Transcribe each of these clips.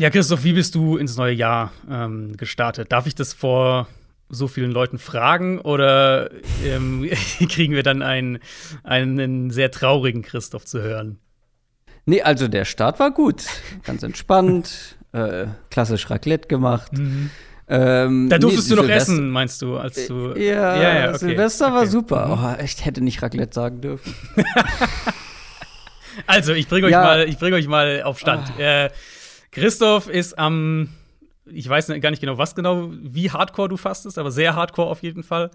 Ja, Christoph, wie bist du ins neue Jahr ähm, gestartet? Darf ich das vor so vielen Leuten fragen oder ähm, kriegen wir dann einen, einen sehr traurigen Christoph zu hören? Nee, also der Start war gut. Ganz entspannt, äh, klassisch Raclette gemacht. Mhm. Ähm, Da durftest nee, du noch Silvester- essen, meinst du, als du. Ja, ja, ja, okay. Silvester war Okay. super. Oh, ich hätte nicht Raclette sagen dürfen. Also, ich bringe euch, Ja. mal, ich bring euch mal auf Stand. Äh, Christoph ist am, ich weiß gar nicht genau, was genau, wie hardcore du fastest, aber sehr hardcore auf jeden Fall.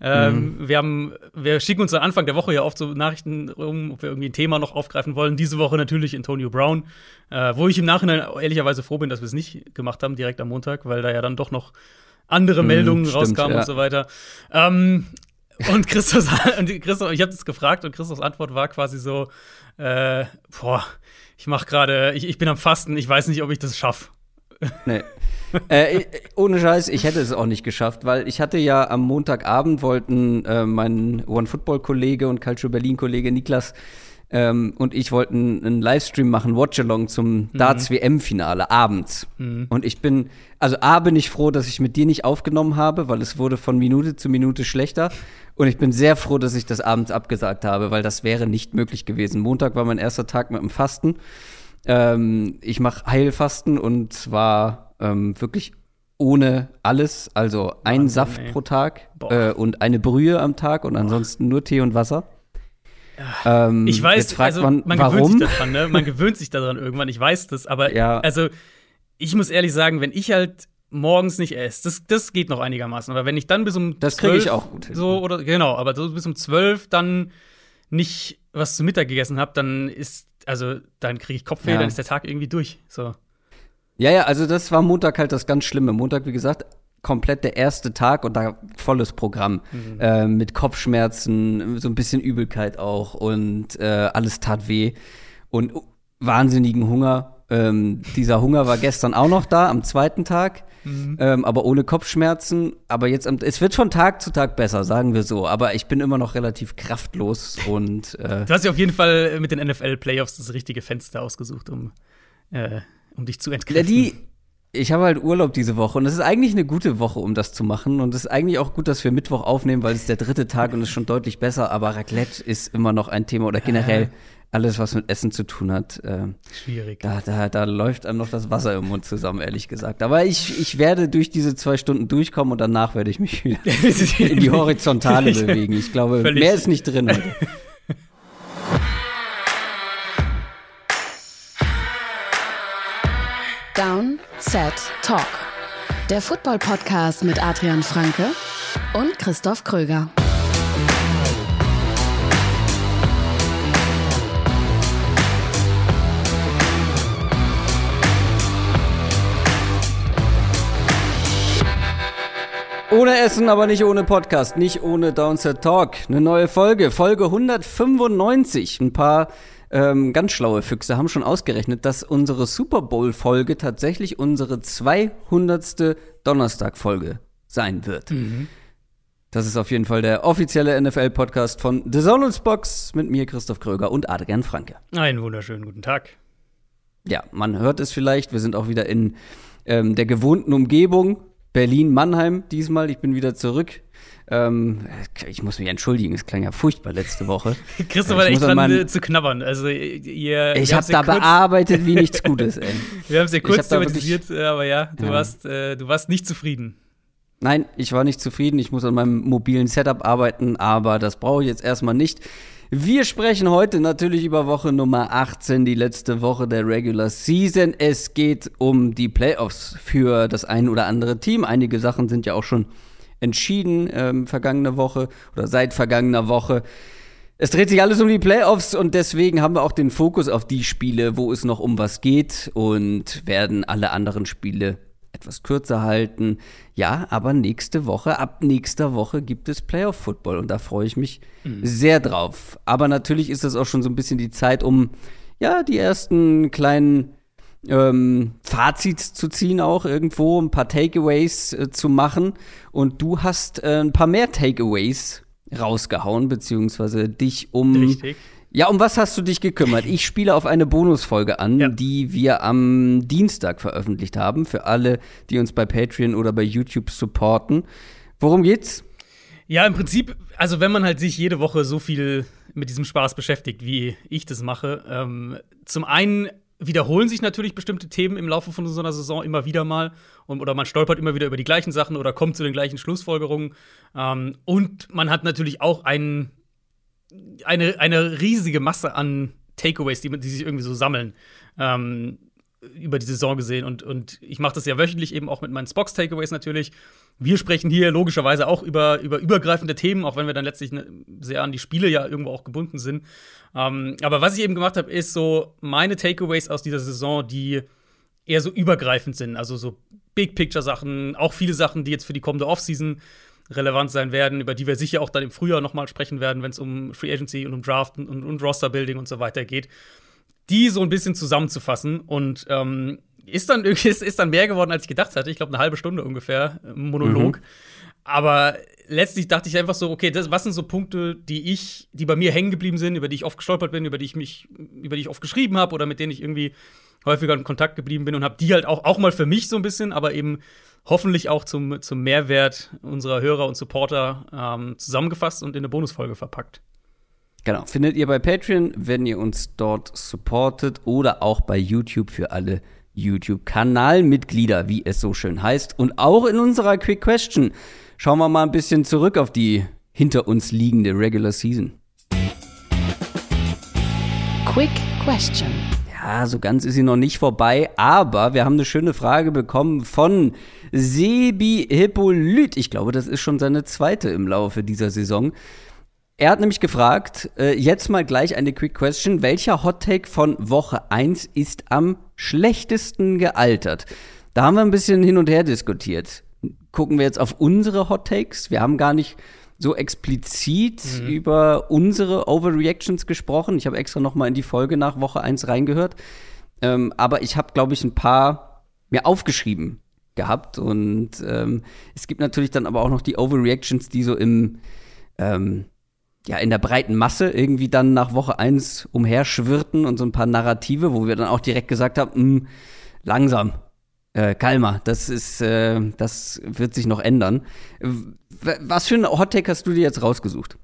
Ähm, Mhm. wir, haben, wir schicken uns am Anfang der Woche ja oft so Nachrichten rum, ob wir irgendwie ein Thema noch aufgreifen wollen. Diese Woche natürlich Antonio Brown, äh, wo ich im Nachhinein ehrlicherweise froh bin, dass wir es nicht gemacht haben, direkt am Montag, weil da ja dann doch noch andere Mhm, Meldungen stimmt, rauskamen ja. und so weiter. Ähm, und Christophs, und Christoph, ich habe das gefragt und Christophs Antwort war quasi so: äh, Boah, ich mache gerade, ich, ich bin am Fasten, ich weiß nicht, ob ich das schaffe. Nee. äh, ohne Scheiß, ich hätte es auch nicht geschafft, weil ich hatte ja am Montagabend wollten äh, mein One-Football-Kollege und Calcio Berlin-Kollege Niklas ähm, und ich wollten einen Livestream machen, Watchalong zum Darts-WM-Finale abends. Und ich bin, also A, bin ich froh, dass ich mit dir nicht aufgenommen habe, weil es wurde von Minute zu Minute schlechter. Und ich bin sehr froh, dass ich das abends abgesagt habe, weil das wäre nicht möglich gewesen. Montag war mein erster Tag mit dem Fasten. Ähm, ich mache Heilfasten und zwar ähm, wirklich ohne alles, also ein Saft ey. pro Tag Boah. äh, und eine Brühe am Tag und ansonsten nur Tee und Wasser. Ähm, Ich weiß, also, man, man gewöhnt sich daran, ne? Man gewöhnt sich daran irgendwann, ich weiß das, aber Ja. also ich muss ehrlich sagen, wenn ich halt morgens nicht esse, das, das geht noch einigermaßen, aber wenn ich dann bis um Das krieg ich 12 auch gut hin. So, oder genau, aber so bis um 12 dann nicht was zu Mittag gegessen habe, dann ist, also dann kriege ich Kopfweh, Ja. dann ist der Tag irgendwie durch. So. Ja, ja, also das war Montag halt das ganz Schlimme. Montag, wie gesagt, komplett der erste Tag und da volles Programm. Mhm. Äh, mit Kopfschmerzen, so ein bisschen Übelkeit auch und äh, alles tat weh. Und wahnsinnigen Hunger. Ähm, dieser Hunger war gestern auch noch da, am zweiten Tag. Mhm. Ähm, aber ohne Kopfschmerzen. Aber jetzt, am- es wird von Tag zu Tag besser, sagen wir so. Aber ich bin immer noch relativ kraftlos und äh, Du hast ja auf jeden Fall mit den NFL-Playoffs das richtige Fenster ausgesucht, um, äh, um dich zu entkräften. die, ich habe halt Urlaub diese Woche und es ist eigentlich eine gute Woche, um das zu machen. Und es ist eigentlich auch gut, dass wir Mittwoch aufnehmen, weil es ist der dritte Tag und es ist schon deutlich besser. Aber Raclette ist immer noch ein Thema oder generell alles, was mit Essen zu tun hat. Äh, Schwierig. da, da, da läuft einem noch das Wasser im Mund zusammen, ehrlich gesagt. Aber ich, ich werde durch diese zwei Stunden durchkommen und danach werde ich mich wieder in die Horizontale bewegen. Ich glaube, Völlig- mehr ist nicht drin. heute. Down, Set, Talk. Der Football-Podcast mit Adrian Franke und Christoph Kröger. Ohne Essen, aber nicht ohne Podcast, nicht ohne Downset Talk. Eine neue Folge, Folge 195. Ein paar ähm, ganz schlaue Füchse haben schon ausgerechnet, dass unsere Super Bowl-Folge tatsächlich unsere 200. Donnerstag-Folge sein wird. Das ist auf jeden Fall der offizielle NFL-Podcast von The Sonus Box mit mir, Christoph Kröger und Adrian Franke. Einen wunderschönen guten Tag. Ja, man hört es vielleicht. Wir sind auch wieder in ähm, der gewohnten Umgebung. Berlin-Mannheim diesmal. Ich bin wieder zurück. Ähm, ich muss mich entschuldigen, es klang ja furchtbar letzte Woche. Christoph Ich war echt dran meinen- äh, zu knabbern. Also, ihr. Ich habe da kurz- bearbeitet wie nichts Gutes, ey. Wir haben es ja kurz thematisiert, äh, aber ja, du, Ja. Warst, äh, du warst nicht zufrieden. Nein, ich war nicht zufrieden. Ich muss an meinem mobilen Setup arbeiten, aber das brauche ich jetzt erstmal nicht. Wir sprechen heute natürlich über Woche Nummer 18, die letzte Woche der Regular Season. Es geht um die Playoffs für das ein oder andere Team. Einige Sachen sind ja auch schon entschieden ähm, vergangene Woche oder seit vergangener Woche. Es dreht sich alles um die Playoffs und deswegen haben wir auch den Fokus auf die Spiele, wo es noch um was geht und werden alle anderen Spiele etwas kürzer halten. Ja, aber nächste Woche, ab nächster Woche gibt es Playoff-Football und da freue ich mich sehr drauf. Aber natürlich ist das auch schon so ein bisschen die Zeit, um ja die ersten kleinen ähm, Fazits zu ziehen, auch irgendwo, ein paar Takeaways äh, zu machen. Und du hast äh, ein paar mehr Takeaways rausgehauen, beziehungsweise dich um Richtig. Ja, um was hast du dich gekümmert? Ich spiele auf eine Bonusfolge an, Ja. die wir am Dienstag veröffentlicht haben, für alle, die uns bei Patreon oder bei YouTube supporten. Worum geht's? Ja, im Prinzip, also wenn man halt sich jede Woche so viel mit diesem Spaß beschäftigt, wie ich das mache, ähm, zum einen wiederholen sich natürlich bestimmte Themen im Laufe von so einer Saison immer wieder mal und, oder man stolpert immer wieder über die gleichen Sachen oder kommt zu den gleichen Schlussfolgerungen ähm, und man hat natürlich auch einen, eine, eine riesige Masse an Takeaways, die, die sich irgendwie so sammeln. Ähm, über die Saison gesehen und, und ich mache das ja wöchentlich eben auch mit meinen Spox Takeaways natürlich. Wir sprechen hier logischerweise auch über, über übergreifende Themen, auch wenn wir dann letztlich ne, sehr an die Spiele ja irgendwo auch gebunden sind. Ähm, aber was ich eben gemacht habe, ist so meine Takeaways aus dieser Saison, die eher so übergreifend sind, also so Big Picture Sachen, auch viele Sachen, die jetzt für die kommende Offseason relevant sein werden, über die wir sicher auch dann im Frühjahr noch mal sprechen werden, wenn es um Free Agency und um Draften und, und Roster Building und so weiter geht die so ein bisschen zusammenzufassen und ähm, ist dann irgendwie ist, ist dann mehr geworden, als ich gedacht hatte. Ich glaube, eine halbe Stunde ungefähr äh, Monolog. Mhm. Aber letztlich dachte ich einfach so, okay, das, was sind so Punkte, die ich, die bei mir hängen geblieben sind, über die ich oft gestolpert bin, über die ich mich, über die ich oft geschrieben habe oder mit denen ich irgendwie häufiger in Kontakt geblieben bin und habe die halt auch, auch mal für mich so ein bisschen, aber eben hoffentlich auch zum, zum Mehrwert unserer Hörer und Supporter ähm, zusammengefasst und in eine Bonusfolge verpackt. Genau, findet ihr bei Patreon, wenn ihr uns dort supportet oder auch bei YouTube für alle YouTube-Kanalmitglieder, wie es so schön heißt. Und auch in unserer Quick Question schauen wir mal ein bisschen zurück auf die hinter uns liegende Regular Season. Quick Question. Ja, so ganz ist sie noch nicht vorbei, aber wir haben eine schöne Frage bekommen von Sebi Hippolyt. Ich glaube, das ist schon seine zweite im Laufe dieser Saison. Er hat nämlich gefragt, äh, jetzt mal gleich eine Quick Question, welcher Hot Take von Woche 1 ist am schlechtesten gealtert? Da haben wir ein bisschen hin und her diskutiert. Gucken wir jetzt auf unsere Hot Takes. Wir haben gar nicht so explizit mhm. über unsere Overreactions gesprochen. Ich habe extra noch mal in die Folge nach Woche 1 reingehört. Ähm, aber ich habe, glaube ich, ein paar mir aufgeschrieben gehabt. Und ähm, es gibt natürlich dann aber auch noch die Overreactions, die so im ähm, ja, in der breiten Masse irgendwie dann nach Woche 1 umherschwirrten und so ein paar Narrative, wo wir dann auch direkt gesagt haben, mh, langsam, äh, Kalmer, das ist, äh, das wird sich noch ändern. Was für einen Hottake hast du dir jetzt rausgesucht?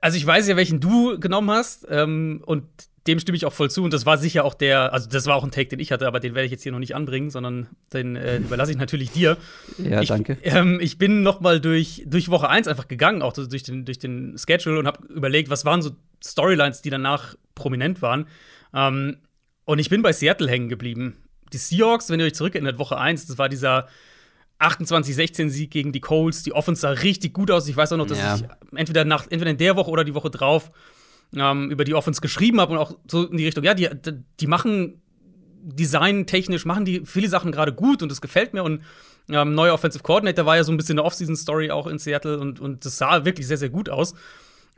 Also ich weiß ja, welchen du genommen hast ähm, und dem stimme ich auch voll zu. Und das war sicher auch der, also das war auch ein Take, den ich hatte, aber den werde ich jetzt hier noch nicht anbringen, sondern den äh, überlasse ich natürlich dir. Ja, ich, danke. Ähm, ich bin noch mal durch, durch Woche 1 einfach gegangen, auch durch den, durch den Schedule und habe überlegt, was waren so Storylines, die danach prominent waren. Ähm, und ich bin bei Seattle hängen geblieben. Die Seahawks, wenn ihr euch zurückerinnert, Woche 1, das war dieser 28-16-Sieg gegen die Colts. Die Offense sah richtig gut aus. Ich weiß auch noch, dass ja. ich entweder, nach, entweder in der Woche oder die Woche drauf ähm, über die Offense geschrieben habe und auch so in die Richtung, ja, die, die machen designtechnisch, machen die viele Sachen gerade gut und das gefällt mir und ähm, neuer Offensive Coordinator war ja so ein bisschen eine Off-Season-Story auch in Seattle und, und das sah wirklich sehr, sehr gut aus.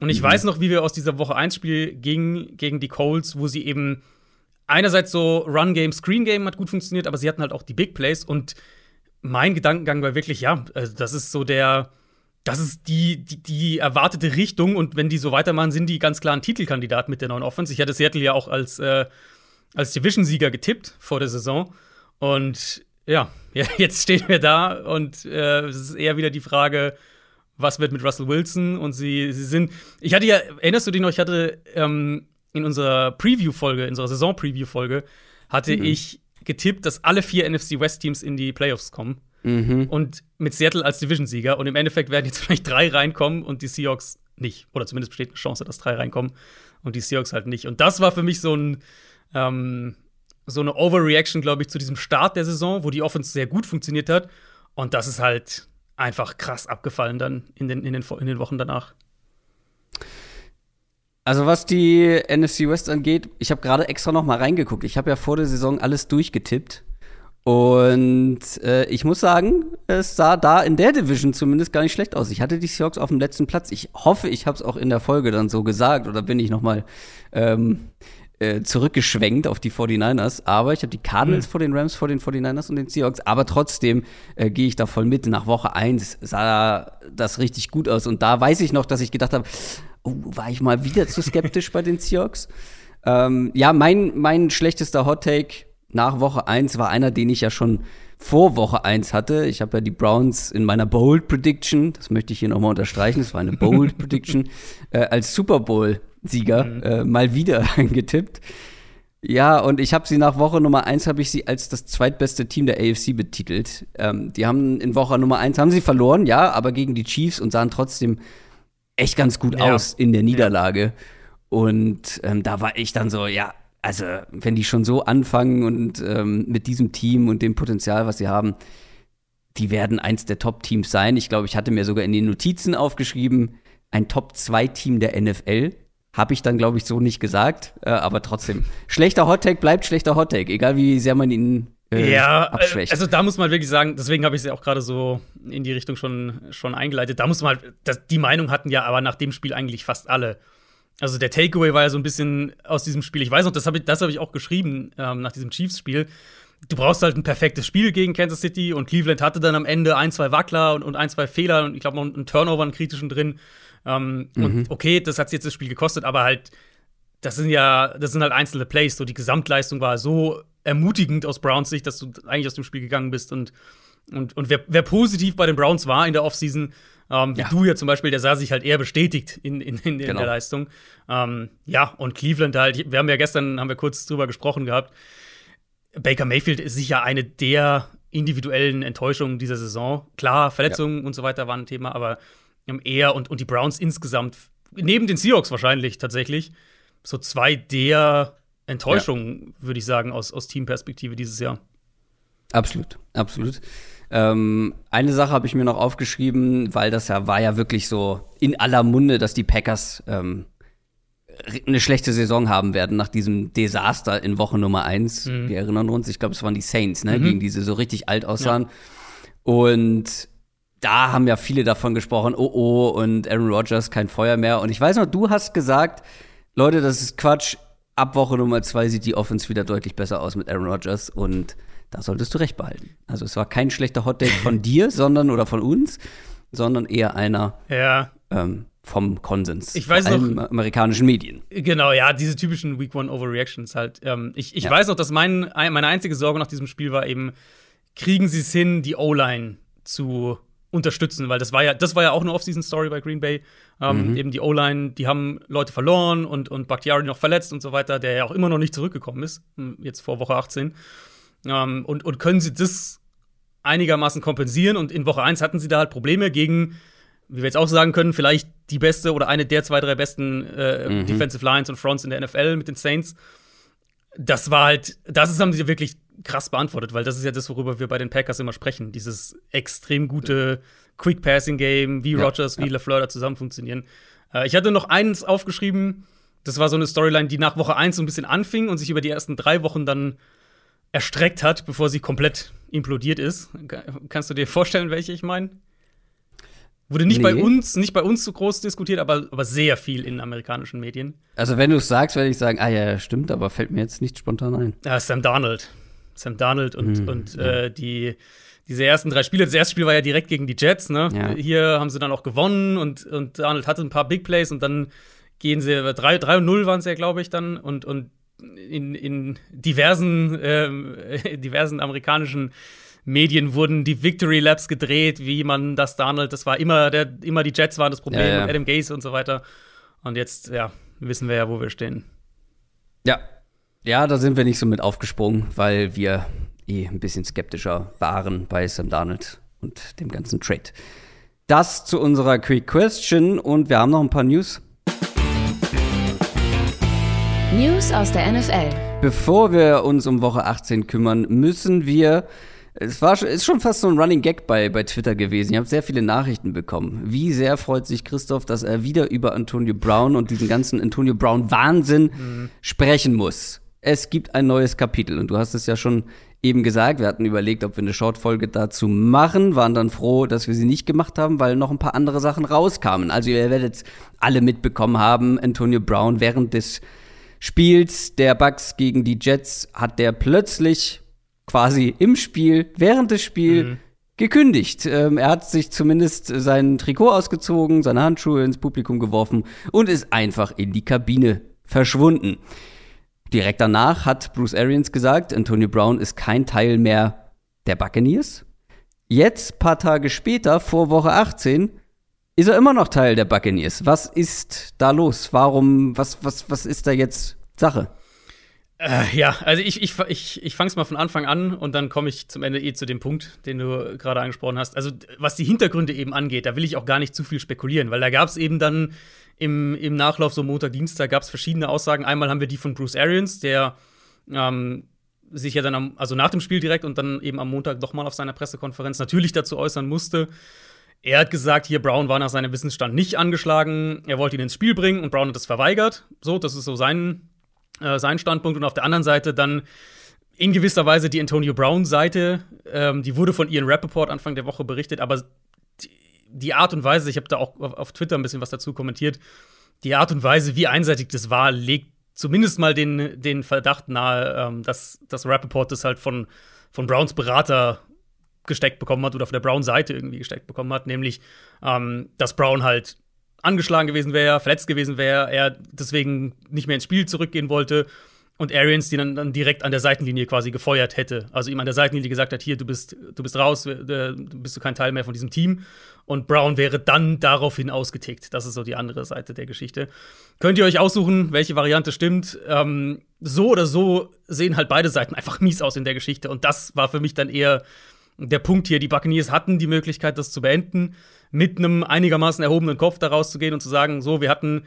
Und ich mhm. weiß noch, wie wir aus dieser Woche 1-Spiel gingen gegen die Colts, wo sie eben einerseits so Run-Game, Screen-Game hat gut funktioniert, aber sie hatten halt auch die Big Plays und mein Gedankengang war wirklich, ja, also das ist so der, das ist die, die, die, erwartete Richtung und wenn die so weitermachen, sind die ganz klar ein Titelkandidat mit der neuen Offense. Ich hatte Seattle ja auch als, äh, als Division-Sieger getippt vor der Saison. Und ja, jetzt stehen wir da und äh, es ist eher wieder die Frage, was wird mit Russell Wilson? Und sie, sie sind. Ich hatte ja, erinnerst du dich noch, ich hatte ähm, in unserer Preview-Folge, in unserer Saison-Preview-Folge, hatte mhm. ich getippt, dass alle vier NFC West-Teams in die Playoffs kommen. Mhm. Und mit Seattle als Division-Sieger. Und im Endeffekt werden jetzt vielleicht drei reinkommen und die Seahawks nicht. Oder zumindest besteht eine Chance, dass drei reinkommen und die Seahawks halt nicht. Und das war für mich so ein ähm, so eine Overreaction, glaube ich, zu diesem Start der Saison, wo die Offense sehr gut funktioniert hat. Und das ist halt einfach krass abgefallen dann in den, in den, in den Wochen danach. Also was die NFC West angeht, ich habe gerade extra noch mal reingeguckt. Ich habe ja vor der Saison alles durchgetippt und äh, ich muss sagen, es sah da in der Division zumindest gar nicht schlecht aus. Ich hatte die Seahawks auf dem letzten Platz. Ich hoffe, ich habe es auch in der Folge dann so gesagt oder bin ich noch mal ähm, äh, zurückgeschwenkt auf die 49ers. Aber ich habe die Cardinals mhm. vor den Rams, vor den 49ers und den Seahawks. Aber trotzdem äh, gehe ich da voll mit. Nach Woche 1 sah das richtig gut aus. Und da weiß ich noch, dass ich gedacht habe, oh, war ich mal wieder zu skeptisch bei den Seahawks. Ähm, ja, mein, mein schlechtester Hot Take nach Woche 1 war einer, den ich ja schon vor Woche 1 hatte. Ich habe ja die Browns in meiner Bold Prediction, das möchte ich hier nochmal unterstreichen, das war eine Bold Prediction, äh, als Super Bowl-Sieger mhm. äh, mal wieder getippt. Ja, und ich habe sie nach Woche Nummer 1 habe ich sie als das zweitbeste Team der AFC betitelt. Ähm, die haben in Woche Nummer 1 haben sie verloren, ja, aber gegen die Chiefs und sahen trotzdem echt ganz gut ja. aus in der Niederlage. Ja. Und ähm, da war ich dann so, ja, also wenn die schon so anfangen und ähm, mit diesem Team und dem Potenzial, was sie haben, die werden eins der Top-Teams sein. Ich glaube, ich hatte mir sogar in den Notizen aufgeschrieben, ein Top-2-Team der NFL. Habe ich dann, glaube ich, so nicht gesagt. Äh, aber trotzdem, schlechter Hottag bleibt schlechter Hottag, egal wie sehr man ihn äh, ja, abschwächt. Also da muss man wirklich sagen, deswegen habe ich sie auch gerade so in die Richtung schon, schon eingeleitet. Da muss man halt, das, die Meinung hatten ja aber nach dem Spiel eigentlich fast alle. Also der Takeaway war ja so ein bisschen aus diesem Spiel. Ich weiß noch, das habe ich, hab ich auch geschrieben ähm, nach diesem Chiefs-Spiel. Du brauchst halt ein perfektes Spiel gegen Kansas City und Cleveland hatte dann am Ende ein, zwei Wackler und, und ein, zwei Fehler und ich glaube noch einen Turnover, einen kritischen drin. Ähm, mhm. Und okay, das hat jetzt das Spiel gekostet, aber halt, das sind ja, das sind halt einzelne Plays. So die Gesamtleistung war so ermutigend aus Browns Sicht, dass du eigentlich aus dem Spiel gegangen bist und und, und wer, wer positiv bei den Browns war in der Offseason, ähm, wie ja. du ja zum Beispiel, der sah sich halt eher bestätigt in, in, in, genau. der Leistung. Ähm, ja, und Cleveland halt, wir haben ja gestern, haben wir kurz drüber gesprochen gehabt, Baker Mayfield ist sicher eine der individuellen Enttäuschungen dieser Saison. Klar, Verletzungen ja. und so weiter waren ein Thema, aber er und, und die Browns insgesamt, neben den Seahawks wahrscheinlich tatsächlich, so zwei der Enttäuschungen, ja. würde ich sagen, aus, aus Teamperspektive dieses Jahr. Absolut, absolut. Ähm, eine Sache habe ich mir noch aufgeschrieben, weil das ja war ja wirklich so in aller Munde, dass die Packers ähm, eine schlechte Saison haben werden nach diesem Desaster in Woche Nummer 1. Mhm. Wir erinnern uns, ich glaube, es waren die Saints, ne, mhm. gegen die sie so richtig alt aussahen. Ja. Und da haben ja viele davon gesprochen, oh oh, und Aaron Rodgers kein Feuer mehr. Und ich weiß noch, du hast gesagt, Leute, das ist Quatsch. Ab Woche Nummer 2 sieht die Offense wieder deutlich besser aus mit Aaron Rodgers. Und da solltest du recht behalten. Also es war kein schlechter Hotdate von dir, sondern oder von uns, sondern eher einer ja. ähm, vom Konsens. Ich weiß noch, amerikanischen Medien. Genau, ja, diese typischen Week One Overreactions halt. Ähm, ich ich ja. weiß noch, dass mein, meine einzige Sorge nach diesem Spiel war eben, kriegen sie es hin, die O-Line zu unterstützen, weil das war ja, das war ja auch eine Off-Season-Story bei Green Bay. Ähm, mhm. Eben die O-Line, die haben Leute verloren und, und Bakhtiari noch verletzt und so weiter, der ja auch immer noch nicht zurückgekommen ist, hm, jetzt vor Woche 18. Ähm, und, und können sie das einigermaßen kompensieren? Und in Woche 1 hatten sie da halt Probleme gegen, wie wir jetzt auch sagen können, vielleicht die beste oder eine der zwei, drei besten äh, mhm. Defensive Lines und Fronts in der NFL mit den Saints. Das war halt, das ist, haben sie wirklich krass beantwortet, weil das ist ja das, worüber wir bei den Packers immer sprechen. Dieses extrem gute Quick Passing Game, wie ja, Rogers, wie ja. LaFleur da zusammen funktionieren. Äh, ich hatte noch eins aufgeschrieben, das war so eine Storyline, die nach Woche 1 so ein bisschen anfing und sich über die ersten drei Wochen dann erstreckt hat, bevor sie komplett implodiert ist. Kannst du dir vorstellen, welche ich meine? Wurde nicht nee. bei uns, nicht bei uns so groß diskutiert, aber, aber sehr viel in amerikanischen Medien. Also wenn du es sagst, werde ich sagen, ah ja, stimmt, aber fällt mir jetzt nicht spontan ein. Ja, Sam Darnold. Sam Darnold und, mhm, und ja. äh, die, diese ersten drei Spiele. Das erste Spiel war ja direkt gegen die Jets, ne? Ja. Hier haben sie dann auch gewonnen und, und Darnold hatte ein paar Big Plays und dann gehen sie, 3, 3 und 0 waren es ja, glaube ich, dann. Und, und in, in diversen, äh, diversen amerikanischen Medien wurden die Victory Labs gedreht, wie man das Donald, das war immer, der, immer die Jets waren das Problem ja, ja. und Adam Gaze und so weiter. Und jetzt, ja, wissen wir ja, wo wir stehen. Ja. Ja, da sind wir nicht so mit aufgesprungen, weil wir eh ein bisschen skeptischer waren bei Sam Darnold und dem ganzen Trade. Das zu unserer Quick Question und wir haben noch ein paar News. News aus der NFL. Bevor wir uns um Woche 18 kümmern, müssen wir es war ist schon fast so ein Running Gag bei, bei Twitter gewesen. Ich habe sehr viele Nachrichten bekommen. Wie sehr freut sich Christoph, dass er wieder über Antonio Brown und diesen ganzen Antonio Brown Wahnsinn mhm. sprechen muss. Es gibt ein neues Kapitel und du hast es ja schon eben gesagt. Wir hatten überlegt, ob wir eine Shortfolge dazu machen, waren dann froh, dass wir sie nicht gemacht haben, weil noch ein paar andere Sachen rauskamen. Also ihr werdet alle mitbekommen haben, Antonio Brown während des Spiels der Bucks gegen die Jets hat der plötzlich quasi im Spiel, während des Spiels, mhm. gekündigt. Ähm, er hat sich zumindest sein Trikot ausgezogen, seine Handschuhe ins Publikum geworfen und ist einfach in die Kabine verschwunden. Direkt danach hat Bruce Arians gesagt, Antonio Brown ist kein Teil mehr der Buccaneers. Jetzt, paar Tage später, vor Woche 18, ist er immer noch Teil der Buccaneers. Was ist da los? Warum, was, was, was ist da jetzt Sache? Äh, ja, also ich, ich, ich, ich fange es mal von Anfang an und dann komme ich zum Ende eh zu dem Punkt, den du gerade angesprochen hast. Also, was die Hintergründe eben angeht, da will ich auch gar nicht zu viel spekulieren, weil da gab es eben dann im, im Nachlauf, so Montag, Dienstag, gab es verschiedene Aussagen. Einmal haben wir die von Bruce Arians, der ähm, sich ja dann am, also nach dem Spiel direkt und dann eben am Montag nochmal auf seiner Pressekonferenz natürlich dazu äußern musste. Er hat gesagt, hier Brown war nach seinem Wissensstand nicht angeschlagen, er wollte ihn ins Spiel bringen und Brown hat es verweigert. So, das ist so sein äh, sein Standpunkt. Und auf der anderen Seite dann in gewisser Weise die Antonio Brown-Seite. Ähm, die wurde von Ian Rappaport Anfang der Woche berichtet, aber die, die Art und Weise, ich habe da auch auf Twitter ein bisschen was dazu kommentiert, die Art und Weise, wie einseitig das war, legt zumindest mal den, den Verdacht nahe, ähm, dass, dass Rappaport das halt von, von Browns Berater gesteckt bekommen hat oder von der Brown-Seite irgendwie gesteckt bekommen hat, nämlich, ähm, dass Brown halt angeschlagen gewesen wäre, verletzt gewesen wäre, er deswegen nicht mehr ins Spiel zurückgehen wollte und Arians die dann, dann direkt an der Seitenlinie quasi gefeuert hätte. Also ihm an der Seitenlinie gesagt hat, hier, du bist, du bist raus, du bist du kein Teil mehr von diesem Team. Und Brown wäre dann daraufhin ausgetickt. Das ist so die andere Seite der Geschichte. Könnt ihr euch aussuchen, welche Variante stimmt. Ähm, so oder so sehen halt beide Seiten einfach mies aus in der Geschichte. Und das war für mich dann eher der Punkt hier. Die Buccaneers hatten die Möglichkeit, das zu beenden mit einem einigermaßen erhobenen Kopf da rauszugehen und zu sagen, so, wir hatten,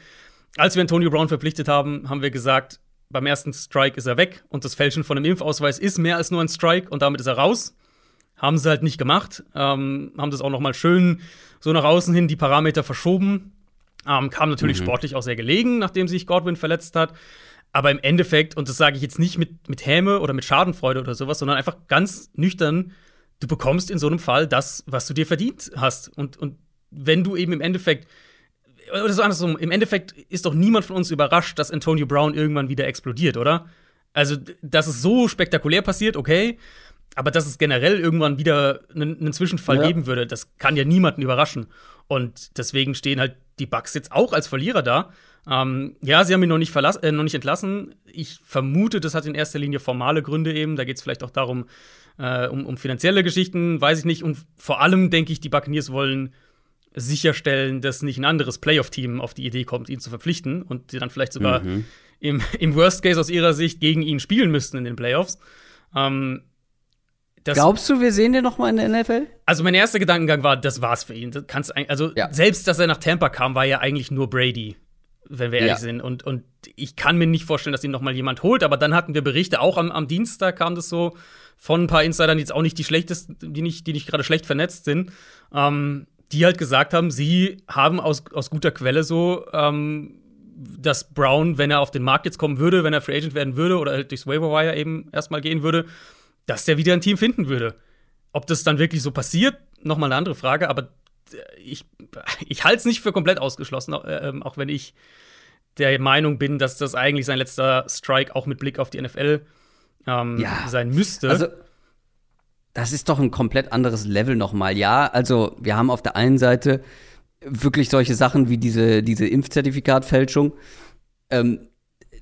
als wir Antonio Brown verpflichtet haben, haben wir gesagt, beim ersten Strike ist er weg und das Fälschen von einem Impfausweis ist mehr als nur ein Strike und damit ist er raus. Haben sie halt nicht gemacht, ähm, haben das auch noch mal schön so nach außen hin die Parameter verschoben. Ähm, kam natürlich mhm. sportlich auch sehr gelegen, nachdem sich Godwin verletzt hat. Aber im Endeffekt, und das sage ich jetzt nicht mit, mit Häme oder mit Schadenfreude oder sowas, sondern einfach ganz nüchtern, du bekommst in so einem Fall das, was du dir verdient hast. Und, und wenn du eben im Endeffekt, oder so andersrum, im Endeffekt ist doch niemand von uns überrascht, dass Antonio Brown irgendwann wieder explodiert, oder? Also, dass es so spektakulär passiert, okay. Aber dass es generell irgendwann wieder einen, einen Zwischenfall ja. geben würde, das kann ja niemanden überraschen. Und deswegen stehen halt die Bucks jetzt auch als Verlierer da. Ähm, ja, sie haben ihn noch nicht, äh, noch nicht entlassen. Ich vermute, das hat in erster Linie formale Gründe eben. Da geht es vielleicht auch darum, äh, um, um finanzielle Geschichten, weiß ich nicht. Und vor allem denke ich, die Buccaneers wollen sicherstellen, dass nicht ein anderes Playoff-Team auf die Idee kommt, ihn zu verpflichten und sie dann vielleicht sogar mhm. im, im Worst Case aus ihrer Sicht gegen ihn spielen müssten in den Playoffs. Ähm, Glaubst du, wir sehen den noch mal in der NFL? Also mein erster Gedankengang war, das war's für ihn. Das kannst, also ja. selbst, dass er nach Tampa kam, war ja eigentlich nur Brady, wenn wir ehrlich ja. sind. Und, und ich kann mir nicht vorstellen, dass ihn noch mal jemand holt. Aber dann hatten wir Berichte, auch am, am Dienstag kam das so, von ein paar Insidern, die jetzt auch nicht die schlechtesten, die nicht, die nicht gerade schlecht vernetzt sind, ähm, die halt gesagt haben, sie haben aus, aus guter Quelle so, ähm, dass Brown, wenn er auf den Markt jetzt kommen würde, wenn er Free Agent werden würde oder halt durchs Waiver Wire eben erstmal gehen würde, dass der wieder ein Team finden würde. Ob das dann wirklich so passiert, nochmal eine andere Frage, aber ich, ich halte es nicht für komplett ausgeschlossen, äh, ähm, auch wenn ich der Meinung bin, dass das eigentlich sein letzter Strike auch mit Blick auf die NFL ist ähm, ja. sein müsste. Also, das ist doch ein komplett anderes Level nochmal. Ja, also wir haben auf der einen Seite wirklich solche Sachen wie diese, diese Impfzertifikatfälschung. Ähm,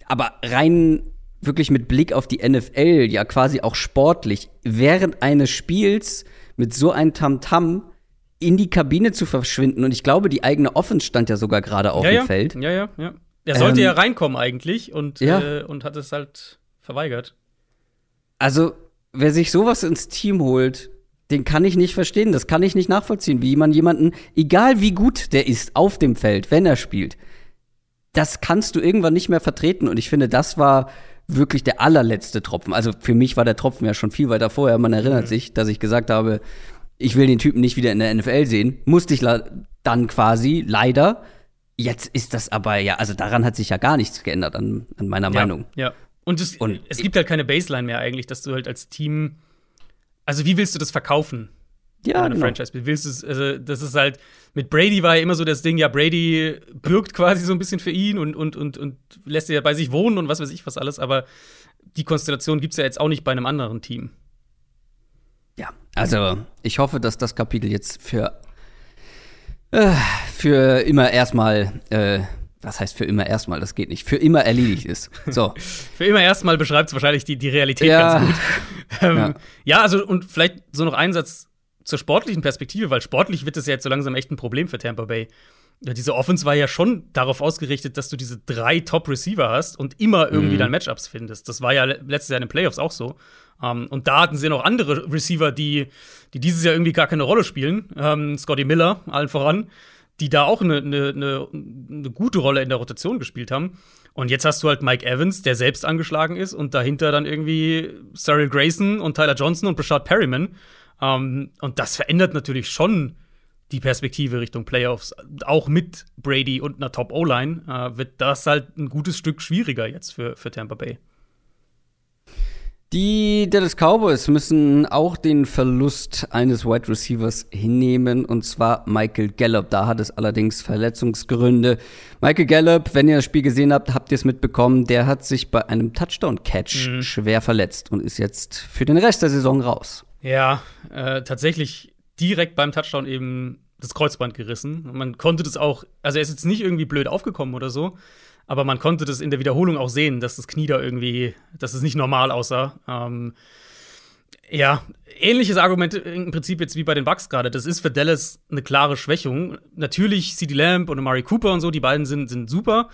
aber rein wirklich mit Blick auf die NFL, ja quasi auch sportlich, während eines Spiels mit so einem Tamtam in die Kabine zu verschwinden. Und ich glaube, die eigene Offense stand ja sogar gerade auf ja, dem ja. Feld. Ja, ja, ja. Er sollte ähm, ja reinkommen eigentlich und, ja. äh, und hat es halt verweigert. Also, wer sich sowas ins Team holt, den kann ich nicht verstehen. Das kann ich nicht nachvollziehen, wie man jemanden, egal wie gut der ist auf dem Feld, wenn er spielt, das kannst du irgendwann nicht mehr vertreten. Und ich finde, das war wirklich der allerletzte Tropfen. Also für mich war der Tropfen ja schon viel weiter vorher. Man erinnert mhm. sich, dass ich gesagt habe, ich will den Typen nicht wieder in der NFL sehen. Musste ich dann quasi, leider. Jetzt ist das aber ja, also daran hat sich ja gar nichts geändert an, an meiner ja, Meinung. Ja, und es, und es gibt halt keine Baseline mehr eigentlich, dass du halt als Team. Also, wie willst du das verkaufen? Ja, eine genau. Franchise. Wie willst du also das ist halt mit Brady war ja immer so das Ding, ja, Brady bürgt quasi so ein bisschen für ihn und, und, und, und lässt ja bei sich wohnen und was weiß ich was alles, aber die Konstellation gibt es ja jetzt auch nicht bei einem anderen Team. Ja, Also, ich hoffe, dass das Kapitel jetzt für, äh, für immer erstmal, äh, was heißt für immer erstmal, das geht nicht, für immer erledigt ist. So. für immer erstmal beschreibt es wahrscheinlich die, die Realität ja. ganz gut. Ähm, ja. ja, also, und vielleicht so noch ein Satz zur sportlichen Perspektive, weil sportlich wird es ja jetzt so langsam echt ein Problem für Tampa Bay. Ja, diese Offense war ja schon darauf ausgerichtet, dass du diese drei Top-Receiver hast und immer irgendwie mhm. dann Matchups findest. Das war ja letztes Jahr in den Playoffs auch so. Um, ähm, und da hatten sie noch andere Receiver, die, die dieses Jahr irgendwie gar keine Rolle spielen. Ähm, Scotty Miller, allen voran, die da auch eine, eine, eine, eine gute Rolle in der Rotation gespielt haben. Und jetzt hast du halt Mike Evans, der selbst angeschlagen ist, und dahinter dann irgendwie Cyril Grayson und Tyler Johnson und Brashad Perryman. Ähm, und das verändert natürlich schon die Perspektive Richtung Playoffs, auch mit Brady und einer Top-O-Line, äh, wird das halt ein gutes Stück schwieriger jetzt für, für Tampa Bay. Die Dallas Cowboys müssen auch den Verlust eines Wide Receivers hinnehmen, und zwar Michael Gallup. Da hat es allerdings Verletzungsgründe. Michael Gallup, wenn ihr das Spiel gesehen habt, habt ihr es mitbekommen, der hat sich bei einem Touchdown-Catch mhm. schwer verletzt und ist jetzt für den Rest der Saison raus. Ja, äh, tatsächlich direkt beim Touchdown eben das Kreuzband gerissen. Man konnte das auch, also er ist jetzt nicht irgendwie blöd aufgekommen oder so, aber man konnte das in der Wiederholung auch sehen, dass das Knie da irgendwie, dass es nicht normal aussah. Ähm, ja, ähnliches Argument im Prinzip jetzt wie bei den Bucks gerade. Das ist für Dallas eine klare Schwächung. Natürlich CD Lamb und Amari Cooper und so, die beiden sind, sind super.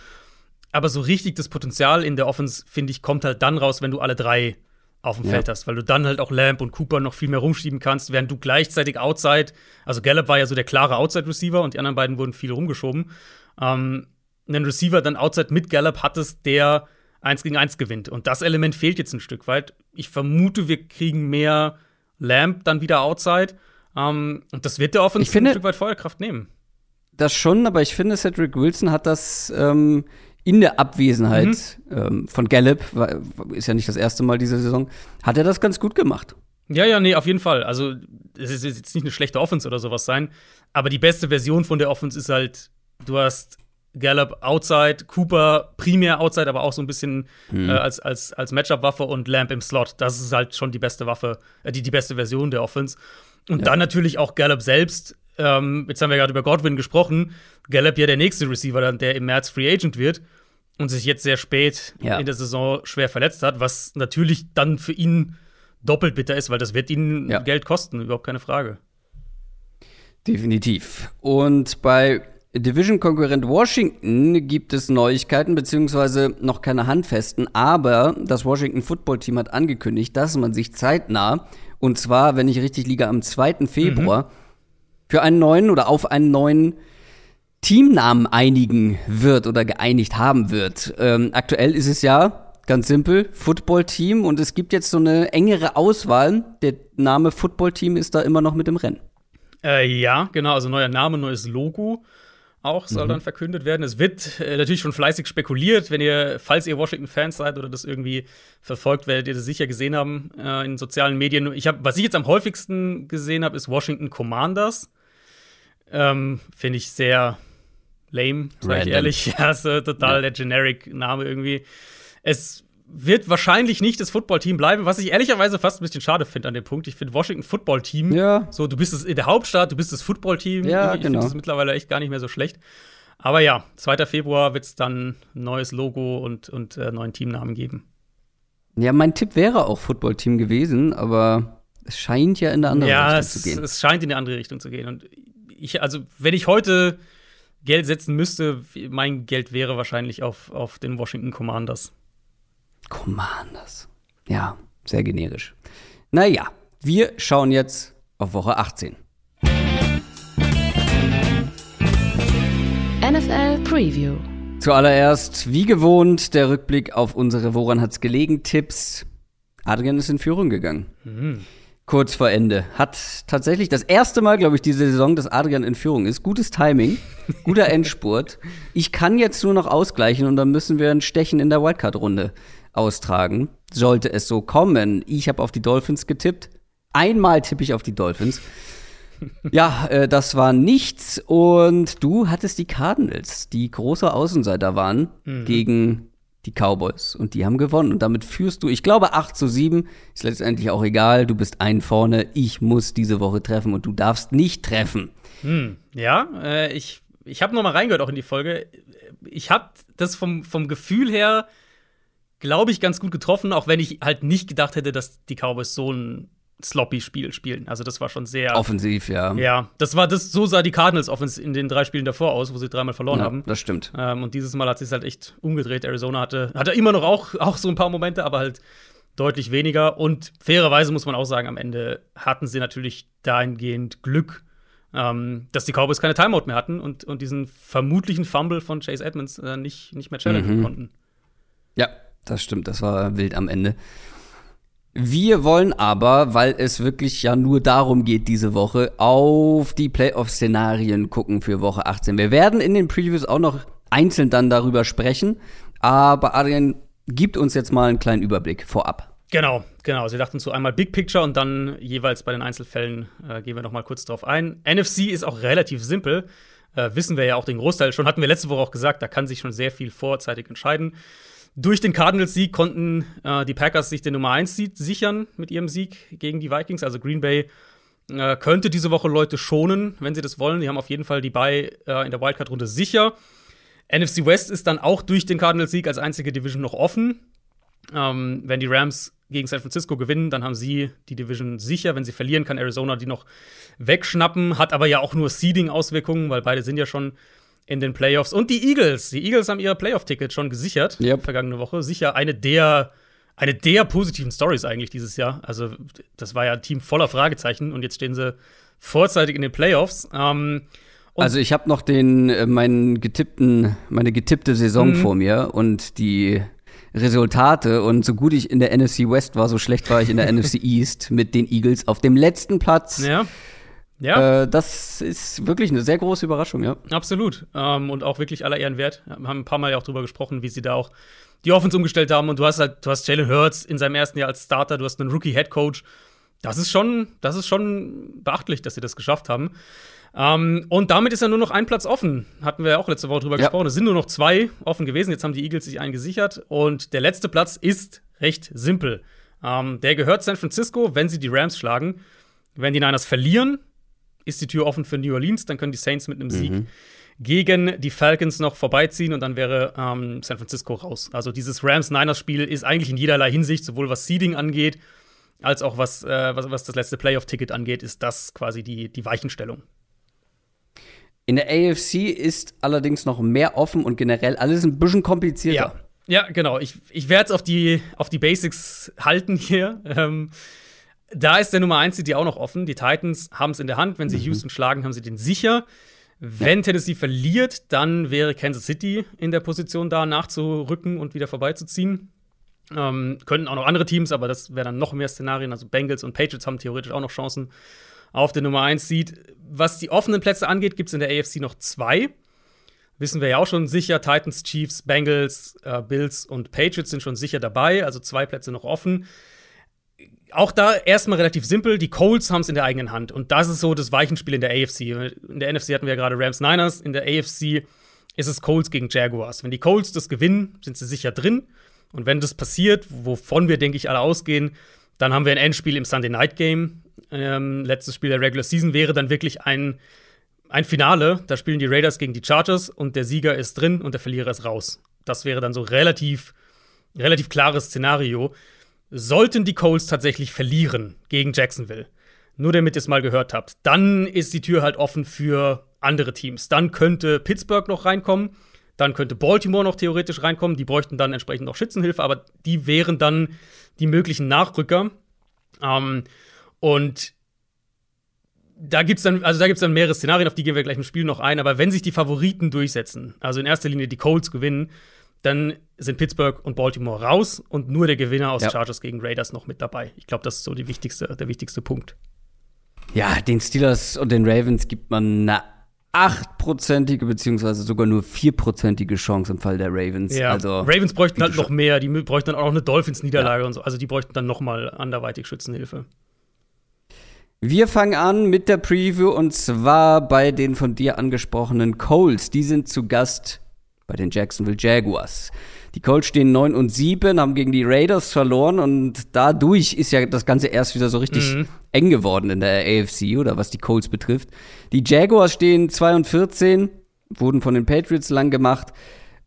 Aber so richtig das Potenzial in der Offense, finde ich, kommt halt dann raus, wenn du alle drei auf dem ja. Feld hast, weil du dann halt auch Lamp und Cooper noch viel mehr rumschieben kannst, während du gleichzeitig Outside, also Gallup war ja so der klare Outside-Receiver und die anderen beiden wurden viel rumgeschoben, ähm, einen Receiver dann Outside mit Gallup hattest, der eins gegen eins gewinnt. Und das Element fehlt jetzt ein Stück weit. Ich vermute, wir kriegen mehr Lamp dann wieder Outside. Ähm, und das wird der Offensive ein Stück weit Feuerkraft nehmen. Das schon, aber ich finde, Cedric Wilson hat das ähm, in der Abwesenheit mhm. ähm, von Gallup, ist ja nicht das erste Mal diese Saison, hat er das ganz gut gemacht. Ja, ja, nee, auf jeden Fall. Also, es ist jetzt nicht eine schlechte Offense oder sowas sein, aber die beste Version von der Offense ist halt, du hast Gallup outside, Cooper primär outside, aber auch so ein bisschen mhm. äh, als, als, als Matchup-Waffe und Lamp im Slot. Das ist halt schon die beste Waffe, äh, die, die beste Version der Offense. Und ja. dann natürlich auch Gallup selbst. Ähm, jetzt haben wir gerade über Godwin gesprochen. Gallup ja der nächste Receiver, der im März Free Agent wird und sich jetzt sehr spät ja. in der Saison schwer verletzt hat, was natürlich dann für ihn doppelt bitter ist, weil das wird ihn ja. Geld kosten, überhaupt keine Frage. Definitiv. Und bei Division-Konkurrent Washington gibt es Neuigkeiten, beziehungsweise noch keine handfesten, aber das Washington Football Team hat angekündigt, dass man sich zeitnah, und zwar, wenn ich richtig liege, am 2. Februar, mhm. für einen neuen oder auf einen neuen Teamnamen einigen wird oder geeinigt haben wird. Ähm, aktuell ist es ja ganz simpel, Football-Team und es gibt jetzt so eine engere Auswahl. Der Name Football-Team ist da immer noch mit im Rennen. Äh, ja, genau, also neuer Name, neues Logo auch soll mhm. dann verkündet werden. Es wird äh, natürlich schon fleißig spekuliert, wenn ihr, falls ihr Washington-Fans seid oder das irgendwie verfolgt, werdet ihr das sicher gesehen haben äh, in sozialen Medien. Ich hab, was ich jetzt am häufigsten gesehen habe, ist Washington Commanders. Ähm, Finde ich sehr lame, sag ich ehrlich. Ja, so total ja. der Generic-Name irgendwie. Es wird wahrscheinlich nicht das Footballteam bleiben, was ich ehrlicherweise fast ein bisschen schade finde an dem Punkt. Ich finde Washington Football Team, ja. so du bist es in der Hauptstadt, du bist das Footballteam. Ja, ich genau. finde das mittlerweile echt gar nicht mehr so schlecht. Aber ja, 2. Februar wird es dann ein neues Logo und, und äh, neuen Teamnamen geben. Ja, mein Tipp wäre auch Footballteam gewesen, aber es scheint ja in eine andere ja, Richtung es, zu gehen. Ja, es scheint in eine andere Richtung zu gehen. Und ich, also, wenn ich heute Geld setzen müsste, mein Geld wäre wahrscheinlich auf, auf den Washington Commanders. Commanders. Ja, sehr generisch. Naja, wir schauen jetzt auf Woche 18. NFL Preview. Zuallererst, wie gewohnt, der Rückblick auf unsere Woran hat's gelegen Tipps. Adrian ist in Führung gegangen. Mhm kurz vor Ende. Hat tatsächlich das erste Mal, glaube ich, diese Saison, dass Adrian in Führung ist. Gutes Timing, guter Endspurt. Ich kann jetzt nur noch ausgleichen und dann müssen wir ein Stechen in der Wildcard-Runde austragen. Sollte es so kommen. Ich habe auf die Dolphins getippt. Einmal tippe ich auf die Dolphins. ja, äh, das war nichts. Und du hattest die Cardinals, die große Außenseiter waren, mhm. gegen die Cowboys. Und die haben gewonnen. Und damit führst du, ich glaube, 8 zu 7. Ist letztendlich auch egal. Du bist ein vorne. Ich muss diese Woche treffen und du darfst nicht treffen. Hm, ja, äh, ich, ich habe noch mal reingehört auch in die Folge. Ich habe das vom, vom Gefühl her, glaube ich, ganz gut getroffen, auch wenn ich halt nicht gedacht hätte, dass die Cowboys so ein sloppy Spiel spielen. Also das war schon sehr offensiv, ja. Ja, das war das so sah die Cardinals offensiv in den drei Spielen davor aus, wo sie dreimal verloren ja, haben. Das stimmt. Ähm, und dieses Mal hat sich halt echt umgedreht. Arizona hatte hatte immer noch auch auch so ein paar Momente, aber halt deutlich weniger. Und fairerweise muss man auch sagen, am Ende hatten sie natürlich dahingehend Glück, ähm, dass die Cowboys keine Timeout mehr hatten und, und diesen vermutlichen Fumble von Chase Edmonds äh, nicht, nicht mehr challengen mhm. konnten. Ja, das stimmt. Das war wild am Ende. Wir wollen aber, weil es wirklich ja nur darum geht diese Woche, auf die Playoff-Szenarien gucken für Woche 18. Wir werden in den Previews auch noch einzeln dann darüber sprechen, aber Adrian gibt uns jetzt mal einen kleinen Überblick vorab. Genau, genau. Sie dachten zu einmal Big Picture und dann jeweils bei den Einzelfällen äh, gehen wir noch mal kurz drauf ein. NFC ist auch relativ simpel. Äh, wissen wir ja auch den Großteil schon. Hatten wir letzte Woche auch gesagt, da kann sich schon sehr viel vorzeitig entscheiden. Durch den Cardinals-Sieg konnten äh, die Packers sich den Nummer 1-Seed sichern mit ihrem Sieg gegen die Vikings. Also Green Bay äh, könnte diese Woche Leute schonen, wenn sie das wollen. Die haben auf jeden Fall die Bye äh, in der Wildcard-Runde sicher. NFC West ist dann auch durch den Cardinals-Sieg als einzige Division noch offen. Ähm, wenn die Rams gegen San Francisco gewinnen, dann haben sie die Division sicher. Wenn sie verlieren, kann Arizona die noch wegschnappen. Hat aber ja auch nur Seeding-Auswirkungen, weil beide sind ja schon in den Playoffs. Und die Eagles. Die Eagles haben ihre Playoff-Ticket schon gesichert yep. vergangene Woche. Sicher eine der, eine der positiven Stories eigentlich dieses Jahr. Also, das war ja ein Team voller Fragezeichen und jetzt stehen sie vorzeitig in den Playoffs. Ähm, also ich habe noch den äh, meinen getippten meine getippte Saison mhm. vor mir und die Resultate und so gut ich in der NFC West war, so schlecht war ich in der NFC East mit den Eagles auf dem letzten Platz. Ja. Ja. Äh, das ist wirklich eine sehr große Überraschung, ja. Absolut. Ähm, und auch wirklich aller Ehren wert. Wir haben ein paar Mal ja auch drüber gesprochen, wie sie da auch die Offense umgestellt haben. Und du hast halt, du hast Jalen Hurts in seinem ersten Jahr als Starter, du hast einen Rookie-Head Coach. Das ist schon, das ist schon beachtlich, dass sie das geschafft haben. Ähm, und damit ist ja nur noch ein Platz offen. Hatten wir ja auch letzte Woche drüber ja. gesprochen. Es sind nur noch zwei offen gewesen. Jetzt haben die Eagles sich einen gesichert. Und der letzte Platz ist recht simpel. Ähm, der gehört San Francisco, wenn sie die Rams schlagen. Wenn die Niners verlieren, ist die Tür offen für New Orleans. Dann können die Saints mit einem Sieg mhm. gegen die Falcons noch vorbeiziehen und dann wäre ähm, San Francisco raus. Also dieses Rams-Niners-Spiel ist eigentlich in jederlei Hinsicht, sowohl was Seeding angeht, als auch was, äh, was, was das letzte Playoff-Ticket angeht, ist das quasi die, die Weichenstellung. In der AFC ist allerdings noch mehr offen und generell alles ein bisschen komplizierter. Ja, ja genau. Ich, ich werde es auf die, auf die Basics halten hier. Ähm, da ist der Nummer 1 die auch noch offen. Die Titans haben es in der Hand. Wenn sie mhm. Houston schlagen, haben sie den sicher. Wenn ja. Tennessee verliert, dann wäre Kansas City in der Position, da nachzurücken und wieder vorbeizuziehen. Ähm, könnten auch noch andere Teams, aber das wäre dann noch mehr Szenarien. Also Bengals und Patriots haben theoretisch auch noch Chancen auf den Nummer 1 Seed. Was die offenen Plätze angeht, gibt es in der AFC noch zwei. Wissen wir ja auch schon sicher. Titans, Chiefs, Bengals, äh, Bills und Patriots sind schon sicher dabei. Also zwei Plätze noch offen auch da erstmal relativ simpel. Die Colts haben es in der eigenen Hand. Und das ist so das Weichenspiel in der AFC. In der NFC hatten wir ja gerade Rams Niners. In der AFC ist es Colts gegen Jaguars. Wenn die Colts das gewinnen, sind sie sicher drin. Und wenn das passiert, wovon wir, denke ich, alle ausgehen, dann haben wir ein Endspiel im Sunday Night Game. Ähm, letztes Spiel der Regular Season wäre dann wirklich ein, ein Finale. Da spielen die Raiders gegen die Chargers und der Sieger ist drin und der Verlierer ist raus. Das wäre dann so relativ, relativ klares Szenario. Sollten die Coles tatsächlich verlieren gegen Jacksonville, nur damit ihr es mal gehört habt, dann ist die Tür halt offen für andere Teams. Dann könnte Pittsburgh noch reinkommen, dann könnte Baltimore noch theoretisch reinkommen. Die bräuchten dann entsprechend noch Schützenhilfe, aber die wären dann die möglichen Nachrücker. Ähm, und da gibt es dann, also da dann mehrere Szenarien, auf die gehen wir gleich im Spiel noch ein. Aber wenn sich die Favoriten durchsetzen, also in erster Linie die Colts gewinnen, dann sind Pittsburgh und Baltimore raus und nur der Gewinner aus ja. Chargers gegen Raiders noch mit dabei. Ich glaube, das ist so wichtigste, der wichtigste Punkt. Ja, den Steelers und den Ravens gibt man eine achtprozentige beziehungsweise sogar nur vierprozentige Chance im Fall der Ravens. Ja, also, Ravens bräuchten halt noch mehr. Die bräuchten dann auch noch eine Dolphins-Niederlage ja. und so. Also die bräuchten dann noch mal anderweitig Schützenhilfe. Wir fangen an mit der Preview und zwar bei den von dir angesprochenen Coles. Die sind zu Gast bei den Jacksonville Jaguars. Die Colts stehen 9 und 7, haben gegen die Raiders verloren und dadurch ist ja das Ganze erst wieder so richtig mhm. eng geworden in der AFC oder was die Colts betrifft. Die Jaguars stehen 2 und 14, wurden von den Patriots lang gemacht.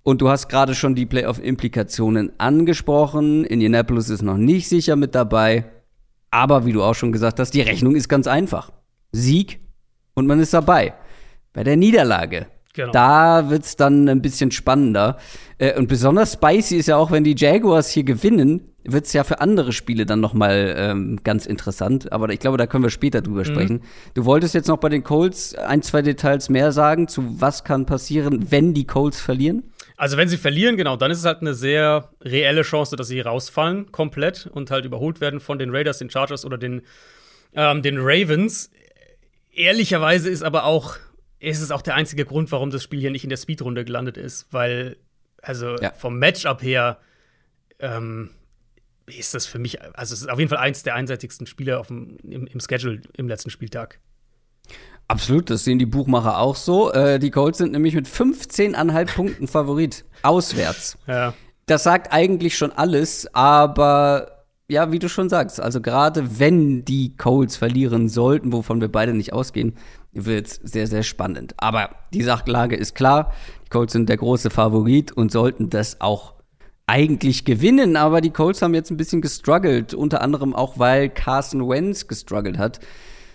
Und du hast gerade schon die Playoff-Implikationen angesprochen. Indianapolis ist noch nicht sicher mit dabei. Aber wie du auch schon gesagt hast, die Rechnung ist ganz einfach. Sieg und man ist dabei. Bei der Niederlage Genau. Da wird es dann ein bisschen spannender. Äh, und besonders spicy ist ja auch, wenn die Jaguars hier gewinnen, wird es ja für andere Spiele dann noch mal ähm, ganz interessant. Aber ich glaube, da können wir später drüber mhm. sprechen. Du wolltest jetzt noch bei den Colts ein, zwei Details mehr sagen, zu was kann passieren, wenn die Colts verlieren? Also wenn sie verlieren, genau, dann ist es halt eine sehr reelle Chance, dass sie rausfallen komplett und halt überholt werden von den Raiders, den Chargers oder den, ähm, den Ravens. Ehrlicherweise ist aber auch ist es auch der einzige Grund, warum das Spiel hier nicht in der Speedrunde gelandet ist, weil, also ja. vom Matchup her, ähm, ist das für mich, also es ist auf jeden Fall eins der einseitigsten Spiele auf dem, im, im Schedule im letzten Spieltag. Absolut, das sehen die Buchmacher auch so. Äh, die Colts sind nämlich mit 15,5 Punkten Favorit, auswärts. Ja. Das sagt eigentlich schon alles, aber ja, wie du schon sagst, also gerade wenn die Colts verlieren sollten, wovon wir beide nicht ausgehen, wird es sehr, sehr spannend. Aber die Sachlage ist klar. Die Colts sind der große Favorit und sollten das auch eigentlich gewinnen. Aber die Colts haben jetzt ein bisschen gestruggelt. Unter anderem auch, weil Carson Wentz gestruggelt hat.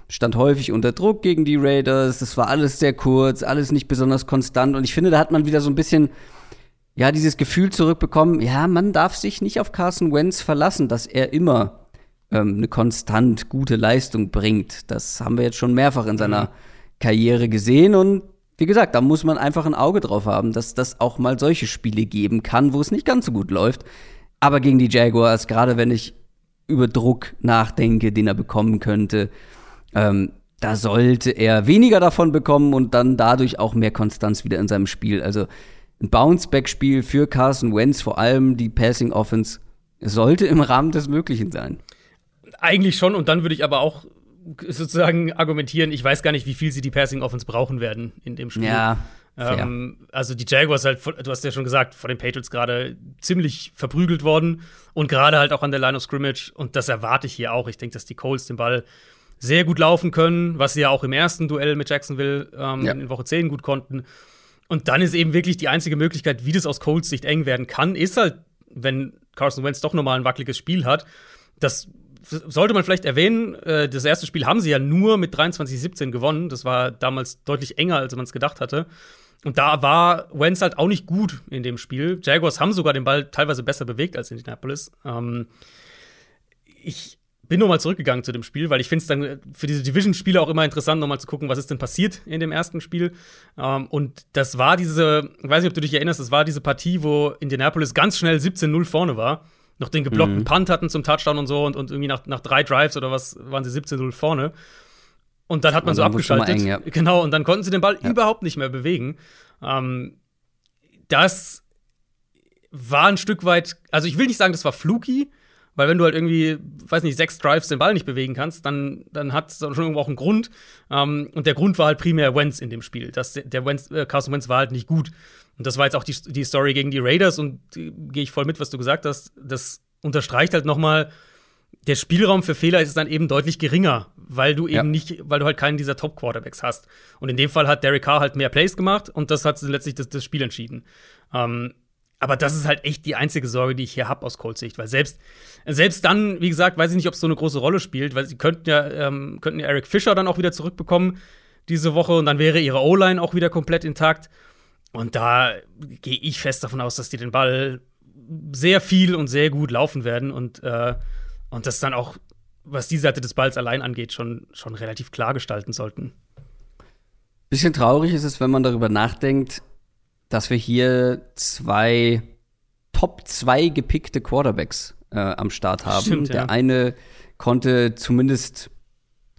Stand häufig unter Druck gegen die Raiders. Das war alles sehr kurz, alles nicht besonders konstant. Und ich finde, da hat man wieder so ein bisschen ja, dieses Gefühl zurückbekommen, ja, man darf sich nicht auf Carson Wentz verlassen, dass er immer ähm, eine konstant gute Leistung bringt. Das haben wir jetzt schon mehrfach in seiner mhm. Karriere gesehen und wie gesagt, da muss man einfach ein Auge drauf haben, dass das auch mal solche Spiele geben kann, wo es nicht ganz so gut läuft. Aber gegen die Jaguars, gerade wenn ich über Druck nachdenke, den er bekommen könnte, ähm, da sollte er weniger davon bekommen und dann dadurch auch mehr Konstanz wieder in seinem Spiel. Also ein Bounce-Back-Spiel für Carson Wentz, vor allem die Passing Offense, sollte im Rahmen des Möglichen sein. Eigentlich schon, und dann würde ich aber auch sozusagen argumentieren, ich weiß gar nicht, wie viel sie die Passing Offense brauchen werden in dem Spiel. Ja. Ähm, also die Jaguars halt, du hast ja schon gesagt, vor den Patriots gerade ziemlich verprügelt worden und gerade halt auch an der Line of Scrimmage und das erwarte ich hier auch. Ich denke, dass die Colts den Ball sehr gut laufen können, was sie ja auch im ersten Duell mit Jacksonville ähm, ja. in Woche 10 gut konnten. Und dann ist eben wirklich die einzige Möglichkeit, wie das aus Colts Sicht eng werden kann, ist halt, wenn Carson Wentz doch nochmal ein wackeliges Spiel hat, das sollte man vielleicht erwähnen, äh, das erste Spiel haben sie ja nur mit 23-17 gewonnen. Das war damals deutlich enger, als man es gedacht hatte. Und da war Wentz halt auch nicht gut in dem Spiel. Jaguars haben sogar den Ball teilweise besser bewegt als Indianapolis. Ähm, ich bin nochmal zurückgegangen zu dem Spiel, weil ich finde es dann für diese Division-Spiele auch immer interessant, nochmal zu gucken, was ist denn passiert in dem ersten Spiel. Ähm, und das war diese, ich weiß nicht, ob du dich erinnerst, das war diese Partie, wo Indianapolis ganz schnell 17-0 vorne war noch den geblockten mhm. Punt hatten zum Touchdown und so und, und irgendwie nach, nach drei Drives oder was waren sie 17-0 vorne. Und dann hat man und so abgeschaltet. Eng, ja. Genau, und dann konnten sie den Ball ja. überhaupt nicht mehr bewegen. Ähm, das war ein Stück weit, also ich will nicht sagen, das war fluky, weil wenn du halt irgendwie, weiß nicht, sechs Drives den Ball nicht bewegen kannst, dann, dann hat es schon irgendwo auch einen Grund. Ähm, und der Grund war halt primär Wentz in dem Spiel. Das, der Wentz, äh, Carson Wentz war halt nicht gut. Und das war jetzt auch die, die Story gegen die Raiders und äh, gehe ich voll mit, was du gesagt hast. Das unterstreicht halt noch mal, der Spielraum für Fehler ist dann eben deutlich geringer, weil du eben ja. nicht, weil du halt keinen dieser Top-Quarterbacks hast. Und in dem Fall hat Derek Carr halt mehr Plays gemacht und das hat letztlich das, das Spiel entschieden. Ähm, aber das ist halt echt die einzige Sorge, die ich hier habe aus Colts Sicht, weil selbst, selbst dann, wie gesagt, weiß ich nicht, ob es so eine große Rolle spielt, weil sie könnten ja, ähm, könnten ja Eric Fischer dann auch wieder zurückbekommen diese Woche und dann wäre ihre O-Line auch wieder komplett intakt. Und da gehe ich fest davon aus, dass die den Ball sehr viel und sehr gut laufen werden und, äh, und das dann auch, was die Seite des Balls allein angeht, schon, schon relativ klar gestalten sollten. Bisschen traurig ist es, wenn man darüber nachdenkt, dass wir hier zwei Top 2 gepickte Quarterbacks äh, am Start haben. Stimmt, Der ja. eine konnte zumindest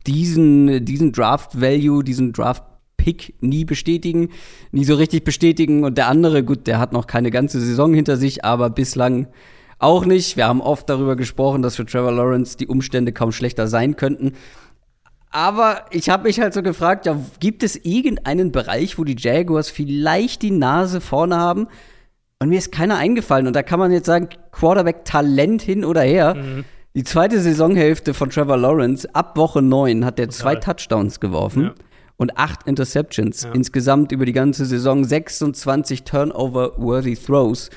diesen, diesen Draft-Value, diesen Draft Pick nie bestätigen, nie so richtig bestätigen. Und der andere, gut, der hat noch keine ganze Saison hinter sich, aber bislang auch nicht. Wir haben oft darüber gesprochen, dass für Trevor Lawrence die Umstände kaum schlechter sein könnten. Aber ich habe mich halt so gefragt, ja, gibt es irgendeinen Bereich, wo die Jaguars vielleicht die Nase vorne haben? Und mir ist keiner eingefallen. Und da kann man jetzt sagen, Quarterback-Talent hin oder her. Mhm. Die zweite Saisonhälfte von Trevor Lawrence, ab Woche 9 hat er zwei Touchdowns geworfen. Ja. Und acht Interceptions. Ja. Insgesamt über die ganze Saison 26 Turnover-worthy Throws.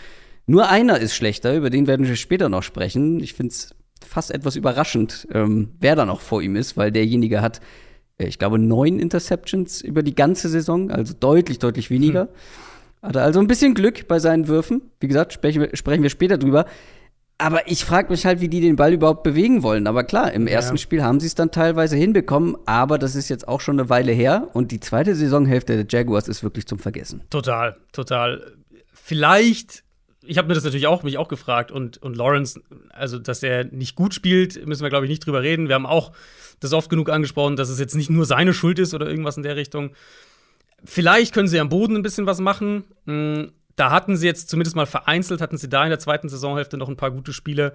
Nur einer ist schlechter, über den werden wir später noch sprechen. Ich finde es fast etwas überraschend, ähm, wer da noch vor ihm ist, weil derjenige hat, äh, ich glaube, neun Interceptions über die ganze Saison, also deutlich, deutlich weniger. Hm. Hatte also ein bisschen Glück bei seinen Würfen. Wie gesagt, sprechen wir, sprechen wir später drüber. Aber ich frage mich halt, wie die den Ball überhaupt bewegen wollen. Aber klar, im ersten ja. Spiel haben sie es dann teilweise hinbekommen, aber das ist jetzt auch schon eine Weile her. Und die zweite Saisonhälfte der Jaguars ist wirklich zum Vergessen. Total, total. Vielleicht ich habe mir das natürlich auch, mich auch gefragt und, und Lawrence, also dass er nicht gut spielt, müssen wir, glaube ich, nicht drüber reden. Wir haben auch das oft genug angesprochen, dass es jetzt nicht nur seine Schuld ist oder irgendwas in der Richtung. Vielleicht können sie am Boden ein bisschen was machen. Da hatten sie jetzt zumindest mal vereinzelt, hatten sie da in der zweiten Saisonhälfte noch ein paar gute Spiele.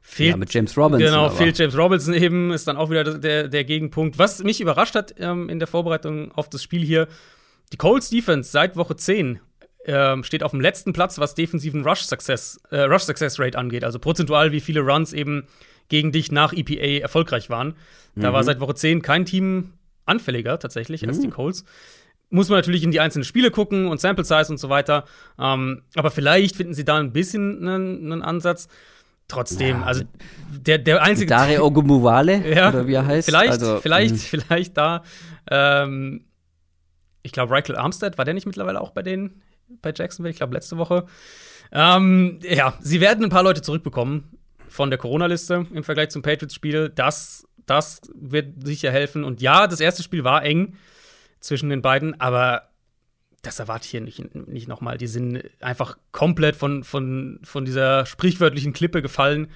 Fehlt, ja, mit James Robinson. Genau, aber. fehlt James Robinson eben, ist dann auch wieder der, der Gegenpunkt. Was mich überrascht hat ähm, in der Vorbereitung auf das Spiel hier, die Colts Defense seit Woche 10 ähm, steht auf dem letzten Platz, was defensiven Rush Success, äh, Rush Success Rate angeht. Also prozentual, wie viele Runs eben gegen dich nach EPA erfolgreich waren. Da mhm. war seit Woche 10 kein Team anfälliger tatsächlich mhm. als die mhm. Muss man natürlich in die einzelnen Spiele gucken und Sample Size und so weiter. Ähm, aber vielleicht finden sie da ein bisschen einen Ansatz. Trotzdem, ja, also der, der einzige. Dare Ogumuwale, ja, oder wie er heißt. Vielleicht, also, vielleicht, mhm. vielleicht da. Ähm, ich glaube, Michael Armstead, war der nicht mittlerweile auch bei denen? bei Jacksonville, ich glaube letzte Woche. Ähm, ja, sie werden ein paar Leute zurückbekommen von der Corona-Liste im Vergleich zum Patriots-Spiel. Das, das wird sicher helfen. Und ja, das erste Spiel war eng zwischen den beiden, aber das erwarte ich hier nicht, nicht nochmal. Die sind einfach komplett von, von, von dieser sprichwörtlichen Klippe gefallen.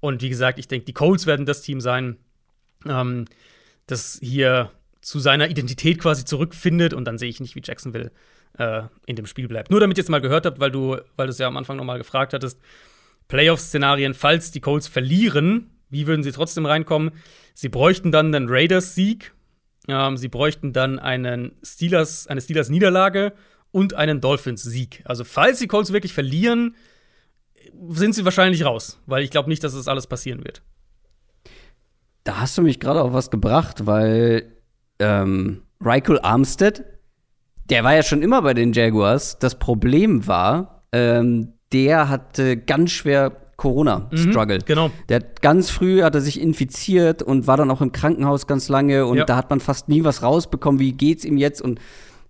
Und wie gesagt, ich denke, die Colts werden das Team sein, ähm, das hier zu seiner Identität quasi zurückfindet. Und dann sehe ich nicht, wie Jacksonville äh, in dem Spiel bleibt. Nur damit ihr jetzt mal gehört habt, weil du, weil es ja am Anfang nochmal gefragt hattest, Playoff-Szenarien, falls die Colts verlieren, wie würden sie trotzdem reinkommen? Sie bräuchten dann einen Raiders-Sieg, ähm, sie bräuchten dann einen Steelers, eine Steelers-Niederlage und einen Dolphins-Sieg. Also falls die Colts wirklich verlieren, sind sie wahrscheinlich raus, weil ich glaube nicht, dass das alles passieren wird. Da hast du mich gerade auf was gebracht, weil ähm, Michael Armstead der war ja schon immer bei den Jaguars. Das Problem war, ähm, der hatte ganz schwer Corona-Struggle. Mhm, genau. Der hat ganz früh hat er sich infiziert und war dann auch im Krankenhaus ganz lange und ja. da hat man fast nie was rausbekommen, wie geht's ihm jetzt und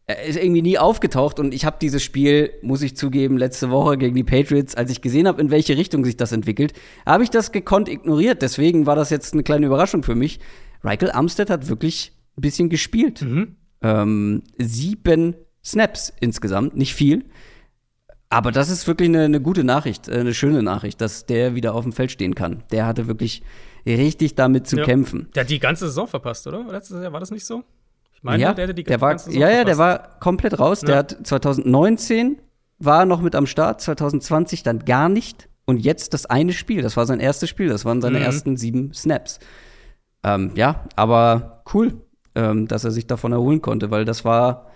er ist irgendwie nie aufgetaucht und ich habe dieses Spiel, muss ich zugeben, letzte Woche gegen die Patriots, als ich gesehen habe, in welche Richtung sich das entwickelt, habe ich das gekonnt ignoriert. Deswegen war das jetzt eine kleine Überraschung für mich. Michael Armstead hat wirklich ein bisschen gespielt. Mhm. Ähm, sieben Snaps insgesamt, nicht viel. Aber das ist wirklich eine, eine, gute Nachricht, äh, eine schöne Nachricht, dass der wieder auf dem Feld stehen kann. Der hatte wirklich richtig damit zu ja. kämpfen. Der hat die ganze Saison verpasst, oder? Letztes Jahr war das nicht so? Ich meine, ja, der, die der war, ganze Saison Ja, ja, der war komplett raus. Ja. Der hat 2019 war noch mit am Start, 2020 dann gar nicht. Und jetzt das eine Spiel, das war sein erstes Spiel, das waren seine mhm. ersten sieben Snaps. Ähm, ja, aber cool ähm, dass er sich davon erholen konnte, weil das war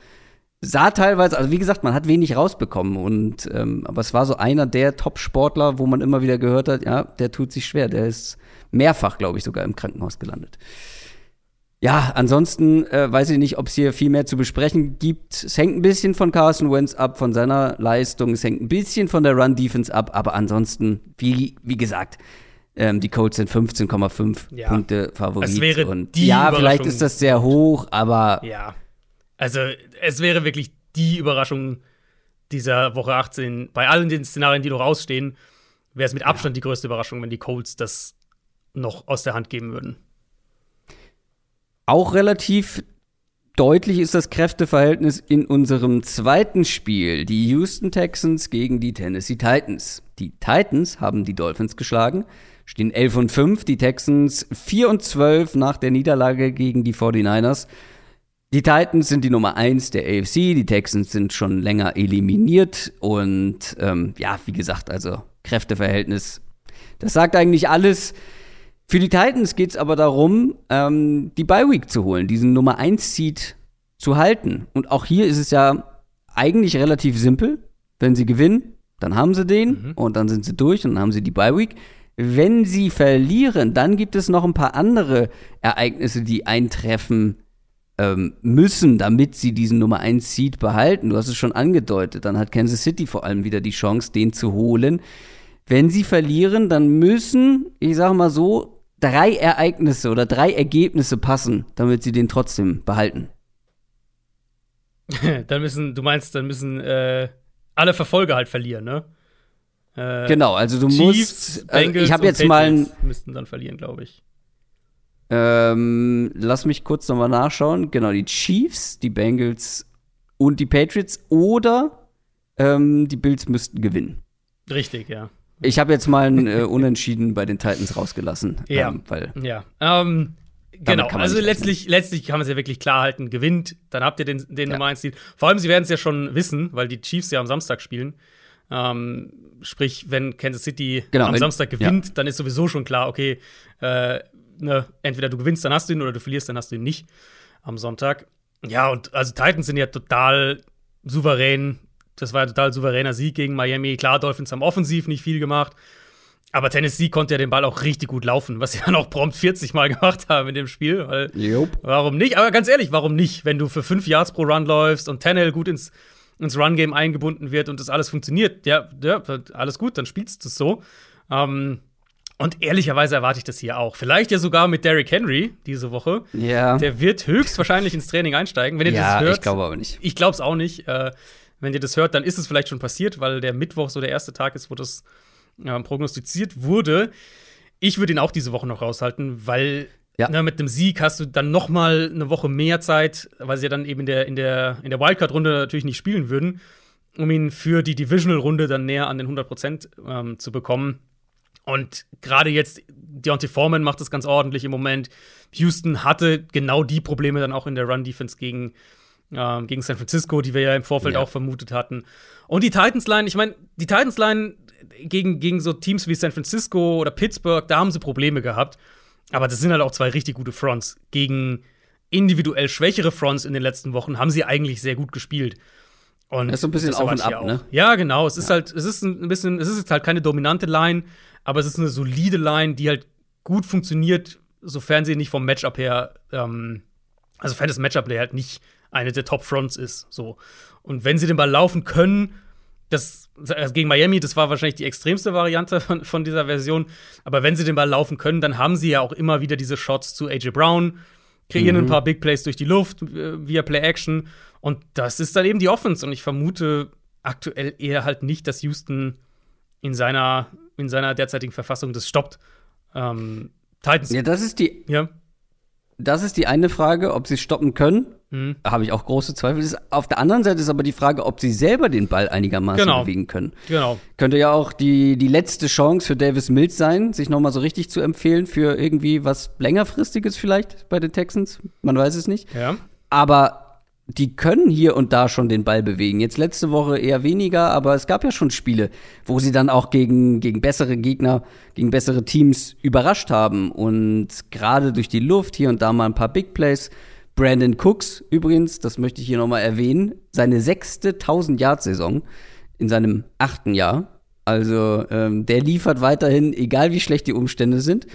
sah teilweise, also wie gesagt, man hat wenig rausbekommen und ähm, aber es war so einer der Top-Sportler, wo man immer wieder gehört hat, ja, der tut sich schwer, der ist mehrfach, glaube ich, sogar im Krankenhaus gelandet. Ja, ansonsten äh, weiß ich nicht, ob es hier viel mehr zu besprechen gibt. Es hängt ein bisschen von Carson Wentz ab, von seiner Leistung. Es hängt ein bisschen von der Run-Defense ab. Aber ansonsten, wie, wie gesagt, ähm, die Colts sind 15,5 ja. Punkte Favorit. Es wäre und ja, vielleicht ist das sehr hoch, aber. Ja. Also, es wäre wirklich die Überraschung dieser Woche 18. Bei allen den Szenarien, die noch rausstehen, wäre es mit Abstand die größte Überraschung, wenn die Colts das noch aus der Hand geben würden. Auch relativ deutlich ist das Kräfteverhältnis in unserem zweiten Spiel. Die Houston Texans gegen die Tennessee Titans. Die Titans haben die Dolphins geschlagen stehen 11 und 5, die Texans 4 und 12 nach der Niederlage gegen die 49ers. Die Titans sind die Nummer 1 der AFC, die Texans sind schon länger eliminiert und ähm, ja, wie gesagt, also Kräfteverhältnis, das sagt eigentlich alles. Für die Titans geht es aber darum, ähm, die Bye Week zu holen, diesen Nummer 1 Seed zu halten. Und auch hier ist es ja eigentlich relativ simpel. Wenn sie gewinnen, dann haben sie den mhm. und dann sind sie durch und dann haben sie die Bye Week. Wenn sie verlieren, dann gibt es noch ein paar andere Ereignisse, die eintreffen ähm, müssen, damit sie diesen Nummer 1 Seed behalten. Du hast es schon angedeutet. Dann hat Kansas City vor allem wieder die Chance, den zu holen. Wenn sie verlieren, dann müssen, ich sag mal so, drei Ereignisse oder drei Ergebnisse passen, damit sie den trotzdem behalten. dann müssen, du meinst, dann müssen äh, alle Verfolger halt verlieren, ne? Äh, genau, also du Chiefs, musst. Also ich habe jetzt mal. Ein, müssten dann verlieren, glaube ich. Ähm, lass mich kurz nochmal nachschauen. Genau, die Chiefs, die Bengals und die Patriots oder ähm, die Bills müssten gewinnen. Richtig, ja. Ich habe jetzt mal ein äh, Unentschieden bei den Titans rausgelassen. Ja. Ähm, weil ja. Ähm, genau. Also letztlich, letztlich kann man es ja wirklich klar halten. Gewinnt, dann habt ihr den, den ja. Nummer 1 Ziel. Vor allem, sie werden es ja schon wissen, weil die Chiefs ja am Samstag spielen. Ähm, sprich, wenn Kansas City genau, am wenn, Samstag gewinnt, ja. dann ist sowieso schon klar, okay, äh, ne, entweder du gewinnst, dann hast du ihn, oder du verlierst, dann hast du ihn nicht am Sonntag. Ja, und also Titans sind ja total souverän das war ein total souveräner Sieg gegen Miami. Klar, Dolphins haben offensiv nicht viel gemacht. Aber Tennessee konnte ja den Ball auch richtig gut laufen, was sie dann auch prompt 40 Mal gemacht haben in dem Spiel. Weil, warum nicht? Aber ganz ehrlich, warum nicht? Wenn du für 5 Yards pro Run läufst und Tennell gut ins, ins Run-Game eingebunden wird und das alles funktioniert, ja, ja alles gut, dann spielst du es so. Ähm, und ehrlicherweise erwarte ich das hier auch. Vielleicht ja sogar mit Derrick Henry diese Woche. Ja. Der wird höchstwahrscheinlich ins Training einsteigen. Wenn ihr ja, das hört. Ich glaube aber nicht. Ich glaube es auch nicht. Äh, wenn ihr das hört, dann ist es vielleicht schon passiert, weil der Mittwoch so der erste Tag ist, wo das äh, prognostiziert wurde. Ich würde ihn auch diese Woche noch raushalten, weil ja. na, mit dem Sieg hast du dann noch mal eine Woche mehr Zeit, weil sie ja dann eben in der, in der, in der Wildcard-Runde natürlich nicht spielen würden, um ihn für die Divisional-Runde dann näher an den 100 Prozent ähm, zu bekommen. Und gerade jetzt, Deontay Foreman macht das ganz ordentlich im Moment. Houston hatte genau die Probleme dann auch in der Run-Defense gegen, äh, gegen San Francisco, die wir ja im Vorfeld ja. auch vermutet hatten. Und die Titans-Line, ich meine, die Titans-Line gegen, gegen so Teams wie San Francisco oder Pittsburgh, da haben sie Probleme gehabt. Aber das sind halt auch zwei richtig gute Fronts. Gegen individuell schwächere Fronts in den letzten Wochen haben sie eigentlich sehr gut gespielt. Und das ist so ein bisschen auf und ab, ne? Ja, genau. Es ist halt, es ist ein bisschen, es ist jetzt halt keine dominante Line, aber es ist eine solide Line, die halt gut funktioniert, sofern sie nicht vom Matchup her, ähm, also sofern das Matchup halt nicht eine der Top Fronts ist. So. Und wenn sie den Ball laufen können, das also gegen Miami, das war wahrscheinlich die extremste Variante von, von dieser Version. Aber wenn sie den Ball laufen können, dann haben sie ja auch immer wieder diese Shots zu AJ Brown, kreieren mhm. ein paar Big Plays durch die Luft äh, via Play Action. Und das ist dann eben die Offense. Und ich vermute aktuell eher halt nicht, dass Houston in seiner, in seiner derzeitigen Verfassung das stoppt. Ähm, Titans. Ja, das ist die. Ja. Das ist die eine Frage, ob sie stoppen können. Mhm. Habe ich auch große Zweifel. Auf der anderen Seite ist aber die Frage, ob sie selber den Ball einigermaßen genau. bewegen können. Genau. Könnte ja auch die, die letzte Chance für Davis Mills sein, sich nochmal so richtig zu empfehlen für irgendwie was längerfristiges vielleicht bei den Texans. Man weiß es nicht. Ja. Aber die können hier und da schon den Ball bewegen. Jetzt letzte Woche eher weniger, aber es gab ja schon Spiele, wo sie dann auch gegen, gegen bessere Gegner, gegen bessere Teams überrascht haben. Und gerade durch die Luft hier und da mal ein paar Big Plays. Brandon Cooks übrigens, das möchte ich hier nochmal erwähnen, seine sechste 1000-Yard-Saison in seinem achten Jahr. Also ähm, der liefert weiterhin, egal wie schlecht die Umstände sind.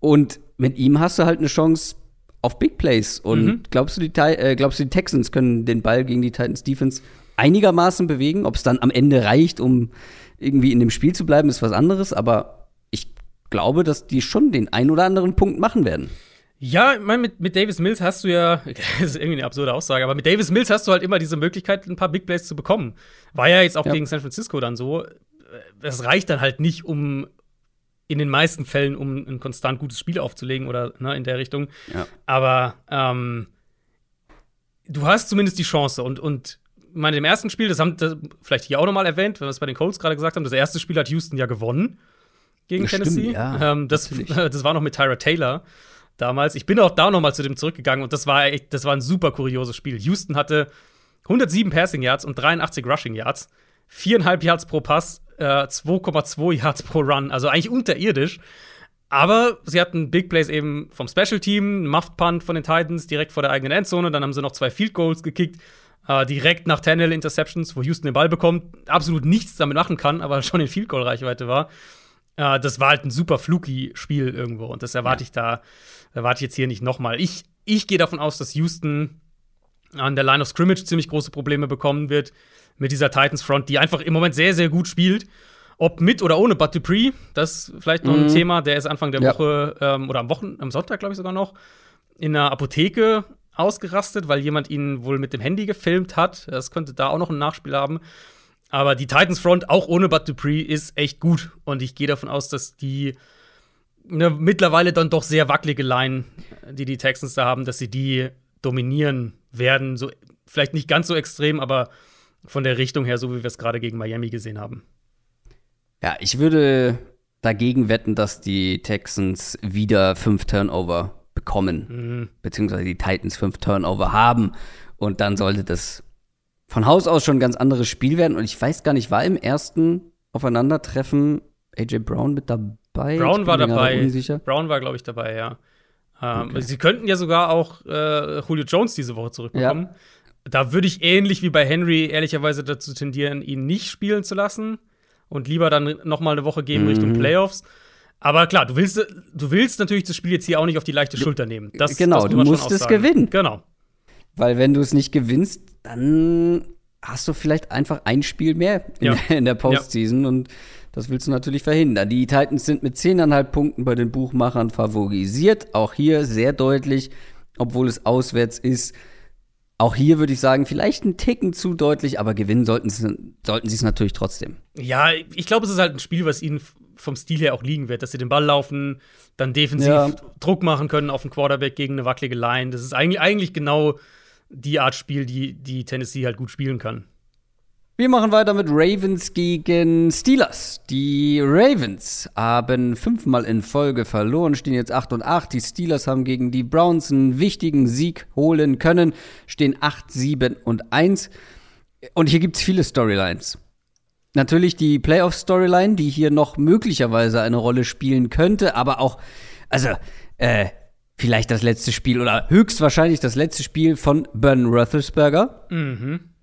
Und mit ihm hast du halt eine Chance, auf Big Plays. Und mhm. glaubst, du, die, äh, glaubst du, die Texans können den Ball gegen die Titans Defense einigermaßen bewegen? Ob es dann am Ende reicht, um irgendwie in dem Spiel zu bleiben, ist was anderes. Aber ich glaube, dass die schon den ein oder anderen Punkt machen werden. Ja, ich meine, mit, mit Davis Mills hast du ja, das ist irgendwie eine absurde Aussage, aber mit Davis Mills hast du halt immer diese Möglichkeit, ein paar Big Plays zu bekommen. War ja jetzt auch ja. gegen San Francisco dann so. Das reicht dann halt nicht, um, in den meisten Fällen, um ein konstant gutes Spiel aufzulegen oder ne, in der Richtung. Ja. Aber ähm, du hast zumindest die Chance. Und, und meine, im ersten Spiel, das haben das vielleicht hier auch nochmal erwähnt, wenn wir es bei den Colts gerade gesagt haben, das erste Spiel hat Houston ja gewonnen gegen das Tennessee. Stimmt, ja, ähm, das, das war noch mit Tyra Taylor damals. Ich bin auch da nochmal zu dem zurückgegangen und das war echt, das war ein super kurioses Spiel. Houston hatte 107 Passing Yards und 83 Rushing Yards, viereinhalb Yards pro Pass 2,2 äh, Yards pro Run, also eigentlich unterirdisch. Aber sie hatten Big Plays eben vom Special Team, Muffed Punt von den Titans direkt vor der eigenen Endzone. Dann haben sie noch zwei Field Goals gekickt, äh, direkt nach Tannehill Interceptions, wo Houston den Ball bekommt, absolut nichts damit machen kann, aber schon in Field Goal Reichweite war. Äh, das war halt ein super fluky Spiel irgendwo und das erwarte ja. ich da, erwarte ich jetzt hier nicht nochmal. Ich, ich gehe davon aus, dass Houston an der Line of Scrimmage ziemlich große Probleme bekommen wird mit dieser Titans Front, die einfach im Moment sehr, sehr gut spielt. Ob mit oder ohne Bud Dupree, das ist vielleicht noch mhm. ein Thema. Der ist Anfang der ja. Woche ähm, oder am Wochen, am Sonntag, glaube ich sogar noch, in einer Apotheke ausgerastet, weil jemand ihn wohl mit dem Handy gefilmt hat. Das könnte da auch noch ein Nachspiel haben. Aber die Titans Front, auch ohne Bud Dupree, ist echt gut. Und ich gehe davon aus, dass die eine mittlerweile dann doch sehr wackelige Line, die die Texans da haben, dass sie die dominieren werden. So, vielleicht nicht ganz so extrem, aber von der Richtung her, so wie wir es gerade gegen Miami gesehen haben. Ja, ich würde dagegen wetten, dass die Texans wieder fünf Turnover bekommen, mhm. beziehungsweise die Titans fünf Turnover haben. Und dann sollte das von Haus aus schon ein ganz anderes Spiel werden. Und ich weiß gar nicht, war im ersten Aufeinandertreffen AJ Brown mit dabei? Brown war dabei. Unsicher. Brown war, glaube ich, dabei, ja. Ähm, okay. Sie könnten ja sogar auch äh, Julio Jones diese Woche zurückbekommen. Ja. Da würde ich ähnlich wie bei Henry ehrlicherweise dazu tendieren, ihn nicht spielen zu lassen und lieber dann noch mal eine Woche geben mhm. Richtung Playoffs. Aber klar, du willst, du willst natürlich das Spiel jetzt hier auch nicht auf die leichte Schulter nehmen. Das, genau, das du musst es gewinnen. Genau. Weil wenn du es nicht gewinnst, dann hast du vielleicht einfach ein Spiel mehr in, ja. in der Postseason ja. und das willst du natürlich verhindern. Die Titans sind mit 10,5 Punkten bei den Buchmachern favorisiert. Auch hier sehr deutlich, obwohl es auswärts ist. Auch hier würde ich sagen, vielleicht ein Ticken zu deutlich, aber gewinnen sollten sie, sollten es natürlich trotzdem. Ja, ich glaube, es ist halt ein Spiel, was ihnen vom Stil her auch liegen wird, dass sie den Ball laufen, dann defensiv ja. Druck machen können auf den Quarterback gegen eine wackelige Line. Das ist eigentlich, eigentlich genau die Art Spiel, die, die Tennessee halt gut spielen kann. Wir machen weiter mit Ravens gegen Steelers. Die Ravens haben fünfmal in Folge verloren, stehen jetzt 8 und 8. Die Steelers haben gegen die Browns einen wichtigen Sieg holen können, stehen 8, 7 und 1. Und hier gibt es viele Storylines. Natürlich die Playoff-Storyline, die hier noch möglicherweise eine Rolle spielen könnte, aber auch, also, äh, vielleicht das letzte Spiel oder höchstwahrscheinlich das letzte Spiel von Ben Roethlisberger. Mhm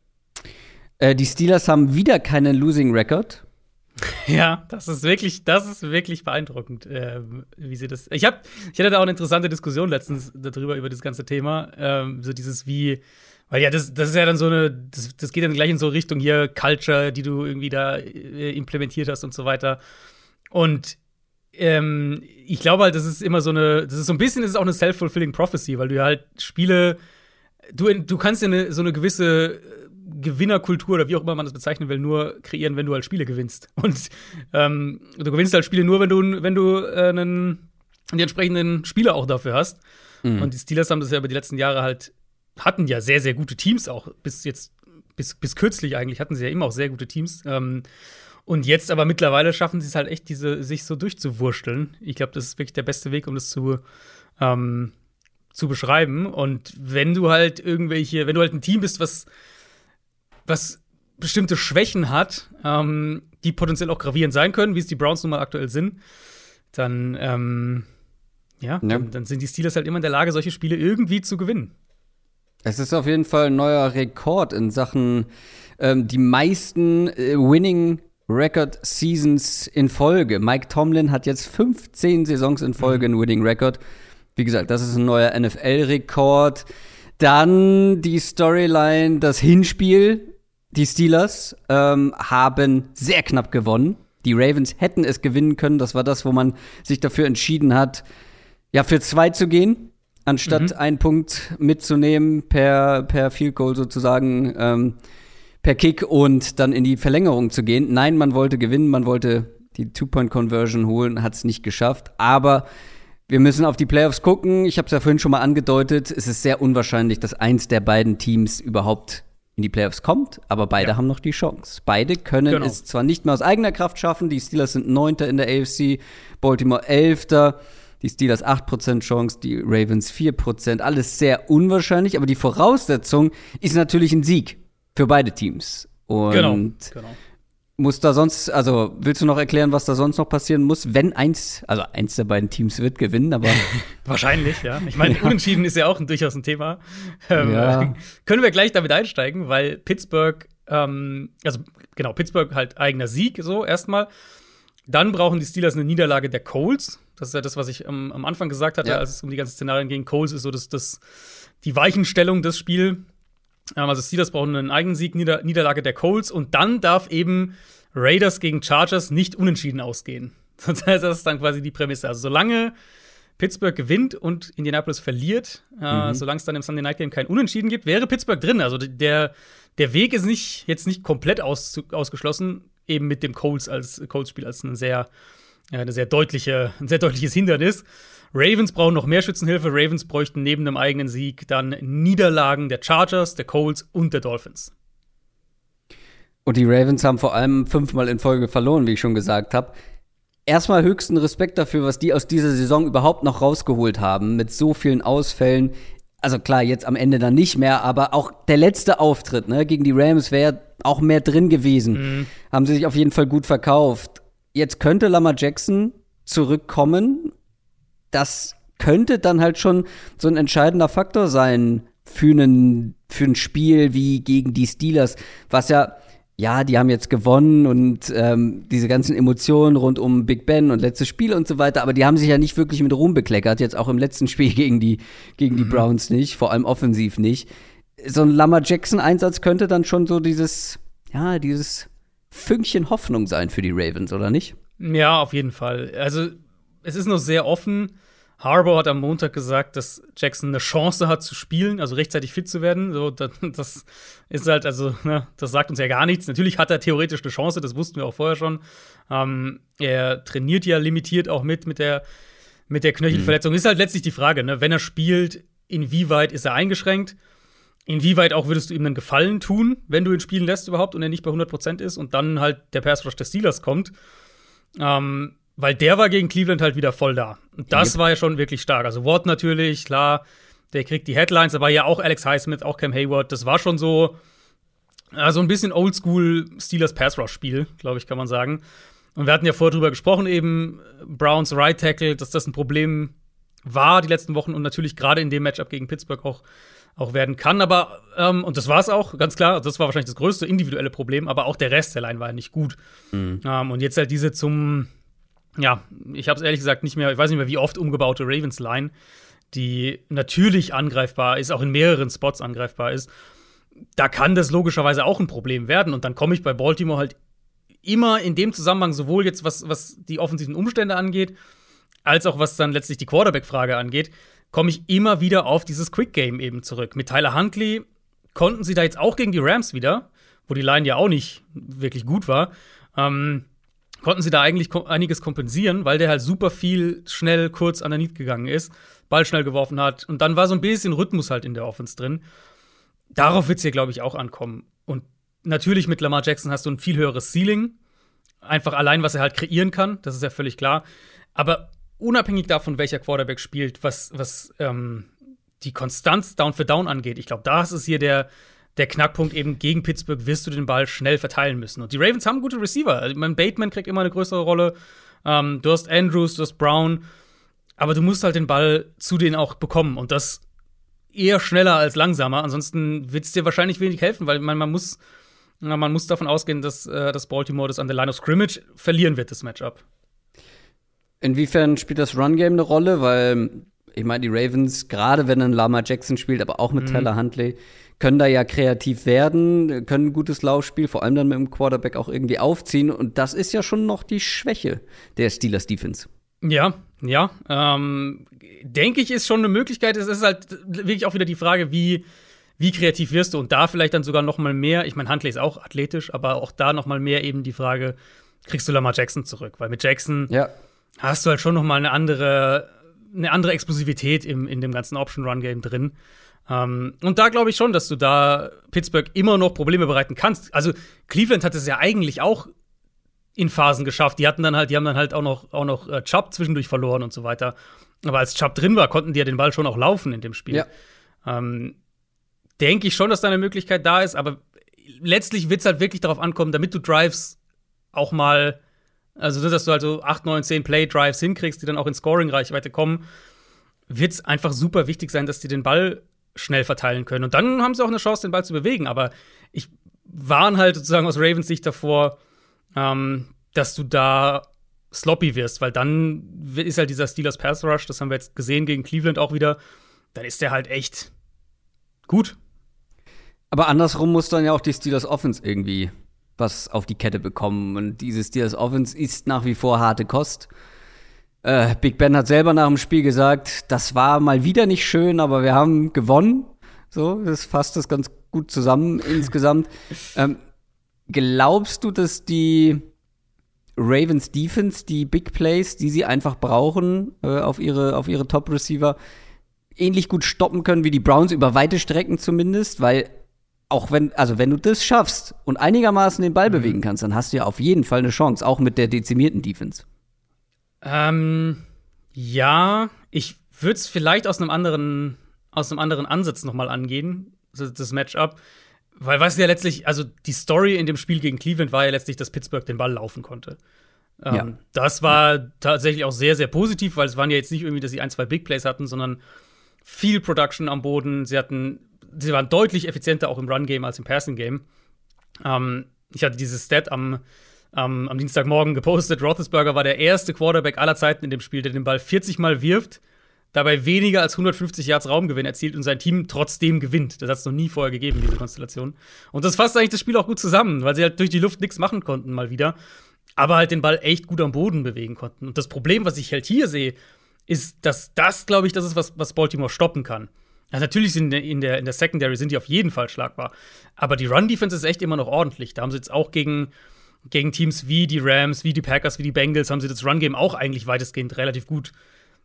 äh, die Steelers haben wieder keinen Losing Record. Ja, das ist wirklich, das ist wirklich beeindruckend, äh, wie sie das. Ich hab, ich hatte da auch eine interessante Diskussion letztens darüber über das ganze Thema, ähm, so dieses wie, weil ja, das, das ist ja dann so eine, das, das geht dann gleich in so Richtung hier Culture, die du irgendwie da äh, implementiert hast und so weiter. Und ähm, ich glaube halt, das ist immer so eine, das ist so ein bisschen, das ist auch eine self-fulfilling prophecy, weil du ja halt Spiele, du, du kannst ja eine, so eine gewisse Gewinnerkultur oder wie auch immer man das bezeichnen will, nur kreieren, wenn du halt Spiele gewinnst. Und ähm, du gewinnst halt Spiele nur, wenn du, wenn du äh, einen, die entsprechenden Spieler auch dafür hast. Mhm. Und die Steelers haben das ja über die letzten Jahre halt, hatten ja sehr, sehr gute Teams auch. Bis jetzt, bis, bis kürzlich eigentlich hatten sie ja immer auch sehr gute Teams. Ähm, und jetzt aber mittlerweile schaffen sie es halt echt, diese, sich so durchzuwursteln. Ich glaube, das ist wirklich der beste Weg, um das zu, ähm, zu beschreiben. Und wenn du halt irgendwelche, wenn du halt ein Team bist, was was bestimmte Schwächen hat, ähm, die potenziell auch gravierend sein können, wie es die Browns nun mal aktuell sind, dann, ähm, ja, ja. Dann, dann, sind die Steelers halt immer in der Lage, solche Spiele irgendwie zu gewinnen. Es ist auf jeden Fall ein neuer Rekord in Sachen ähm, die meisten äh, Winning Record Seasons in Folge. Mike Tomlin hat jetzt 15 Saisons in Folge mhm. einen Winning Record. Wie gesagt, das ist ein neuer NFL-Rekord. Dann die Storyline, das Hinspiel die Steelers ähm, haben sehr knapp gewonnen. Die Ravens hätten es gewinnen können. Das war das, wo man sich dafür entschieden hat, ja, für zwei zu gehen, anstatt mhm. einen Punkt mitzunehmen per, per Field Goal sozusagen, ähm, per Kick und dann in die Verlängerung zu gehen. Nein, man wollte gewinnen, man wollte die Two-Point-Conversion holen, hat es nicht geschafft. Aber wir müssen auf die Playoffs gucken. Ich habe es ja vorhin schon mal angedeutet. Es ist sehr unwahrscheinlich, dass eins der beiden Teams überhaupt in die Playoffs kommt, aber beide ja. haben noch die Chance. Beide können genau. es zwar nicht mehr aus eigener Kraft schaffen, die Steelers sind Neunter in der AFC, Baltimore Elfter, die Steelers 8% Chance, die Ravens 4%, alles sehr unwahrscheinlich, aber die Voraussetzung ist natürlich ein Sieg für beide Teams. Und genau. Genau. Muss da sonst, also willst du noch erklären, was da sonst noch passieren muss, wenn eins, also eins der beiden Teams wird gewinnen, aber. Wahrscheinlich, ja. Ich meine, ja. Unentschieden ist ja auch ein, durchaus ein Thema. Ähm, ja. Können wir gleich damit einsteigen, weil Pittsburgh, ähm, also genau, Pittsburgh halt eigener Sieg, so erstmal. Dann brauchen die Steelers eine Niederlage der Colts. Das ist ja das, was ich am, am Anfang gesagt hatte, ja. als es um die ganzen Szenarien ging. Coles ist so das, das, die Weichenstellung des Spiels. Ähm, also Steelers brauchen einen eigenen Sieg, Nieder Niederlage der Colts und dann darf eben Raiders gegen Chargers nicht unentschieden ausgehen. Das heißt, das ist dann quasi die Prämisse. Also solange Pittsburgh gewinnt und Indianapolis verliert, äh, mhm. solange es dann im Sunday Night Game kein Unentschieden gibt, wäre Pittsburgh drin. Also der, der Weg ist nicht, jetzt nicht komplett aus, ausgeschlossen, eben mit dem Colts als Colts-Spiel als ein sehr, ja, eine sehr deutliche, ein sehr deutliches Hindernis. Ravens brauchen noch mehr Schützenhilfe. Ravens bräuchten neben dem eigenen Sieg dann Niederlagen der Chargers, der Colts und der Dolphins. Und die Ravens haben vor allem fünfmal in Folge verloren, wie ich schon gesagt habe. Erstmal höchsten Respekt dafür, was die aus dieser Saison überhaupt noch rausgeholt haben, mit so vielen Ausfällen. Also klar, jetzt am Ende dann nicht mehr, aber auch der letzte Auftritt ne, gegen die Rams wäre auch mehr drin gewesen. Mhm. Haben sie sich auf jeden Fall gut verkauft. Jetzt könnte Lamar Jackson zurückkommen das könnte dann halt schon so ein entscheidender Faktor sein für, einen, für ein Spiel wie gegen die Steelers, was ja ja, die haben jetzt gewonnen und ähm, diese ganzen Emotionen rund um Big Ben und letztes Spiel und so weiter, aber die haben sich ja nicht wirklich mit Ruhm bekleckert, jetzt auch im letzten Spiel gegen die, gegen die mhm. Browns nicht, vor allem offensiv nicht. So ein Lamar Jackson-Einsatz könnte dann schon so dieses, ja, dieses Fünkchen Hoffnung sein für die Ravens, oder nicht? Ja, auf jeden Fall. Also, es ist noch sehr offen. Harbour hat am Montag gesagt, dass Jackson eine Chance hat zu spielen, also rechtzeitig fit zu werden. So, das, das ist halt, also, ne, das sagt uns ja gar nichts. Natürlich hat er theoretisch eine Chance, das wussten wir auch vorher schon. Ähm, er trainiert ja limitiert auch mit, mit der, mit der Knöchelverletzung. Mhm. Ist halt letztlich die Frage, ne, wenn er spielt, inwieweit ist er eingeschränkt? Inwieweit auch würdest du ihm einen Gefallen tun, wenn du ihn spielen lässt überhaupt und er nicht bei 100% ist und dann halt der Pass Rush des Steelers kommt? Ähm, weil der war gegen Cleveland halt wieder voll da. Und das yep. war ja schon wirklich stark. Also Ward natürlich, klar, der kriegt die Headlines, aber ja auch Alex Highsmith, auch Cam Hayward. Das war schon so, also ein bisschen Oldschool Steelers Pass Rush Spiel, glaube ich, kann man sagen. Und wir hatten ja vorher drüber gesprochen, eben Browns Right Tackle, dass das ein Problem war die letzten Wochen und natürlich gerade in dem Matchup gegen Pittsburgh auch, auch werden kann. Aber, ähm, und das war es auch, ganz klar, das war wahrscheinlich das größte individuelle Problem, aber auch der Rest der Line war ja nicht gut. Mhm. Ähm, und jetzt halt diese zum ja, ich habe es ehrlich gesagt nicht mehr, ich weiß nicht mehr, wie oft umgebaute Ravens-Line, die natürlich angreifbar ist, auch in mehreren Spots angreifbar ist. Da kann das logischerweise auch ein Problem werden. Und dann komme ich bei Baltimore halt immer in dem Zusammenhang, sowohl jetzt was, was die offensiven Umstände angeht, als auch was dann letztlich die Quarterback-Frage angeht, komme ich immer wieder auf dieses Quick-Game eben zurück. Mit Tyler Huntley konnten sie da jetzt auch gegen die Rams wieder, wo die Line ja auch nicht wirklich gut war. Ähm, konnten sie da eigentlich einiges kompensieren, weil der halt super viel schnell kurz an der Niet gegangen ist, Ball schnell geworfen hat und dann war so ein bisschen Rhythmus halt in der Offense drin. Darauf wird es hier, glaube ich, auch ankommen. Und natürlich mit Lamar Jackson hast du ein viel höheres Ceiling. Einfach allein, was er halt kreieren kann, das ist ja völlig klar. Aber unabhängig davon, welcher Quarterback spielt, was, was ähm, die Konstanz Down für Down angeht, ich glaube, da ist hier der, der Knackpunkt eben gegen Pittsburgh wirst du den Ball schnell verteilen müssen. Und die Ravens haben gute Receiver. Also, mein Bateman kriegt immer eine größere Rolle. Ähm, du hast Andrews, du hast Brown. Aber du musst halt den Ball zu denen auch bekommen. Und das eher schneller als langsamer. Ansonsten wird es dir wahrscheinlich wenig helfen, weil man, man, muss, man muss davon ausgehen, dass, äh, dass Baltimore das an der Line of Scrimmage verlieren wird, das Matchup. Inwiefern spielt das Run-Game eine Rolle? Weil ich meine, die Ravens, gerade wenn ein Lama Jackson spielt, aber auch mit mhm. Tyler Huntley, können da ja kreativ werden, können ein gutes Laufspiel, vor allem dann mit dem Quarterback auch irgendwie aufziehen. Und das ist ja schon noch die Schwäche der Steelers Defense. Ja, ja. Ähm, denke ich, ist schon eine Möglichkeit. Es ist halt wirklich auch wieder die Frage, wie, wie kreativ wirst du und da vielleicht dann sogar noch mal mehr. Ich meine, Huntley ist auch athletisch, aber auch da noch mal mehr eben die Frage, kriegst du Lamar Jackson zurück? Weil mit Jackson ja. hast du halt schon noch mal eine andere, eine andere Explosivität im, in dem ganzen Option-Run-Game drin. Ähm, und da glaube ich schon, dass du da Pittsburgh immer noch Probleme bereiten kannst. Also Cleveland hat es ja eigentlich auch in Phasen geschafft. Die hatten dann halt, die haben dann halt auch noch, auch noch äh, Chubb zwischendurch verloren und so weiter. Aber als Chubb drin war, konnten die ja den Ball schon auch laufen in dem Spiel. Ja. Ähm, Denke ich schon, dass da eine Möglichkeit da ist, aber letztlich wird es halt wirklich darauf ankommen, damit du Drives auch mal, also dass du also 8, 9, 10 Play-Drives hinkriegst, die dann auch in Scoring-Reichweite kommen, wird es einfach super wichtig sein, dass die den Ball schnell verteilen können. Und dann haben sie auch eine Chance, den Ball zu bewegen. Aber ich warne halt sozusagen aus Ravens Sicht davor, ähm, dass du da sloppy wirst, weil dann ist halt dieser Steelers Pass Rush, das haben wir jetzt gesehen gegen Cleveland auch wieder, dann ist der halt echt gut. Aber andersrum muss dann ja auch die Steelers Offense irgendwie was auf die Kette bekommen. Und diese Steelers Offense ist nach wie vor harte Kost. Äh, Big Ben hat selber nach dem Spiel gesagt, das war mal wieder nicht schön, aber wir haben gewonnen. So, das fasst das ganz gut zusammen insgesamt. Ähm, glaubst du, dass die Ravens Defense die Big Plays, die sie einfach brauchen äh, auf ihre, auf ihre Top Receiver, ähnlich gut stoppen können wie die Browns über weite Strecken zumindest, weil auch wenn, also wenn du das schaffst und einigermaßen den Ball mhm. bewegen kannst, dann hast du ja auf jeden Fall eine Chance, auch mit der dezimierten Defense. Ähm, ja, ich würde es vielleicht aus einem anderen, aus einem anderen Ansatz noch mal angehen, das Matchup. Weil was ja letztlich, also die Story in dem Spiel gegen Cleveland war ja letztlich, dass Pittsburgh den Ball laufen konnte. Ähm, ja. Das war tatsächlich auch sehr, sehr positiv, weil es waren ja jetzt nicht irgendwie, dass sie ein, zwei Big Plays hatten, sondern viel Production am Boden. Sie hatten, sie waren deutlich effizienter auch im Run-Game als im Passing-Game. Ähm, ich hatte dieses Stat am, ähm, am Dienstagmorgen gepostet. Roethlisberger war der erste Quarterback aller Zeiten in dem Spiel, der den Ball 40 Mal wirft dabei weniger als 150 Yards Raumgewinn erzielt und sein Team trotzdem gewinnt. Das hat es noch nie vorher gegeben, diese Konstellation. Und das fasst eigentlich das Spiel auch gut zusammen, weil sie halt durch die Luft nichts machen konnten, mal wieder. Aber halt den Ball echt gut am Boden bewegen konnten. Und das Problem, was ich halt hier sehe, ist, dass das, glaube ich, das ist, was, was Baltimore stoppen kann. Ja, natürlich sind in der, in der Secondary sind die auf jeden Fall schlagbar. Aber die Run-Defense ist echt immer noch ordentlich. Da haben sie jetzt auch gegen, gegen Teams wie die Rams, wie die Packers, wie die Bengals, haben sie das Run-Game auch eigentlich weitestgehend relativ gut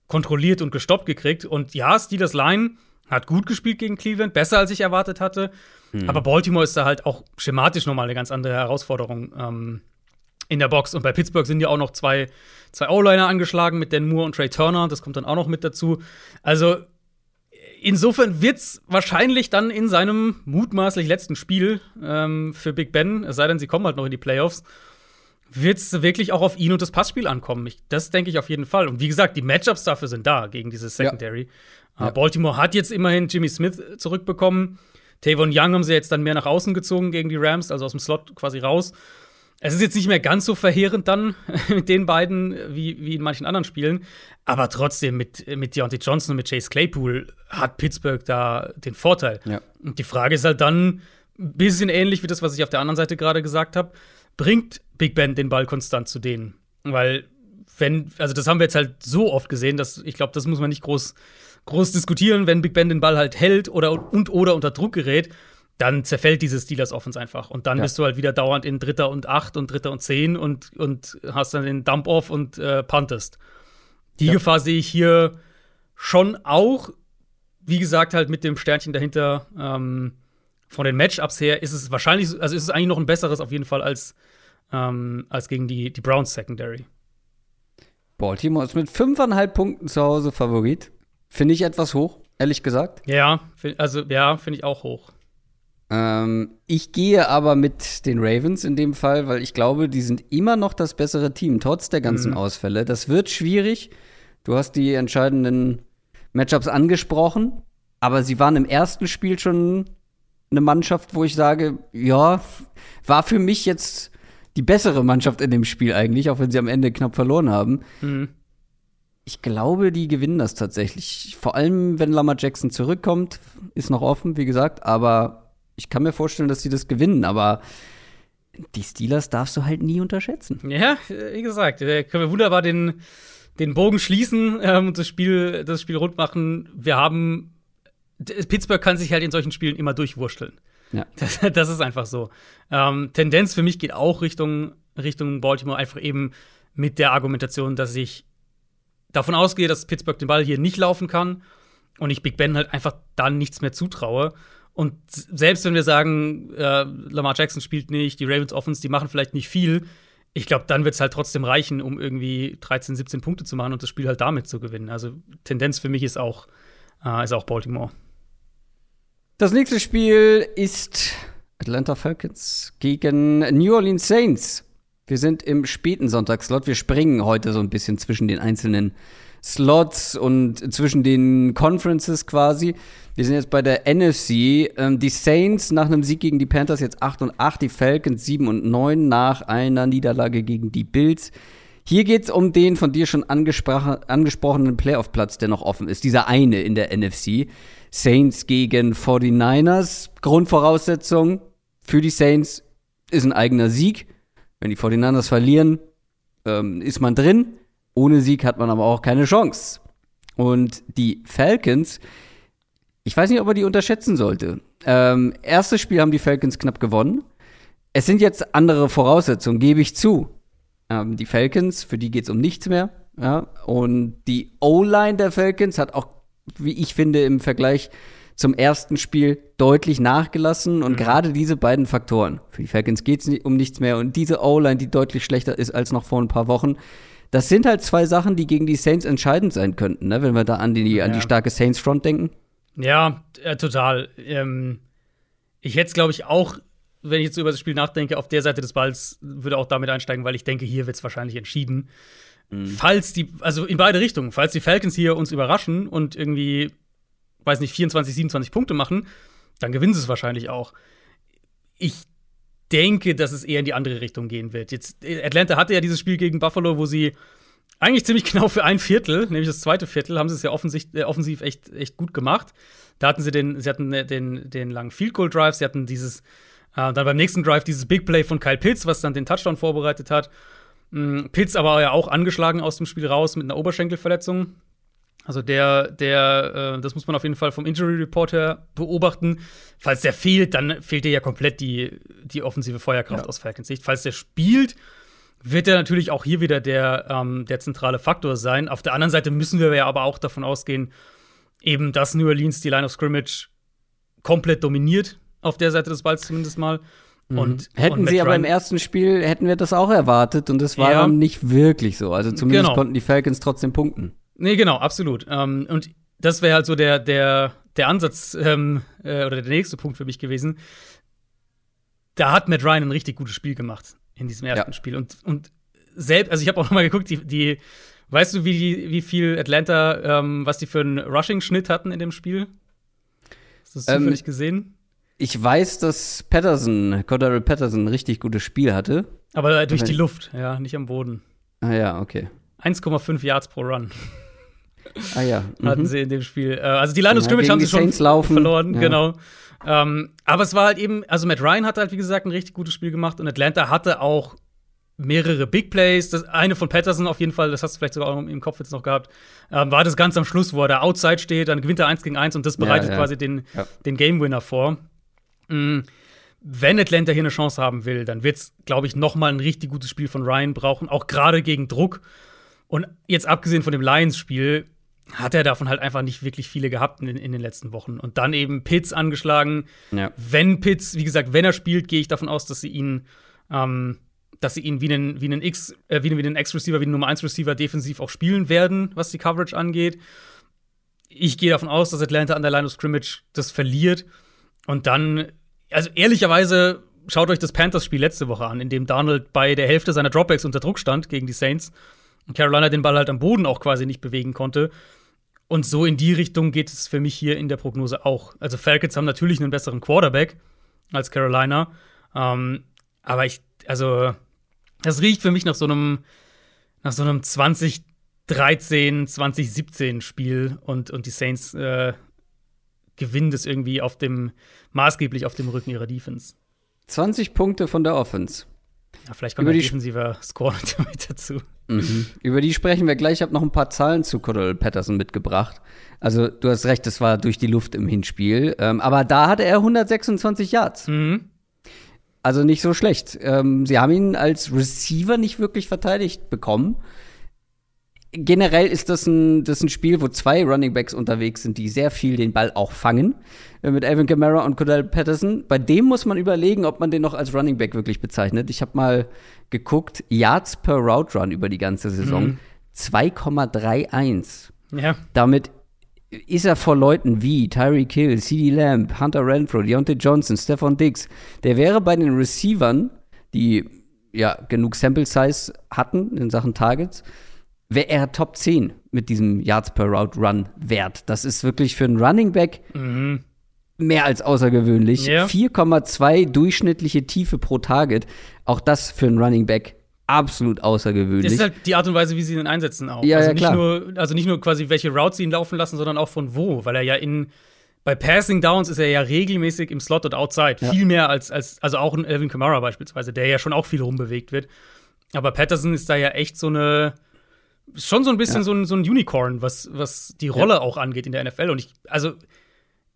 kontrolliert und gestoppt gekriegt. Und ja, Steelers Line hat gut gespielt gegen Cleveland, besser als ich erwartet hatte. Mhm. Aber Baltimore ist da halt auch schematisch nochmal eine ganz andere Herausforderung ähm, in der Box. Und bei Pittsburgh sind ja auch noch zwei, zwei O-Liner angeschlagen mit Dan Moore und Trey Turner. Das kommt dann auch noch mit dazu. Also insofern wird es wahrscheinlich dann in seinem mutmaßlich letzten Spiel ähm, für Big Ben, es sei denn, sie kommen halt noch in die Playoffs, wird es wirklich auch auf ihn und das Passspiel ankommen. Ich, das denke ich auf jeden Fall. Und wie gesagt, die Matchups dafür sind da gegen dieses Secondary. Ja. Ja. Baltimore hat jetzt immerhin Jimmy Smith zurückbekommen. Tavon Young haben sie jetzt dann mehr nach außen gezogen gegen die Rams, also aus dem Slot quasi raus. Es ist jetzt nicht mehr ganz so verheerend dann mit den beiden wie, wie in manchen anderen Spielen. Aber trotzdem, mit, mit Deontay Johnson und mit Chase Claypool hat Pittsburgh da den Vorteil. Ja. Und die Frage ist halt dann ein bisschen ähnlich wie das, was ich auf der anderen Seite gerade gesagt habe bringt Big Ben den Ball konstant zu denen. Weil, wenn, also das haben wir jetzt halt so oft gesehen, dass ich glaube, das muss man nicht groß, groß diskutieren, wenn Big Ben den Ball halt hält oder und oder unter Druck gerät, dann zerfällt dieses Steelers Offense einfach. Und dann ja. bist du halt wieder dauernd in Dritter und Acht und Dritter und Zehn und, und hast dann den Dump-Off und äh, puntest. Die ja. Gefahr sehe ich hier schon auch. Wie gesagt, halt mit dem Sternchen dahinter. Ähm, von den Matchups her ist es wahrscheinlich, also ist es eigentlich noch ein besseres auf jeden Fall als, ähm, als gegen die, die Browns Secondary. Baltimore ist mit fünfeinhalb Punkten zu Hause Favorit. Finde ich etwas hoch, ehrlich gesagt. Ja, also ja, finde ich auch hoch. Ähm, ich gehe aber mit den Ravens in dem Fall, weil ich glaube, die sind immer noch das bessere Team, trotz der ganzen mhm. Ausfälle. Das wird schwierig. Du hast die entscheidenden Matchups angesprochen, aber sie waren im ersten Spiel schon eine Mannschaft, wo ich sage, ja, war für mich jetzt die bessere Mannschaft in dem Spiel eigentlich, auch wenn sie am Ende knapp verloren haben. Mhm. Ich glaube, die gewinnen das tatsächlich. Vor allem, wenn Lamar Jackson zurückkommt, ist noch offen, wie gesagt. Aber ich kann mir vorstellen, dass sie das gewinnen. Aber die Steelers darfst du halt nie unterschätzen. Ja, wie gesagt, da können wir wunderbar den, den Bogen schließen ähm, und das Spiel, das Spiel rund machen. Wir haben Pittsburgh kann sich halt in solchen Spielen immer durchwurschteln. Ja. Das, das ist einfach so. Ähm, Tendenz für mich geht auch Richtung, Richtung Baltimore, einfach eben mit der Argumentation, dass ich davon ausgehe, dass Pittsburgh den Ball hier nicht laufen kann und ich Big Ben halt einfach dann nichts mehr zutraue. Und selbst wenn wir sagen, äh, Lamar Jackson spielt nicht, die Ravens Offense, die machen vielleicht nicht viel, ich glaube, dann wird es halt trotzdem reichen, um irgendwie 13, 17 Punkte zu machen und das Spiel halt damit zu gewinnen. Also Tendenz für mich ist auch, äh, ist auch Baltimore. Das nächste Spiel ist Atlanta Falcons gegen New Orleans Saints. Wir sind im späten Sonntagsslot. Wir springen heute so ein bisschen zwischen den einzelnen Slots und zwischen den Conferences quasi. Wir sind jetzt bei der NFC. Ähm, die Saints nach einem Sieg gegen die Panthers jetzt 8 und 8, die Falcons 7 und 9 nach einer Niederlage gegen die Bills. Hier geht es um den von dir schon angesprochenen Playoff-Platz, der noch offen ist. Dieser eine in der NFC. Saints gegen 49ers. Grundvoraussetzung für die Saints ist ein eigener Sieg. Wenn die 49ers verlieren, ähm, ist man drin. Ohne Sieg hat man aber auch keine Chance. Und die Falcons, ich weiß nicht, ob man die unterschätzen sollte. Ähm, erstes Spiel haben die Falcons knapp gewonnen. Es sind jetzt andere Voraussetzungen, gebe ich zu. Ähm, die Falcons, für die geht es um nichts mehr. Ja? Und die O-Line der Falcons hat auch, wie ich finde, im Vergleich zum ersten Spiel deutlich nachgelassen. Und mhm. gerade diese beiden Faktoren, für die Falcons geht es um nichts mehr. Und diese O-Line, die deutlich schlechter ist als noch vor ein paar Wochen, das sind halt zwei Sachen, die gegen die Saints entscheidend sein könnten, ne? wenn wir da an die, ja. an die starke Saints-Front denken. Ja, äh, total. Ähm, ich hätte es, glaube ich, auch, wenn ich jetzt über das Spiel nachdenke, auf der Seite des Balls würde auch damit einsteigen, weil ich denke, hier wird es wahrscheinlich entschieden. Mhm. Falls die, also in beide Richtungen, falls die Falcons hier uns überraschen und irgendwie, weiß nicht, 24, 27 Punkte machen, dann gewinnen sie es wahrscheinlich auch. Ich denke, dass es eher in die andere Richtung gehen wird. Jetzt, Atlanta hatte ja dieses Spiel gegen Buffalo, wo sie eigentlich ziemlich genau für ein Viertel, nämlich das zweite Viertel, haben sie es ja offensiv, äh, offensiv echt, echt gut gemacht. Da hatten sie den, sie hatten äh, den, den langen Field Goal Drive, sie hatten dieses, äh, dann beim nächsten Drive dieses Big Play von Kyle Pitts, was dann den Touchdown vorbereitet hat. Mhm, Pitts aber ja auch angeschlagen aus dem Spiel raus mit einer Oberschenkelverletzung. Also der, der, äh, das muss man auf jeden Fall vom Injury Report her beobachten. Falls der fehlt, dann fehlt dir ja komplett die, die offensive Feuerkraft ja. aus Falcons Sicht. Falls der spielt, wird er natürlich auch hier wieder der, ähm, der zentrale Faktor sein. Auf der anderen Seite müssen wir ja aber auch davon ausgehen, eben, dass New Orleans die Line of Scrimmage komplett dominiert, auf der Seite des Balls zumindest mal. Mhm. Und, hätten und sie aber im ersten Spiel, hätten wir das auch erwartet und das war ja. dann nicht wirklich so. Also zumindest genau. konnten die Falcons trotzdem punkten. Nee, genau, absolut. Ähm, und das wäre halt so der, der, der Ansatz ähm, äh, oder der nächste Punkt für mich gewesen. Da hat Matt Ryan ein richtig gutes Spiel gemacht in diesem ersten ja. Spiel. Und, und selbst, also ich habe auch noch mal geguckt, die, die weißt du, wie, wie viel Atlanta, ähm, was die für einen Rushing-Schnitt hatten in dem Spiel? Hast du das zufällig ähm, gesehen? Ich weiß, dass Patterson, Cordero Patterson, ein richtig gutes Spiel hatte. Aber durch die Luft, ja, nicht am Boden. Ah ja, okay. 1,5 Yards pro Run. Ah ja. Mhm. Hatten sie in dem Spiel. Äh, also die Line of Scrimmage haben sie schon verloren, ja. genau. Ähm, aber es war halt eben, also Matt Ryan hat halt, wie gesagt, ein richtig gutes Spiel gemacht und Atlanta hatte auch mehrere Big Plays. Das eine von Patterson auf jeden Fall, das hast du vielleicht sogar auch im Kopf jetzt noch gehabt, ähm, war das ganz am Schluss, wo er da outside steht, dann gewinnt er 1 gegen 1 und das bereitet ja, ja. quasi den, ja. den Game Winner vor. Mhm. Wenn Atlanta hier eine Chance haben will, dann wird es, glaube ich, noch mal ein richtig gutes Spiel von Ryan brauchen, auch gerade gegen Druck. Und jetzt abgesehen von dem Lions-Spiel hat er davon halt einfach nicht wirklich viele gehabt in, in den letzten Wochen. Und dann eben Pitts angeschlagen. Ja. Wenn Pitts, wie gesagt, wenn er spielt, gehe ich davon aus, dass sie ihn, ähm, dass sie ihn wie einen, wie einen X, äh, wie einen X-Receiver, wie einen Nummer 1-Receiver defensiv auch spielen werden, was die Coverage angeht. Ich gehe davon aus, dass Atlanta an der Line of Scrimmage das verliert. Und dann, also ehrlicherweise, schaut euch das Panthers-Spiel letzte Woche an, in dem Donald bei der Hälfte seiner Dropbacks unter Druck stand gegen die Saints und Carolina den Ball halt am Boden auch quasi nicht bewegen konnte. Und so in die Richtung geht es für mich hier in der Prognose auch. Also Falcons haben natürlich einen besseren Quarterback als Carolina. Ähm, aber ich, also, das riecht für mich nach so einem, nach so einem 2013, 2017 Spiel und, und die Saints äh, gewinnen das irgendwie auf dem, maßgeblich auf dem Rücken ihrer Defense. 20 Punkte von der Offense. Ja, vielleicht kommt ein defensiver Score mit dazu. Mhm. Über die sprechen wir gleich. Ich habe noch ein paar Zahlen zu Cordell Patterson mitgebracht. Also, du hast recht, das war durch die Luft im Hinspiel. Ähm, aber da hatte er 126 Yards. Mhm. Also nicht so schlecht. Ähm, sie haben ihn als Receiver nicht wirklich verteidigt bekommen generell ist das ein, das ein Spiel, wo zwei Running Backs unterwegs sind, die sehr viel den Ball auch fangen. Äh, mit Alvin Kamara und Cordell Patterson. Bei dem muss man überlegen, ob man den noch als Running Back wirklich bezeichnet. Ich habe mal geguckt, Yards per Route Run über die ganze Saison. Mhm. 2,31. Ja. Damit ist er vor Leuten wie Tyreek Hill, CeeDee Lamb, Hunter Renfro, Deontay Johnson, Stephon Diggs. Der wäre bei den Receivern, die ja, genug Sample Size hatten in Sachen Targets, wäre er Top 10 mit diesem Yards per Route Run wert. Das ist wirklich für einen Running Back Mhm. mehr als außergewöhnlich. Ja. 4,2 durchschnittliche Tiefe pro Target. Auch das für einen Running Back absolut außergewöhnlich. Das ist halt die Art und Weise, wie sie ihn einsetzen auch. Ja, also ja, nicht klar. Nur, also nicht nur quasi, welche Routes sie ihn laufen lassen, sondern auch von wo. Weil er ja in bei Passing Downs ist er ja regelmäßig im Slot und Outside. Ja. Viel mehr als, als, also auch ein Elvin Kamara beispielsweise, der ja schon auch viel rumbewegt wird. Aber Patterson ist da ja echt so eine, schon so ein bisschen Ja. so, ein, so ein Unicorn, was, was die Rolle auch angeht in der NFL. Und ich, also,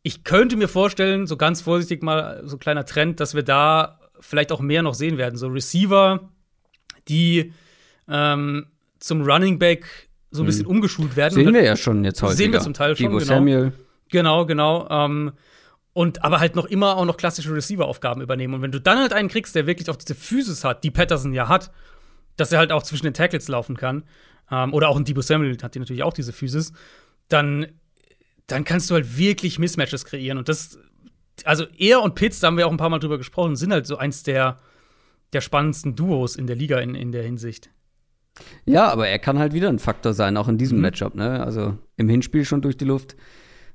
ich könnte mir vorstellen, so ganz vorsichtig mal, so ein kleiner Trend, dass wir da vielleicht auch mehr noch sehen werden. So Receiver, die ähm, zum Running Back so ein bisschen umgeschult werden. Sehen wir ja schon jetzt heute. Sehen wir zum Teil schon, Debo genau. Samuel. Genau, genau. Ähm, und aber halt noch immer auch noch klassische Receiver-Aufgaben übernehmen. Und wenn du dann halt einen kriegst, der wirklich auch diese Physis hat, die Patterson ja hat, dass er halt auch zwischen den Tackles laufen kann, ähm, oder auch ein Debo Samuel hat die natürlich auch diese Physis, dann, dann kannst du halt wirklich Mismatches kreieren. Und das, also er und Pitts, da haben wir auch ein paar Mal drüber gesprochen, sind halt so eins der, der spannendsten Duos in der Liga in, in der Hinsicht. Ja, aber er kann halt wieder ein Faktor sein, auch in diesem Mhm. Matchup. Ne? Also im Hinspiel schon durch die Luft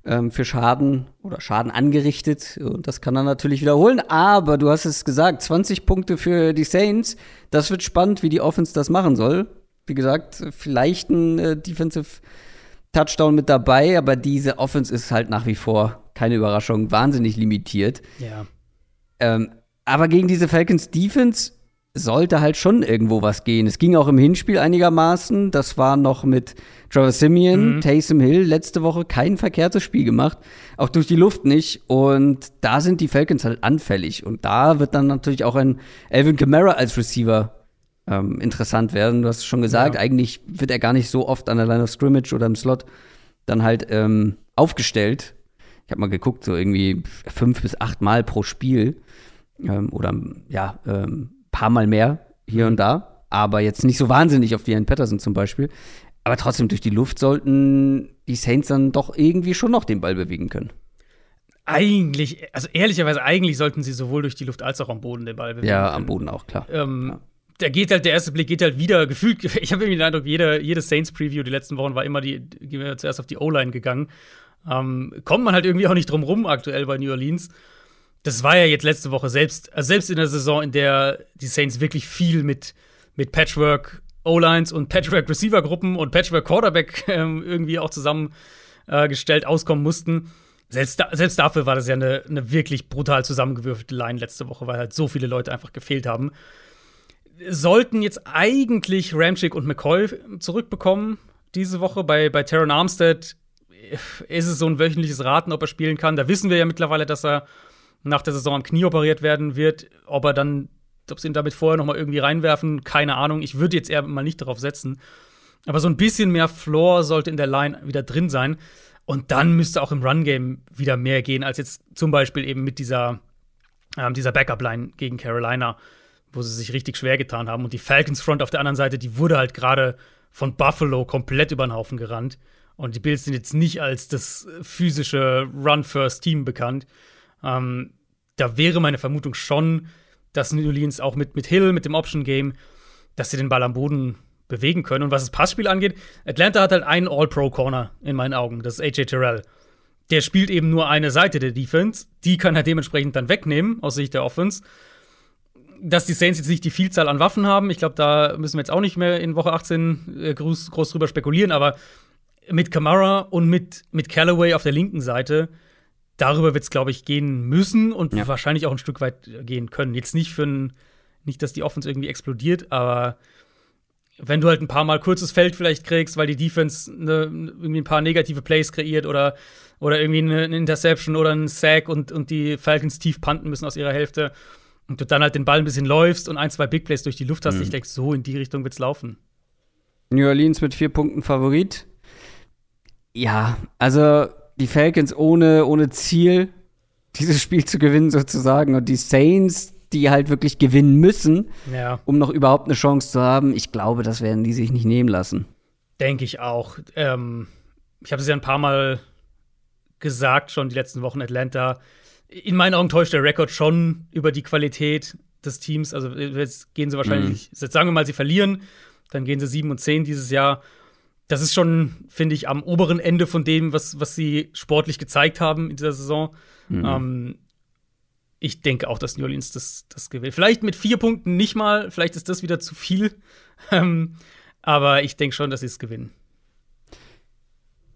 ähm, für Schaden oder Schaden angerichtet. Und das kann er natürlich wiederholen. Aber du hast es gesagt, 20 Punkte für die Saints. Das wird spannend, wie die Offense das machen soll. Wie gesagt, vielleicht ein äh, Defensive Touchdown mit dabei, aber diese Offense ist halt nach wie vor keine Überraschung, wahnsinnig limitiert. Ja. Ähm, aber gegen diese Falcons Defense sollte halt schon irgendwo was gehen. Es ging auch im Hinspiel einigermaßen. Das war noch mit Trevor Simeon, Mhm. Taysom Hill letzte Woche kein verkehrtes Spiel gemacht. Auch durch die Luft nicht. Und da sind die Falcons halt anfällig. Und da wird dann natürlich auch ein Alvin Kamara als Receiver ähm, interessant werden. Du hast schon gesagt, Ja. eigentlich wird er gar nicht so oft an der Line of Scrimmage oder im Slot dann halt ähm, aufgestellt. Ich habe mal geguckt, so irgendwie fünf bis acht Mal pro Spiel ähm, oder ja, ähm, paar Mal mehr hier und da, aber jetzt nicht so wahnsinnig auf Ian Patterson zum Beispiel. Aber trotzdem durch die Luft sollten die Saints dann doch irgendwie schon noch den Ball bewegen können. Eigentlich, also ehrlicherweise, eigentlich sollten sie sowohl durch die Luft als auch am Boden den Ball bewegen. Ja, können. am Boden auch, klar. Ähm, Da geht halt, der erste Blick geht halt wieder gefühlt. Ich habe irgendwie den Eindruck, jede, jede Saints-Preview die letzten Wochen war immer die, gehen wir zuerst auf die O-Line gegangen. Ähm, kommt man halt irgendwie auch nicht drum rum aktuell bei New Orleans. Das war ja jetzt letzte Woche selbst, also selbst in der Saison, in der die Saints wirklich viel mit, mit Patchwork O-Lines und Patchwork Receiver-Gruppen und Patchwork Quarterback ähm, irgendwie auch zusammengestellt auskommen mussten. Selbst, da, selbst dafür war das ja eine, eine wirklich brutal zusammengewürfelte Line letzte Woche, weil halt so viele Leute einfach gefehlt haben. Sollten jetzt eigentlich Ramchick und McCoy zurückbekommen diese Woche. Bei, bei Terran Armstead ist es so ein wöchentliches Raten, ob er spielen kann. Da wissen wir ja mittlerweile, dass er nach der Saison am Knie operiert werden wird. Ob er dann, ob sie ihn damit vorher noch mal irgendwie reinwerfen, keine Ahnung. Ich würde jetzt eher mal nicht darauf setzen. Aber so ein bisschen mehr Floor sollte in der Line wieder drin sein. Und dann müsste auch im Run-Game wieder mehr gehen, als jetzt zum Beispiel eben mit dieser, ähm, dieser Backup-Line gegen Carolina, wo sie sich richtig schwer getan haben. Und die Falcons Front auf der anderen Seite, die wurde halt gerade von Buffalo komplett über den Haufen gerannt. Und die Bills sind jetzt nicht als das physische Run-First-Team bekannt. Ähm, da wäre meine Vermutung schon, dass New Orleans auch mit, mit Hill, mit dem Option-Game, dass sie den Ball am Boden bewegen können. Und was das Passspiel angeht, Atlanta hat halt einen All-Pro-Corner in meinen Augen. Das ist AJ Terrell. Der spielt eben nur eine Seite der Defense. Die kann er dementsprechend dann wegnehmen aus Sicht der Offense. Dass die Saints jetzt nicht die Vielzahl an Waffen haben, ich glaube, da müssen wir jetzt auch nicht mehr in Woche 18 äh, groß, groß drüber spekulieren, aber mit Kamara und mit, mit Callaway auf der linken Seite, darüber wird es, glaube ich, gehen müssen und Ja. wahrscheinlich auch ein Stück weit gehen können. Jetzt nicht für ein, nicht, dass die Offense irgendwie explodiert, aber wenn du halt ein paar Mal kurzes Feld vielleicht kriegst, weil die Defense ne, irgendwie ein paar negative Plays kreiert oder, oder irgendwie eine, eine Interception oder einen Sack und, und die Falcons tief panten müssen aus ihrer Hälfte und du dann halt den Ball ein bisschen läufst und ein, zwei Big Plays durch die Luft hast, ich denke, so in die Richtung wird's laufen. New Orleans mit vier Punkten Favorit. Ja, also die Falcons ohne, ohne Ziel, dieses Spiel zu gewinnen sozusagen. Und die Saints, die halt wirklich gewinnen müssen, Ja. um noch überhaupt eine Chance zu haben. Ich glaube, das werden die sich nicht nehmen lassen. Denke ich auch. Ähm, ich habe es ja ein paar Mal gesagt, schon die letzten Wochen Atlanta. In meinen Augen täuscht der Rekord schon über die Qualität des Teams. Also jetzt gehen sie wahrscheinlich, mhm. jetzt sagen wir mal, sie verlieren, dann gehen sie 7 und 10 dieses Jahr. Das ist schon, finde ich, am oberen Ende von dem, was, was sie sportlich gezeigt haben in dieser Saison. Mhm. Ähm, ich denke auch, dass New Orleans das, das gewinnt. Vielleicht mit vier Punkten nicht mal, vielleicht ist das wieder zu viel. Ähm, aber ich denke schon, dass sie es gewinnen.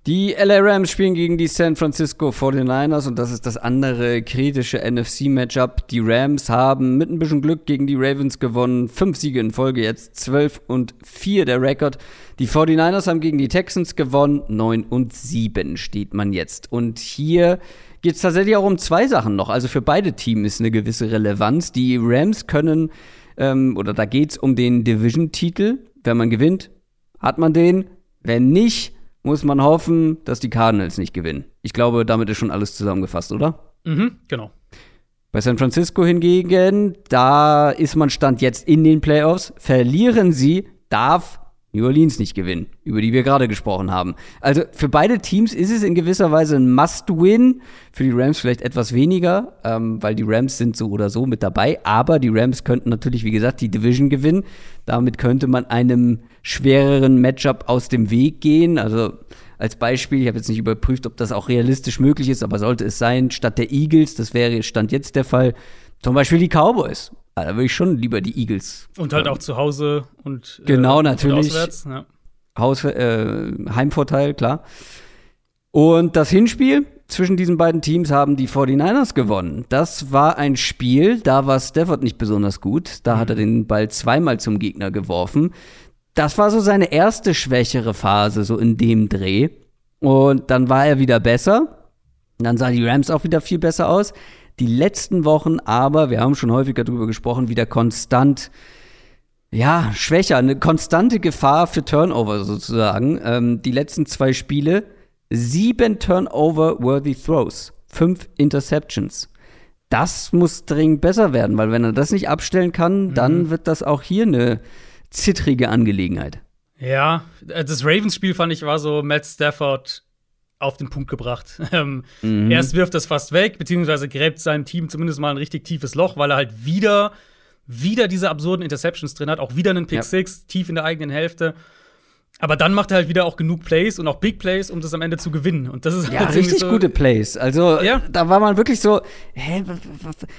Die LA Rams spielen gegen die San Francisco 49ers und das ist das andere kritische NFC-Matchup. Die Rams haben mit ein bisschen Glück gegen die Ravens gewonnen. Fünf Siege in Folge, jetzt 12 und 4 der Rekord. Die 49ers haben gegen die Texans gewonnen. 9 und 7 steht man jetzt. Und hier geht es tatsächlich auch um zwei Sachen noch. Also für beide Teams ist eine gewisse Relevanz. Die Rams können, ähm, oder da geht es um den Division-Titel. Wenn man gewinnt, hat man den. Wenn nicht, muss man hoffen, dass die Cardinals nicht gewinnen. Ich glaube, damit ist schon alles zusammengefasst, oder? Mhm, genau. Bei San Francisco hingegen, da ist man Stand jetzt in den Playoffs. Verlieren sie, darf New Orleans nicht gewinnen, über die wir gerade gesprochen haben. Also für beide Teams ist es in gewisser Weise ein Must-Win. Für die Rams vielleicht etwas weniger, ähm, weil die Rams sind so oder so mit dabei. Aber die Rams könnten natürlich, wie gesagt, die Division gewinnen. Damit könnte man einem schwereren Matchup aus dem Weg gehen. Also als Beispiel, ich habe jetzt nicht überprüft, ob das auch realistisch möglich ist, aber sollte es sein, statt der Eagles, das wäre Stand jetzt der Fall, zum Beispiel die Cowboys. Ah, da würde ich schon lieber die Eagles. Und halt auch zu Hause und äh, genau natürlich. Und auswärts, ja. Haus, äh, Heimvorteil, klar. Und das Hinspiel zwischen diesen beiden Teams haben die 49ers gewonnen. Das war ein Spiel, da war Stafford nicht besonders gut. Da mhm. hat er den Ball zweimal zum Gegner geworfen. Das war so seine erste schwächere Phase, so in dem Dreh. Und dann war er wieder besser. Dann sah die Rams auch wieder viel besser aus die letzten Wochen aber, wir haben schon häufiger darüber gesprochen, wieder konstant, ja, schwächer, eine konstante Gefahr für Turnover sozusagen. Ähm, die letzten zwei Spiele, sieben Turnover-worthy Throws, fünf Interceptions. Das muss dringend besser werden, weil wenn er das nicht abstellen kann, mhm. dann wird das auch hier eine zittrige Angelegenheit. Ja, das Ravens-Spiel fand ich war so Matt Stafford auf den Punkt gebracht. Ähm, mhm. Erst wirft es fast weg, beziehungsweise gräbt seinem Team zumindest mal ein richtig tiefes Loch, weil er halt wieder, wieder diese absurden Interceptions drin hat, auch wieder einen Pick ja. Six tief in der eigenen Hälfte. Aber dann macht er halt wieder auch genug Plays und auch Big Plays, um das am Ende zu gewinnen. Und das ist ja halt richtig so gute Plays. Also ja. da war man wirklich so, hä,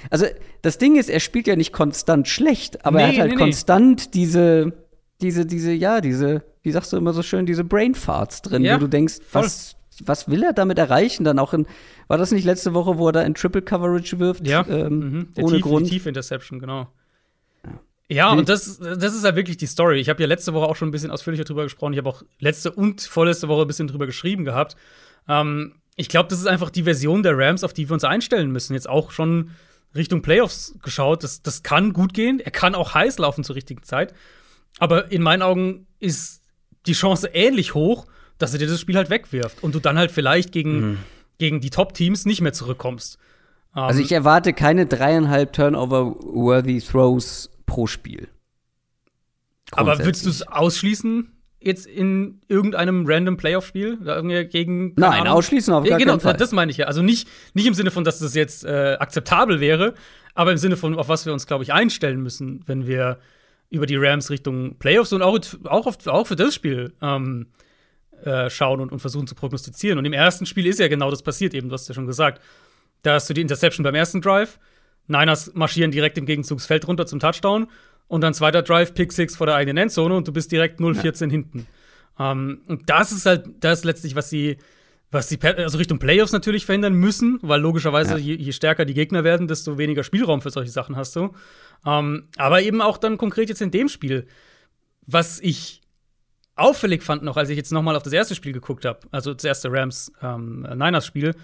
also das Ding ist, er spielt ja nicht konstant schlecht, aber nee, er hat halt nee, konstant nee. diese, diese, diese, ja, diese, wie sagst du immer so schön, diese Brain Farts drin, ja, wo du denkst, voll. was was will er damit erreichen? Dann auch in, war das nicht letzte Woche, wo er da in Triple Coverage wirft? Ja, ähm, mhm. ohne tief, Grund. Die Tiefe Interception, genau. Ja, und das, das ist ja wirklich die Story. Ich habe ja letzte Woche auch schon ein bisschen ausführlicher drüber gesprochen. Ich habe auch letzte und vorletzte Woche ein bisschen drüber geschrieben gehabt. Ähm, ich glaube, das ist einfach die Version der Rams, auf die wir uns einstellen müssen. Jetzt auch schon Richtung Playoffs geschaut. Das, das kann gut gehen. Er kann auch heiß laufen zur richtigen Zeit. Aber in meinen Augen ist die Chance ähnlich hoch, dass er dir das Spiel halt wegwirft und du dann halt vielleicht gegen, mhm. gegen die Top-Teams nicht mehr zurückkommst. Um, also ich erwarte keine dreieinhalb Turnover-worthy Throws pro Spiel. Aber würdest du es ausschließen, jetzt in irgendeinem random Playoff-Spiel? Gegen. Nein, Ahnung? ausschließen auf gar ja, genau, keinen Fall. das meine ich ja. Also nicht, nicht im Sinne von, dass das jetzt äh, akzeptabel wäre, aber im Sinne von, auf was wir uns, glaube ich, einstellen müssen, wenn wir über die Rams Richtung Playoffs und auch, auch, auf, auch für das Spiel ähm, äh, schauen und, und, versuchen zu prognostizieren. Und im ersten Spiel ist ja genau das passiert, eben, du hast ja schon gesagt. Da hast du die Interception beim ersten Drive, Niners marschieren direkt im Gegenzugsfeld runter zum Touchdown und dann zweiter Drive, Pick Six vor der eigenen Endzone und du bist direkt 0-14 ja. hinten. Um, und das ist halt das letztlich, was sie, was sie also Richtung Playoffs natürlich verhindern müssen, weil logischerweise ja. je, je, stärker die Gegner werden, desto weniger Spielraum für solche Sachen hast du. Um, aber eben auch dann konkret jetzt in dem Spiel, was ich auffällig fand noch, als ich jetzt noch mal auf das erste Spiel geguckt habe, also das erste Rams-Niners-Spiel, ähm,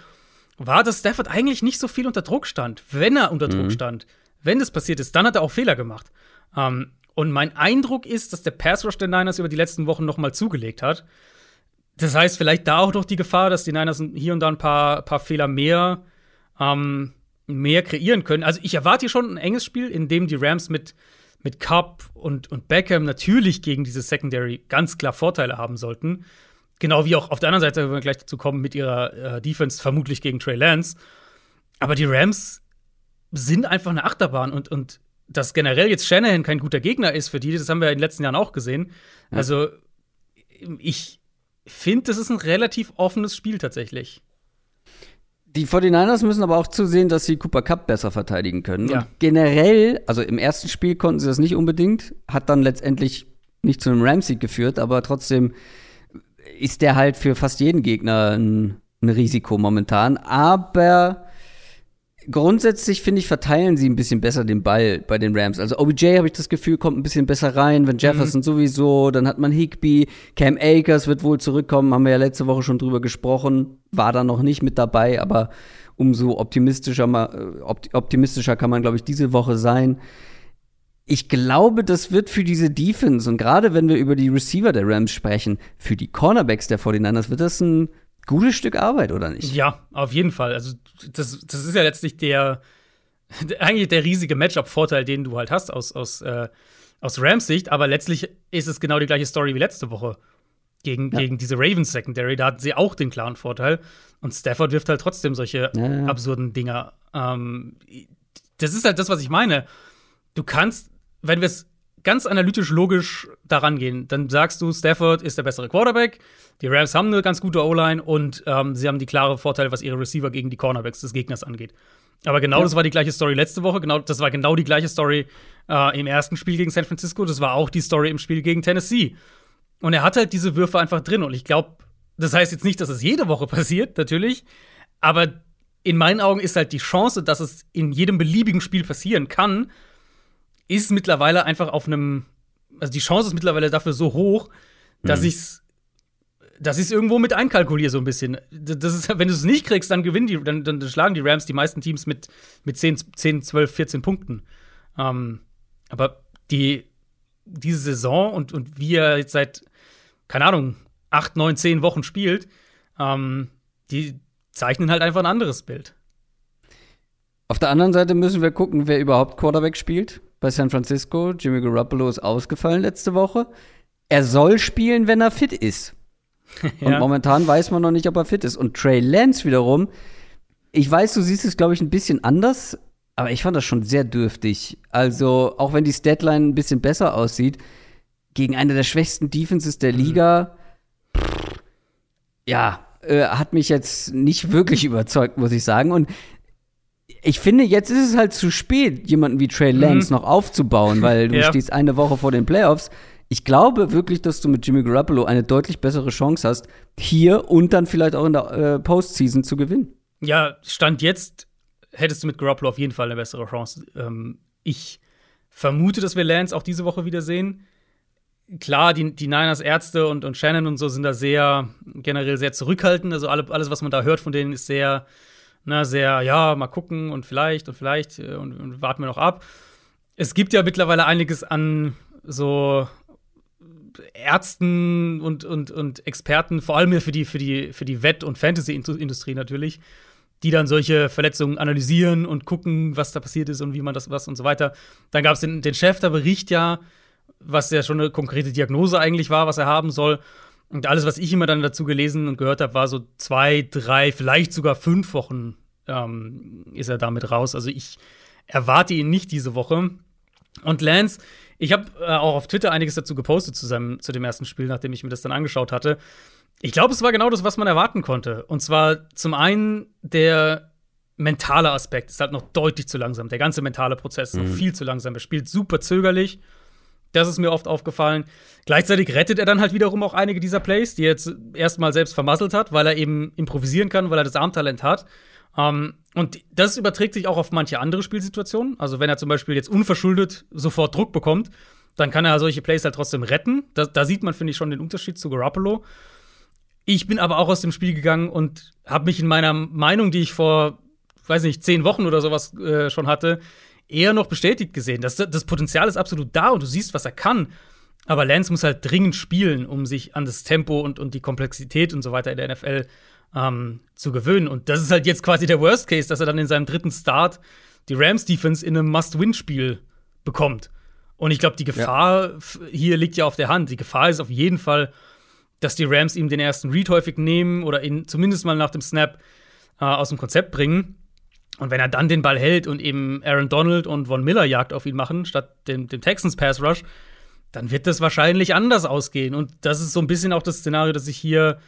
war, dass Stafford eigentlich nicht so viel unter Druck stand. Wenn er unter mhm. Druck stand, wenn das passiert ist, dann hat er auch Fehler gemacht. Ähm, und mein Eindruck ist, dass der Pass Rush der Niners über die letzten Wochen noch mal zugelegt hat. Das heißt, vielleicht da auch noch die Gefahr, dass die Niners hier und da ein paar, paar Fehler mehr, ähm, mehr kreieren können. Also ich erwarte hier schon ein enges Spiel, in dem die Rams mit mit Cup und, und Beckham natürlich gegen diese Secondary ganz klar Vorteile haben sollten. Genau wie auch auf der anderen Seite, wenn wir gleich dazu kommen, mit ihrer äh, Defense vermutlich gegen Trey Lance. Aber die Rams sind einfach eine Achterbahn und, und dass generell jetzt Shanahan kein guter Gegner ist für die, das haben wir in den letzten Jahren auch gesehen. Ja. Also, ich finde, das ist ein relativ offenes Spiel tatsächlich. Die 49ers müssen aber auch zusehen, dass sie Cooper Cup besser verteidigen können. Ja. Und generell, also im ersten Spiel konnten sie das nicht unbedingt, hat dann letztendlich nicht zu einem Ramsey geführt, aber trotzdem ist der halt für fast jeden Gegner ein, ein Risiko momentan. Aber grundsätzlich finde ich, verteilen sie ein bisschen besser den Ball bei den Rams. Also OBJ habe ich das Gefühl, kommt ein bisschen besser rein, wenn Jefferson mhm. sowieso, dann hat man Higby, Cam Akers wird wohl zurückkommen, haben wir ja letzte Woche schon drüber gesprochen, war da noch nicht mit dabei, aber umso optimistischer, äh, optimistischer kann man, glaube ich, diese Woche sein. Ich glaube, das wird für diese Defense und gerade wenn wir über die Receiver der Rams sprechen, für die Cornerbacks der 49ers wird das ein gutes Stück Arbeit, oder nicht? Ja, auf jeden Fall. Also, das, das ist ja letztlich der, eigentlich der riesige Matchup-Vorteil, den du halt hast aus, aus, äh, aus Rams Sicht. Aber letztlich ist es genau die gleiche Story wie letzte Woche gegen, ja. gegen diese Ravens Secondary. Da hatten sie auch den klaren Vorteil. Und Stafford wirft halt trotzdem solche ja, ja. absurden Dinger. Ähm, das ist halt das, was ich meine. Du kannst, wenn wir es ganz analytisch logisch daran gehen, dann sagst du, Stafford ist der bessere Quarterback. Die Rams haben eine ganz gute O-Line und ähm, sie haben die klare Vorteile, was ihre Receiver gegen die Cornerbacks des Gegners angeht. Aber genau ja. das war die gleiche Story letzte Woche. Genau, das war genau die gleiche Story äh, im ersten Spiel gegen San Francisco. Das war auch die Story im Spiel gegen Tennessee. Und er hat halt diese Würfe einfach drin. Und ich glaube, das heißt jetzt nicht, dass es jede Woche passiert, natürlich. Aber in meinen Augen ist halt die Chance, dass es in jedem beliebigen Spiel passieren kann, ist mittlerweile einfach auf einem, also die Chance ist mittlerweile dafür so hoch, dass mhm. ich's dass ich es irgendwo mit einkalkuliere, so ein bisschen. Das ist, wenn du es nicht kriegst, dann gewinnen die, dann, dann, schlagen die Rams die meisten Teams mit, mit 10, 10 12, 14 Punkten. Ähm, aber die, diese Saison und, und wie er jetzt seit, keine Ahnung, 8, 9, 10 Wochen spielt, ähm, die zeichnen halt einfach ein anderes Bild. Auf der anderen Seite müssen wir gucken, wer überhaupt Quarterback spielt bei San Francisco. Jimmy Garoppolo ist ausgefallen letzte Woche. Er soll spielen, wenn er fit ist. ja. Und momentan weiß man noch nicht, ob er fit ist. Und Trey Lance wiederum, ich weiß, du siehst es, glaube ich, ein bisschen anders, aber ich fand das schon sehr dürftig. Also, auch wenn die Statline ein bisschen besser aussieht, gegen eine der schwächsten Defenses der mhm. Liga, mhm. ja, äh, hat mich jetzt nicht wirklich überzeugt, muss ich sagen. Und ich finde, jetzt ist es halt zu spät, jemanden wie Trey Lance mhm. noch aufzubauen, weil du ja. stehst eine Woche vor den Playoffs. Ich glaube wirklich, dass du mit Jimmy Garoppolo eine deutlich bessere Chance hast, hier und dann vielleicht auch in der äh, Postseason zu gewinnen. Ja, Stand jetzt hättest du mit Garoppolo auf jeden Fall eine bessere Chance. Ähm, ich vermute, dass wir Lance auch diese Woche wiedersehen. Klar, die, die Niners Ärzte und, und Shannon und so sind da sehr generell sehr zurückhaltend. Also alle, alles, was man da hört von denen, ist sehr na, sehr, ja, mal gucken und vielleicht und vielleicht äh, und, und warten wir noch ab. Es gibt ja mittlerweile einiges an so Ärzten und, und, und Experten, vor allem für die, für die, für die Wett- und Fantasy-Industrie natürlich, die dann solche Verletzungen analysieren und gucken, was da passiert ist und wie man das was und so weiter. Dann gab es den, den Chef, der Bericht ja, was ja schon eine konkrete Diagnose eigentlich war, was er haben soll. Und alles, was ich immer dann dazu gelesen und gehört habe, war so zwei, drei, vielleicht sogar fünf Wochen ähm, ist er damit raus. Also ich erwarte ihn nicht diese Woche. Und Lance, ich habe äh, auch auf Twitter einiges dazu gepostet zu, seinem, zu dem ersten Spiel, nachdem ich mir das dann angeschaut hatte. Ich glaube, es war genau das, was man erwarten konnte. Und zwar zum einen der mentale Aspekt ist halt noch deutlich zu langsam. Der ganze mentale Prozess ist mhm. noch viel zu langsam. Er spielt super zögerlich. Das ist mir oft aufgefallen. Gleichzeitig rettet er dann halt wiederum auch einige dieser Plays, die er jetzt erstmal selbst vermasselt hat, weil er eben improvisieren kann, weil er das Armtalent hat. Um, ähm, und das überträgt sich auch auf manche andere Spielsituationen. Also, wenn er zum Beispiel jetzt unverschuldet sofort Druck bekommt, dann kann er solche Plays halt trotzdem retten. Da, da sieht man, finde ich, schon den Unterschied zu Garoppolo. Ich bin aber auch aus dem Spiel gegangen und habe mich in meiner Meinung, die ich vor, weiß nicht, zehn Wochen oder sowas äh, schon hatte, eher noch bestätigt gesehen. Das, das Potenzial ist absolut da und du siehst, was er kann. Aber Lance muss halt dringend spielen, um sich an das Tempo und, und die Komplexität und so weiter in der NFL ähm, zu gewöhnen. Und das ist halt jetzt quasi der Worst Case, dass er dann in seinem dritten Start die Rams-Defense in einem Must-Win-Spiel bekommt. Und ich glaube, die Gefahr ja. hier liegt ja auf der Hand. Die Gefahr ist auf jeden Fall, dass die Rams ihm den ersten Read häufig nehmen oder ihn zumindest mal nach dem Snap äh, aus dem Konzept bringen. Und wenn er dann den Ball hält und eben Aaron Donald und Von Miller Jagd auf ihn machen, statt dem, dem Texans Pass Rush, dann wird das wahrscheinlich anders ausgehen. Und das ist so ein bisschen auch das Szenario, das ich hier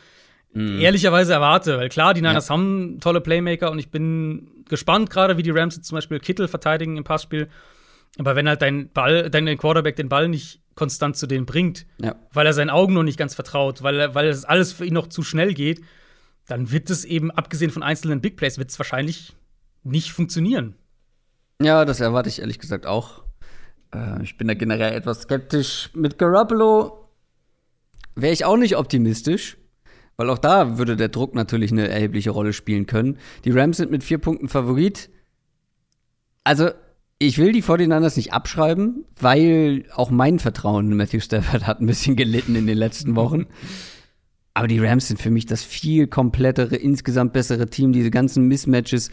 mm. ehrlicherweise erwarte. Weil klar, die Niners ja. haben tolle Playmaker und ich bin gespannt gerade, wie die Rams jetzt zum Beispiel Kittel verteidigen im Passspiel. Aber wenn halt dein Ball, dein Quarterback den Ball nicht konstant zu denen bringt, ja. weil er seinen Augen noch nicht ganz vertraut, weil, weil es alles für ihn noch zu schnell geht, dann wird es eben, abgesehen von einzelnen Big Plays, wird es wahrscheinlich nicht funktionieren. Ja, das erwarte ich ehrlich gesagt auch. Äh, ich bin da generell etwas skeptisch. Mit Garoppolo wäre ich auch nicht optimistisch, weil auch da würde der Druck natürlich eine erhebliche Rolle spielen können. Die Rams sind mit vier Punkten Favorit. Also, ich will die 49ers nicht abschreiben, weil auch mein Vertrauen in Matthew Stafford hat ein bisschen gelitten in den letzten Wochen. Aber die Rams sind für mich das viel komplettere, insgesamt bessere Team. Diese ganzen Mismatches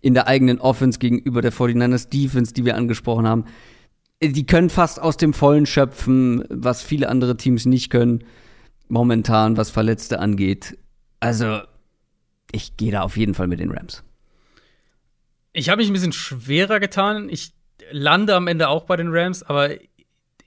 in der eigenen Offense gegenüber der 49ers Defense, die wir angesprochen haben, die können fast aus dem Vollen schöpfen, was viele andere Teams nicht können, momentan, was Verletzte angeht. Also, ich gehe da auf jeden Fall mit den Rams. Ich habe mich ein bisschen schwerer getan. Ich lande am Ende auch bei den Rams, aber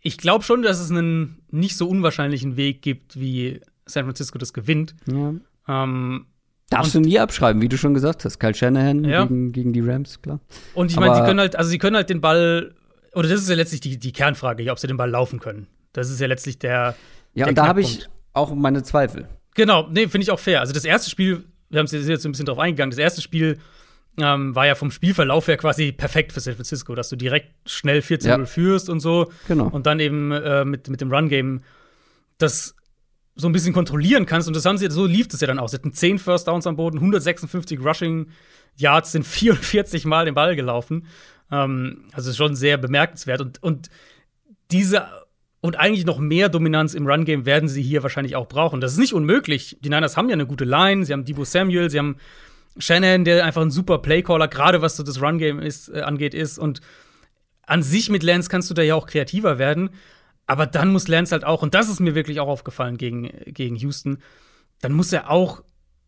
ich glaube schon, dass es einen nicht so unwahrscheinlichen Weg gibt, wie San Francisco das gewinnt. Ja. Ähm, Darfst du nie abschreiben, wie du schon gesagt hast. Kyle Shanahan ja. gegen, gegen die Rams, klar. Und ich meine, sie können halt, also sie können halt den Ball, oder das ist ja letztlich die, die Kernfrage, ob sie den Ball laufen können. Das ist ja letztlich der. Ja, der und da habe ich auch meine Zweifel. Genau, nee, finde ich auch fair. Also das erste Spiel, wir haben jetzt so ein bisschen drauf eingegangen, das erste Spiel ähm, war ja vom Spielverlauf her quasi perfekt für San Francisco, dass du direkt schnell 14-0 ja. führst und so. Genau. Und dann eben äh, mit, mit dem Run-Game das so ein bisschen kontrollieren kannst. Und das haben sie, so lief es ja dann auch. Sie hatten 10 First Downs am Boden, 156 Rushing Yards, sind 44 Mal den Ball gelaufen. Ähm, also schon sehr bemerkenswert. Und, und diese und eigentlich noch mehr Dominanz im Run-Game werden sie hier wahrscheinlich auch brauchen. Das ist nicht unmöglich. Die Niners haben ja eine gute Line, sie haben Debo Samuel, sie haben Shannon, der einfach ein super Playcaller, gerade was so das Run-Game äh, angeht, ist. Und an sich mit Lance kannst du da ja auch kreativer werden. Aber dann muss Lance halt auch, und das ist mir wirklich auch aufgefallen gegen, gegen Houston, dann muss er auch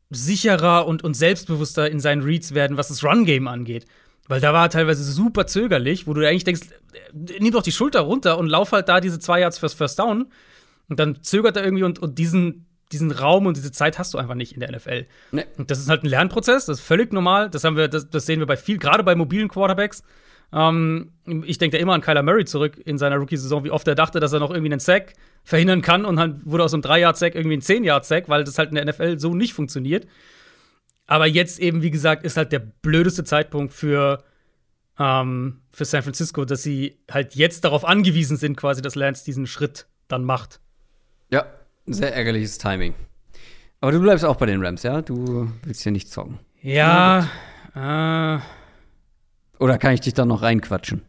sicherer und, und selbstbewusster in seinen Reads werden, was das Run-Game angeht. Weil da war er teilweise super zögerlich, wo du eigentlich denkst, nimm doch die Schulter runter und lauf halt da diese zwei Yards fürs First Down. Und dann zögert er irgendwie und, und diesen, diesen Raum und diese Zeit hast du einfach nicht in der NFL. Nee. Und das ist halt ein Lernprozess, das ist völlig normal. Das haben wir, das, das sehen wir bei viel, gerade bei mobilen Quarterbacks. Ähm, ich denke da immer an Kyler Murray zurück in seiner Rookie-Saison, wie oft er dachte, dass er noch irgendwie einen Sack verhindern kann und dann wurde aus einem 3-Yard-Sack irgendwie ein 10-Yard-Sack, weil das halt in der NFL so nicht funktioniert. Aber jetzt eben, wie gesagt, ist halt der blödeste Zeitpunkt für, ähm, für San Francisco, dass sie halt jetzt darauf angewiesen sind, quasi, dass Lance diesen Schritt dann macht. Ja, sehr ärgerliches Timing. Aber du bleibst auch bei den Rams, ja? Du willst hier nicht zocken. Ja, äh, Oder kann ich dich da noch reinquatschen?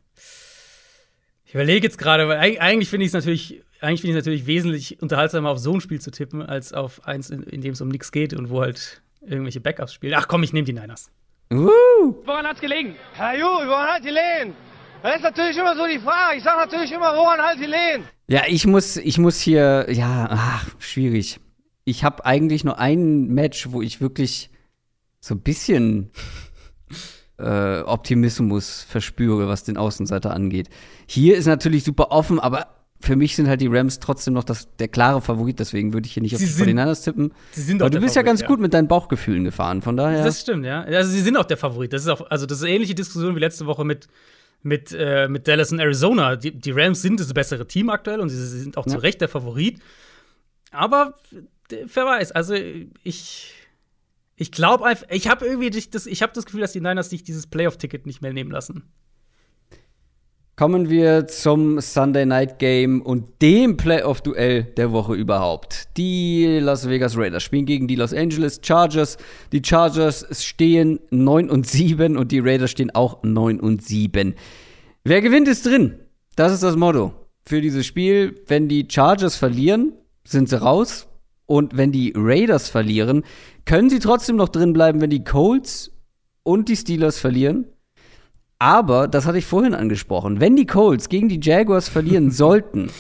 Ich überlege jetzt gerade, weil eigentlich finde ich es natürlich, eigentlich finde ich es natürlich wesentlich unterhaltsamer, auf so ein Spiel zu tippen, als auf eins, in, in dem es um nichts geht und wo halt irgendwelche Backups spielen. Ach komm, ich nehme die Niners. Uh. Woran hat's gelegen? Herr Ju, woran hat die Lehen? Das ist natürlich immer so die Frage. Ich sage natürlich immer, woran halt die Lehen? Ja, ich muss, ich muss hier, ja, ach, schwierig. Ich habe eigentlich nur ein Match, wo ich wirklich so ein bisschen äh, Optimismus verspüre, was den Außenseiter angeht. Hier ist natürlich super offen, aber für mich sind halt die Rams trotzdem noch das, der klare Favorit, deswegen würde ich hier nicht sie auf die 49ers tippen. Sie sind Aber du bist Favorit, ja ganz ja. gut mit deinen Bauchgefühlen gefahren, von daher. Das stimmt, ja. Also sie sind auch der Favorit. Das ist auch, also das ist eine ähnliche Diskussion wie letzte Woche mit, mit, äh, mit Dallas und Arizona. Die, die, Rams sind das bessere Team aktuell und sie sind auch ja. zu Recht der Favorit. Aber wer weiß, also ich. Ich glaube einfach, ich habe irgendwie das, ich habe das Gefühl, dass die Niners sich dieses Playoff-Ticket nicht mehr nehmen lassen. Kommen wir zum Sunday Night Game und dem Playoff-Duell der Woche überhaupt. Die Las Vegas Raiders spielen gegen die Los Angeles Chargers. Die Chargers stehen 9 und 7 und die Raiders stehen auch 9 und 7. Wer gewinnt ist drin. Das ist das Motto für dieses Spiel. Wenn die Chargers verlieren, sind sie raus. Und wenn die Raiders verlieren, können sie trotzdem noch drin bleiben, wenn die Colts und die Steelers verlieren. Aber, das hatte ich vorhin angesprochen, wenn die Colts gegen die Jaguars verlieren sollten,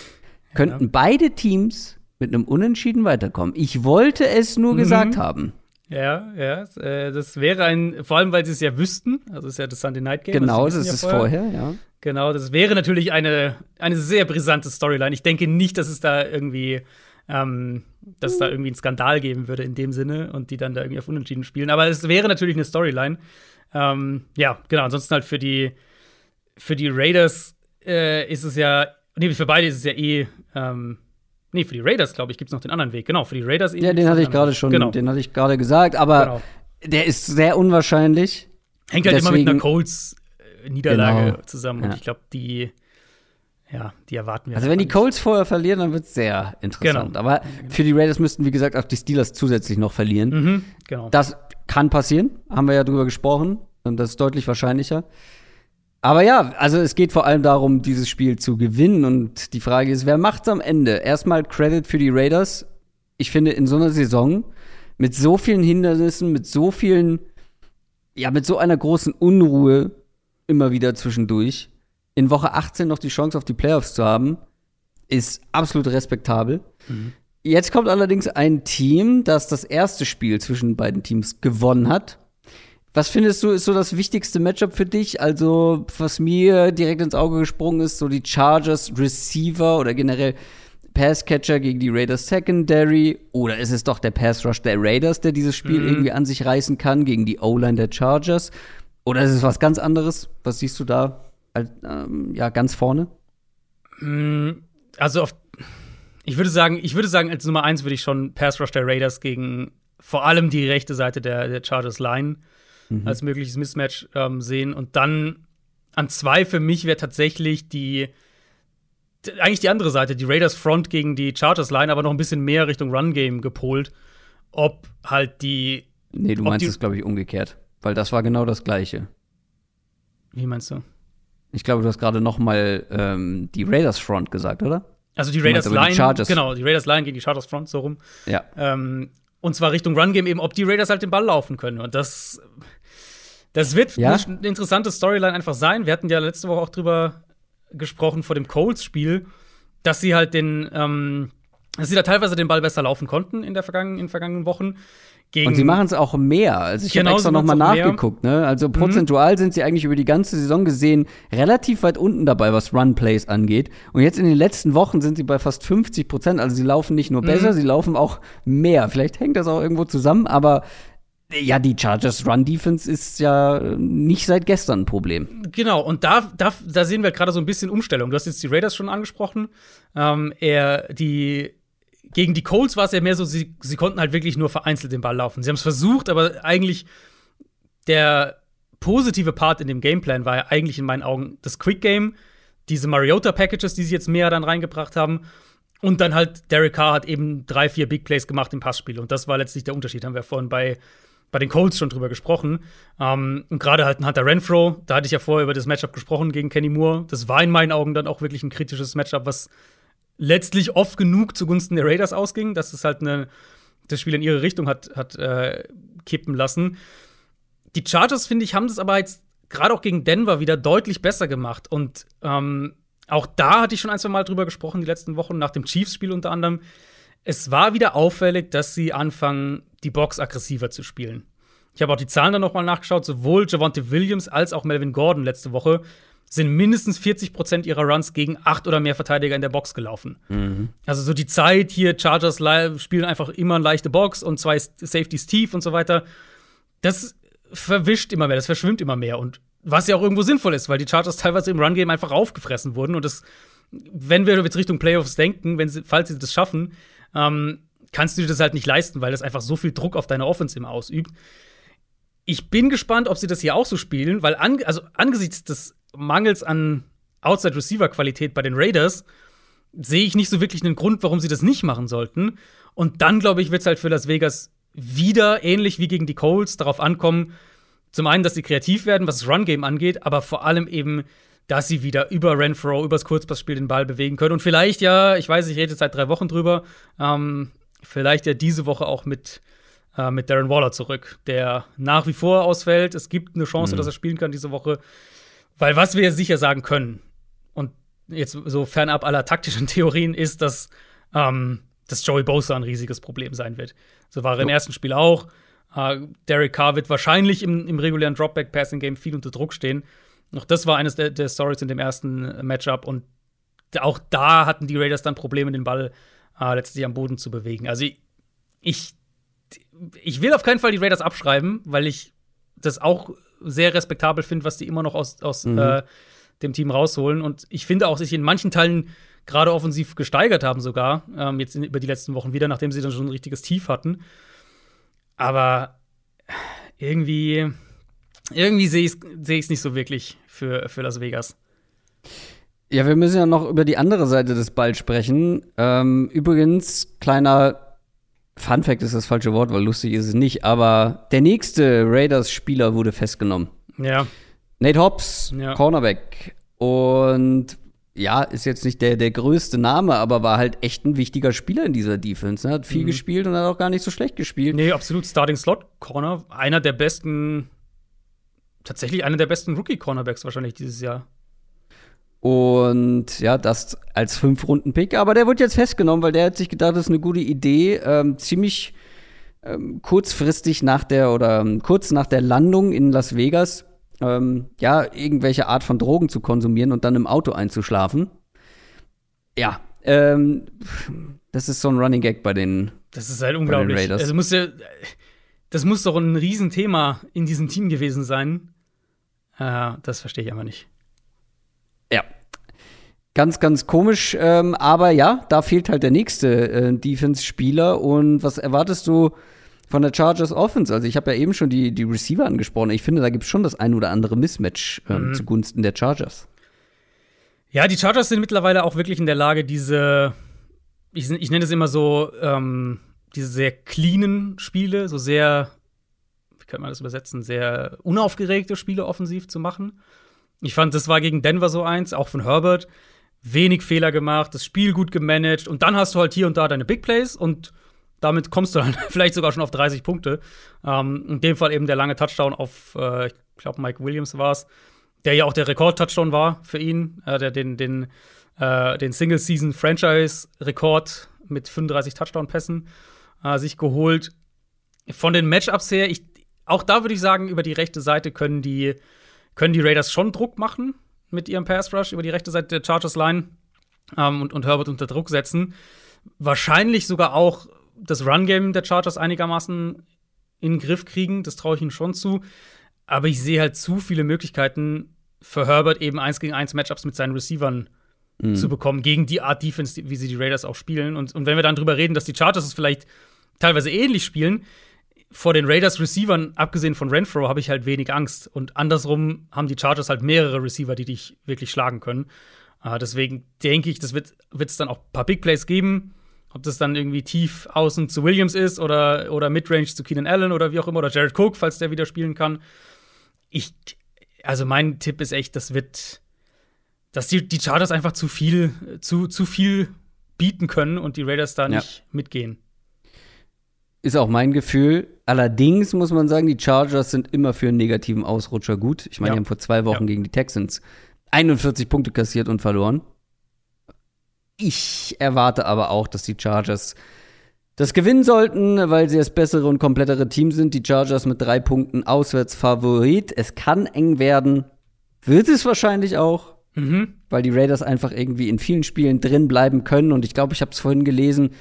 könnten ja. beide Teams mit einem Unentschieden weiterkommen. Ich wollte es nur mhm. gesagt haben. Ja, ja, äh, das wäre ein, vor allem, weil sie es ja wüssten, also es ist ja das Sunday Night Game. Genau, das ist vorher. vorher, ja. Genau, das wäre natürlich eine, eine sehr brisante Storyline. Ich denke nicht, dass es da irgendwie, ähm, dass es da irgendwie einen Skandal geben würde in dem Sinne und die dann da irgendwie auf Unentschieden spielen. Aber es wäre natürlich eine Storyline. Ähm, ja, genau, ansonsten halt für die, für die Raiders äh, ist es ja, nee, für beide ist es ja eh, ähm, Nee, für die Raiders, glaube ich, gibt es noch den anderen Weg. Genau, für die Raiders eben. Ja, den hatte ich gerade schon, genau. den hatte ich gerade gesagt, aber genau. der ist sehr unwahrscheinlich. Hängt halt Deswegen, immer mit einer Colts-Niederlage genau. zusammen. Und ja. ich glaube, die, ja, die erwarten wir. Also, wenn die Colts vorher verlieren, dann wird es sehr interessant. Genau. Aber für die Raiders müssten, wie gesagt, auch die Steelers zusätzlich noch verlieren. Mhm, genau. Das kann passieren, haben wir ja drüber gesprochen. Und das ist deutlich wahrscheinlicher. Aber ja, also es geht vor allem darum, dieses Spiel zu gewinnen. Und die Frage ist, wer macht's am Ende? Erstmal Credit für die Raiders. Ich finde, in so einer Saison mit so vielen Hindernissen, mit so vielen, ja, mit so einer großen Unruhe immer wieder zwischendurch, in Woche 18 noch die Chance auf die Playoffs zu haben, ist absolut respektabel. Mhm. Jetzt kommt allerdings ein Team, das das erste Spiel zwischen beiden Teams gewonnen hat was findest du, ist so das wichtigste Matchup für dich? Also, was mir direkt ins Auge gesprungen ist, so die Chargers Receiver oder generell Passcatcher gegen die Raiders Secondary? Oder ist es doch der Pass Rush der Raiders, der dieses Spiel mhm. irgendwie an sich reißen kann gegen die O-Line der Chargers? Oder ist es was ganz anderes? Was siehst du da ähm, ja, ganz vorne? Mm, also, auf, ich würde sagen, ich würde sagen, als Nummer eins würde ich schon Pass Rush der Raiders gegen vor allem die rechte Seite der, der Chargers Line mhm. als mögliches Mismatch ähm, sehen. Und dann an zwei für mich wäre tatsächlich die eigentlich die andere Seite, die Raiders Front gegen die Chargers Line, aber noch ein bisschen mehr Richtung Run Game gepolt. Ob halt die Nee, du meinst es glaube ich umgekehrt, weil das war genau das gleiche. Wie meinst du? Ich glaube, du hast gerade noch mal ähm, die Raiders Front gesagt, oder? Also die Raiders Line, die Chargers. genau, die Raiders Line gegen die Chargers Front so rum. Ja. Ähm, und zwar Richtung Run Game eben, ob die Raiders halt den Ball laufen können. Und das das wird ja? eine interessante Storyline einfach sein. Wir hatten ja letzte Woche auch drüber gesprochen vor dem Colts-Spiel, dass sie halt den, ähm, dass sie da teilweise den Ball besser laufen konnten in, der vergangenen, in den vergangenen Wochen. Gegen und sie machen es auch mehr. Also ich genau, habe extra noch mal nachgeguckt. Ne? Also mhm. prozentual mhm. sind sie eigentlich über die ganze Saison gesehen relativ weit unten dabei, was Run-Plays angeht. Und jetzt in den letzten Wochen sind sie bei fast 50 Prozent. Also sie laufen nicht nur mhm. besser, sie laufen auch mehr. Vielleicht hängt das auch irgendwo zusammen, aber ja, die Chargers Run Defense ist ja nicht seit gestern ein Problem. Genau, und da, da, da sehen wir gerade so ein bisschen Umstellung. Du hast jetzt die Raiders schon angesprochen. Ähm, er, die, gegen die Colts war es ja mehr so, sie, sie konnten halt wirklich nur vereinzelt den Ball laufen. Sie haben es versucht, aber eigentlich der positive Part in dem Gameplan war ja eigentlich in meinen Augen das Quick Game, diese Mariota-Packages, die sie jetzt mehr dann reingebracht haben. Und dann halt Derek Carr hat eben drei, vier Big Plays gemacht im Passspiel. Und das war letztlich der Unterschied. Haben wir vorhin bei bei den Colts schon drüber gesprochen. Ähm, und gerade halt ein Hunter Renfro, da hatte ich ja vorher über das Matchup gesprochen gegen Kenny Moore. Das war in meinen Augen dann auch wirklich ein kritisches Matchup, was letztlich oft genug zugunsten der Raiders ausging, dass es halt eine, das Spiel in ihre Richtung hat, hat äh, kippen lassen. Die Chargers, finde ich, haben das aber jetzt gerade auch gegen Denver wieder deutlich besser gemacht. Und ähm, auch da hatte ich schon ein, zwei Mal drüber gesprochen, die letzten Wochen, nach dem Chiefs-Spiel unter anderem. Es war wieder auffällig, dass sie anfangen, die Box aggressiver zu spielen. Ich habe auch die Zahlen dann nochmal nachgeschaut. Sowohl Javonte Williams als auch Melvin Gordon letzte Woche sind mindestens 40 Prozent ihrer Runs gegen acht oder mehr Verteidiger in der Box gelaufen. Mhm. Also so die Zeit hier, Chargers spielen einfach immer eine leichte Box und zwei Safeties tief und so weiter. Das verwischt immer mehr, das verschwimmt immer mehr. Und was ja auch irgendwo sinnvoll ist, weil die Chargers teilweise im Run-Game einfach aufgefressen wurden. Und das, wenn wir jetzt Richtung Playoffs denken, wenn sie, falls sie das schaffen, ähm, kannst du dir das halt nicht leisten, weil das einfach so viel Druck auf deine Offense immer ausübt. Ich bin gespannt, ob sie das hier auch so spielen, weil an, also angesichts des Mangels an Outside Receiver Qualität bei den Raiders sehe ich nicht so wirklich einen Grund, warum sie das nicht machen sollten. Und dann glaube ich, wird es halt für Las Vegas wieder ähnlich wie gegen die Colts darauf ankommen, zum einen, dass sie kreativ werden, was das Run Game angeht, aber vor allem eben dass sie wieder über Renfro, übers Kurzpassspiel den Ball bewegen können. Und vielleicht ja, ich weiß, ich rede seit drei Wochen drüber, ähm, vielleicht ja diese Woche auch mit, äh, mit Darren Waller zurück, der nach wie vor ausfällt. Es gibt eine Chance, mhm. dass er spielen kann diese Woche. Weil was wir sicher sagen können, und jetzt so fernab aller taktischen Theorien, ist, dass, ähm, dass Joey Bosa ein riesiges Problem sein wird. So war er im ersten Spiel auch. Uh, Derek Carr wird wahrscheinlich im, im regulären Dropback-Passing-Game viel unter Druck stehen. Auch das war eines der, der Stories in dem ersten Matchup. Und auch da hatten die Raiders dann Probleme, den Ball uh, letztlich am Boden zu bewegen. Also ich, ich will auf keinen Fall die Raiders abschreiben, weil ich das auch sehr respektabel finde, was die immer noch aus, aus mhm. äh, dem Team rausholen. Und ich finde auch, sich in manchen Teilen gerade offensiv gesteigert haben, sogar, ähm, jetzt in, über die letzten Wochen wieder, nachdem sie dann schon ein richtiges Tief hatten. Aber irgendwie, irgendwie sehe ich es seh nicht so wirklich für, für Las Vegas. Ja, wir müssen ja noch über die andere Seite des Balls sprechen. Ähm, übrigens, kleiner Fun Fact ist das falsche Wort, weil lustig ist es nicht, aber der nächste Raiders-Spieler wurde festgenommen. Ja. Nate Hobbs, ja. Cornerback. Und ja, ist jetzt nicht der, der größte Name, aber war halt echt ein wichtiger Spieler in dieser Defense. Ne? Hat viel mhm. gespielt und hat auch gar nicht so schlecht gespielt. Nee, absolut. Starting Slot Corner. Einer der besten, tatsächlich einer der besten Rookie-Cornerbacks wahrscheinlich dieses Jahr. Und ja, das als Fünf-Runden-Pick. Aber der wird jetzt festgenommen, weil der hat sich gedacht, das ist eine gute Idee. Ähm, ziemlich ähm, kurzfristig nach der oder ähm, kurz nach der Landung in Las Vegas ähm, ja, irgendwelche Art von Drogen zu konsumieren und dann im Auto einzuschlafen. Ja, ähm, das ist so ein Running Gag bei den Das ist halt unglaublich. Also muss ja, das muss doch ein Riesenthema in diesem Team gewesen sein. Äh, das verstehe ich einfach nicht. Ganz, ganz komisch, ähm, aber ja, da fehlt halt der nächste äh, Defense-Spieler. Und was erwartest du von der Chargers Offense. Also ich habe ja eben schon die, die Receiver angesprochen. Ich finde, da gibt es schon das ein oder andere Mismatch ähm, mhm. zugunsten der Chargers. Ja, die Chargers sind mittlerweile auch wirklich in der Lage, diese, ich, ich nenne es immer so, ähm, diese sehr cleanen Spiele, so sehr, wie könnte man das übersetzen, sehr unaufgeregte Spiele offensiv zu machen. Ich fand, das war gegen Denver so eins, auch von Herbert. Wenig Fehler gemacht, das Spiel gut gemanagt und dann hast du halt hier und da deine Big Plays und damit kommst du dann vielleicht sogar schon auf 30 Punkte. Ähm, in dem Fall eben der lange Touchdown auf, äh, ich glaube, Mike Williams war es, der ja auch der Rekord-Touchdown war für ihn, äh, der den, den, äh, den Single-Season-Franchise-Rekord mit 35 Touchdown-Pässen äh, sich geholt. Von den Matchups her, ich, auch da würde ich sagen, über die rechte Seite können die, können die Raiders schon Druck machen mit ihrem Pass-Rush über die rechte Seite der Chargers-Line ähm, und, und Herbert unter Druck setzen. Wahrscheinlich sogar auch das Run-Game der Chargers einigermaßen in den Griff kriegen. Das traue ich ihnen schon zu. Aber ich sehe halt zu viele Möglichkeiten für Herbert eben eins gegen eins Matchups mit seinen Receivern mhm. zu bekommen, gegen die Art Defense, wie sie die Raiders auch spielen. Und, und wenn wir dann drüber reden, dass die Chargers es vielleicht teilweise ähnlich spielen, vor den Raiders Receivern, abgesehen von Renfro, habe ich halt wenig Angst. Und andersrum haben die Chargers halt mehrere Receiver, die dich wirklich schlagen können. Uh, deswegen denke ich, das wird es dann auch ein paar Big Plays geben. Ob das dann irgendwie tief außen zu Williams ist oder, oder Midrange zu Keenan Allen oder wie auch immer, oder Jared Cook, falls der wieder spielen kann. Ich, also mein Tipp ist echt, das wird, dass die, die Chargers einfach zu viel, zu, zu viel bieten können und die Raiders da nicht ja. mitgehen. Ist auch mein Gefühl. Allerdings muss man sagen, die Chargers sind immer für einen negativen Ausrutscher gut. Ich meine, ja. die haben vor zwei Wochen ja. gegen die Texans 41 Punkte kassiert und verloren. Ich erwarte aber auch, dass die Chargers das gewinnen sollten, weil sie das bessere und komplettere Team sind. Die Chargers mit drei Punkten auswärts Favorit. Es kann eng werden. Wird es wahrscheinlich auch. Mhm. Weil die Raiders einfach irgendwie in vielen Spielen drin bleiben können. Und ich glaube, ich habe es vorhin gelesen.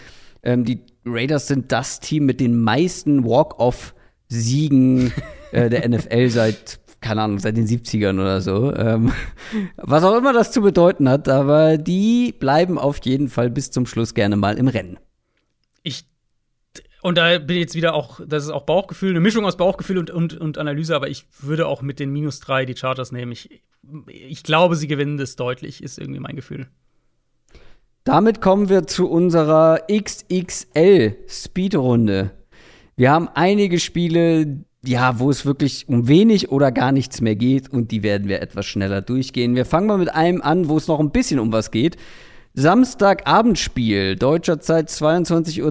Ähm, die Raiders sind das Team mit den meisten Walk-Off-Siegen äh, der NFL seit keine Ahnung, seit den 70ern oder so. Ähm, was auch immer das zu bedeuten hat, aber die bleiben auf jeden Fall bis zum Schluss gerne mal im Rennen. Ich und da bin ich jetzt wieder auch, das ist auch Bauchgefühl, eine Mischung aus Bauchgefühl und, und, und Analyse, aber ich würde auch mit den minus drei die Chargers nehmen. Ich, ich glaube, sie gewinnen das deutlich, ist irgendwie mein Gefühl. Damit kommen wir zu unserer XXL Speedrunde. Wir haben einige Spiele, ja, wo es wirklich um wenig oder gar nichts mehr geht und die werden wir etwas schneller durchgehen. Wir fangen mal mit einem an, wo es noch ein bisschen um was geht. Samstagabendspiel, deutscher Zeit 22.30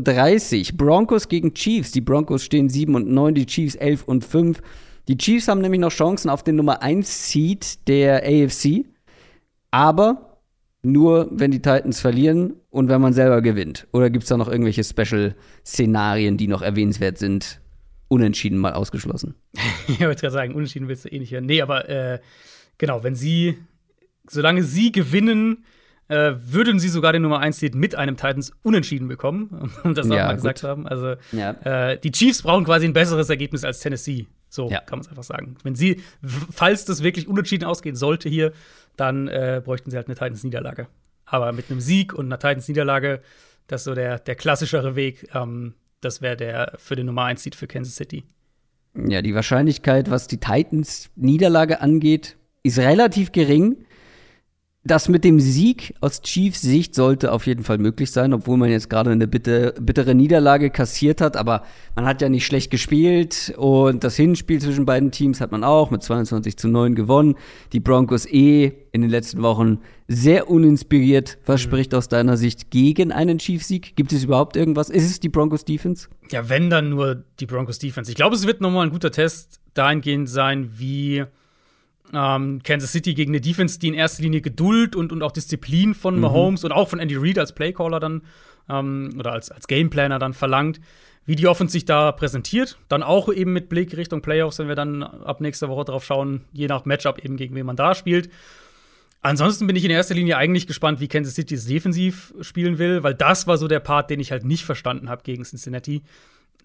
Uhr. Broncos gegen Chiefs. Die Broncos stehen 7 und 9, die Chiefs 11 und 5. Die Chiefs haben nämlich noch Chancen auf den Nummer 1 Seed der AFC. Aber nur, wenn die Titans verlieren und wenn man selber gewinnt. Oder gibt es da noch irgendwelche Special-Szenarien, die noch erwähnenswert sind? Unentschieden mal ausgeschlossen. ich wollte gerade sagen, Unentschieden willst du eh nicht hören. Nee, aber äh, genau, wenn sie, solange sie gewinnen, äh, würden sie sogar den Nummer 1 Seed mit einem Titans unentschieden bekommen, um das auch Ja, gesagt haben. Also Ja. äh, die Chiefs brauchen quasi ein besseres Ergebnis als Tennessee. So Ja. kann man es einfach sagen. Wenn sie, falls das wirklich unentschieden ausgehen sollte hier, dann äh, bräuchten sie halt eine Titans-Niederlage. Aber mit einem Sieg und einer Titans-Niederlage, das ist so der, der klassischere Weg. Ähm, das wäre der für den Nummer 1 Seed für Kansas City. Ja, die Wahrscheinlichkeit, was die Titans Niederlage angeht, ist relativ gering. Das mit dem Sieg aus Chiefs Sicht sollte auf jeden Fall möglich sein, obwohl man jetzt gerade eine bitte, bittere Niederlage kassiert hat. Aber man hat ja nicht schlecht gespielt und das Hinspiel zwischen beiden Teams hat man auch mit 22 zu 9 gewonnen. Die Broncos eh in den letzten Wochen sehr uninspiriert. Was spricht aus deiner Sicht gegen einen Chiefs-Sieg? Gibt es überhaupt irgendwas? Ist es die Broncos Defense? Ja, wenn dann nur die Broncos Defense. Ich glaube, es wird nochmal ein guter Test dahingehend sein, wie ähm, Kansas City gegen eine Defense, die in erster Linie Geduld und, und auch Disziplin von Mahomes und auch von Andy Reid als Playcaller dann ähm, oder als, als Gameplaner dann verlangt, wie die Offense sich da präsentiert. Dann auch eben mit Blick Richtung Playoffs, wenn wir dann ab nächster Woche drauf schauen, je nach Matchup eben gegen wen man da spielt. Ansonsten bin ich in erster Linie eigentlich gespannt, wie Kansas City es defensiv spielen will, weil das war so der Part, den ich halt nicht verstanden habe gegen Cincinnati.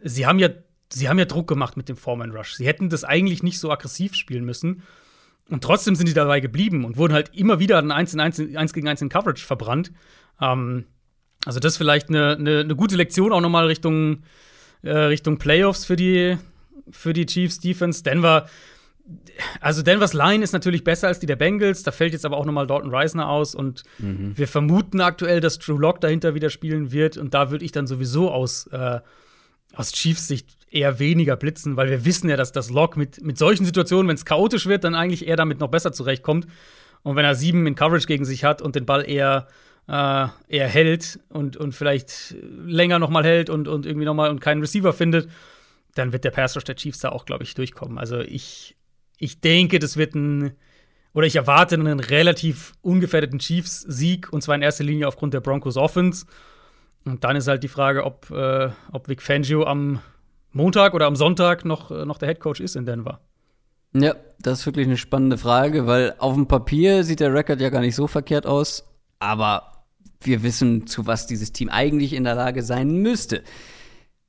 Sie haben ja, sie haben ja Druck gemacht mit dem Foreman Rush. Sie hätten das eigentlich nicht so aggressiv spielen müssen. Und trotzdem sind die dabei geblieben und wurden halt immer wieder ein 1, in 1, 1 gegen 1 in Coverage verbrannt. Ähm, also das ist vielleicht eine, eine, eine gute Lektion auch nochmal Richtung, äh, Richtung Playoffs für die, für die Chiefs Defense. Denver, also Denvers Line ist natürlich besser als die der Bengals. Da fällt jetzt aber auch nochmal Dalton Reisner aus und wir vermuten aktuell, dass Drew Lock dahinter wieder spielen wird. Und da würde ich dann sowieso aus, äh, aus Chiefs Sicht eher weniger blitzen, weil wir wissen ja, dass das Lock mit, mit solchen Situationen, wenn es chaotisch wird, dann eigentlich eher damit noch besser zurechtkommt. Und wenn er sieben in Coverage gegen sich hat und den Ball eher, äh, eher hält und, und vielleicht länger noch mal hält und, und irgendwie noch mal und keinen Receiver findet, dann wird der Pass Rush der Chiefs da auch, glaube ich, durchkommen. Also ich, ich denke, das wird ein oder ich erwarte einen relativ ungefährdeten Chiefs-Sieg und zwar in erster Linie aufgrund der Broncos Offense. Und dann ist halt die Frage, ob, äh, ob Vic Fangio am Montag oder am Sonntag noch, äh, noch der Head Coach ist in Denver. Ja, das ist wirklich eine spannende Frage, weil auf dem Papier sieht der Rekord ja gar nicht so verkehrt aus, aber wir wissen, zu was dieses Team eigentlich in der Lage sein müsste.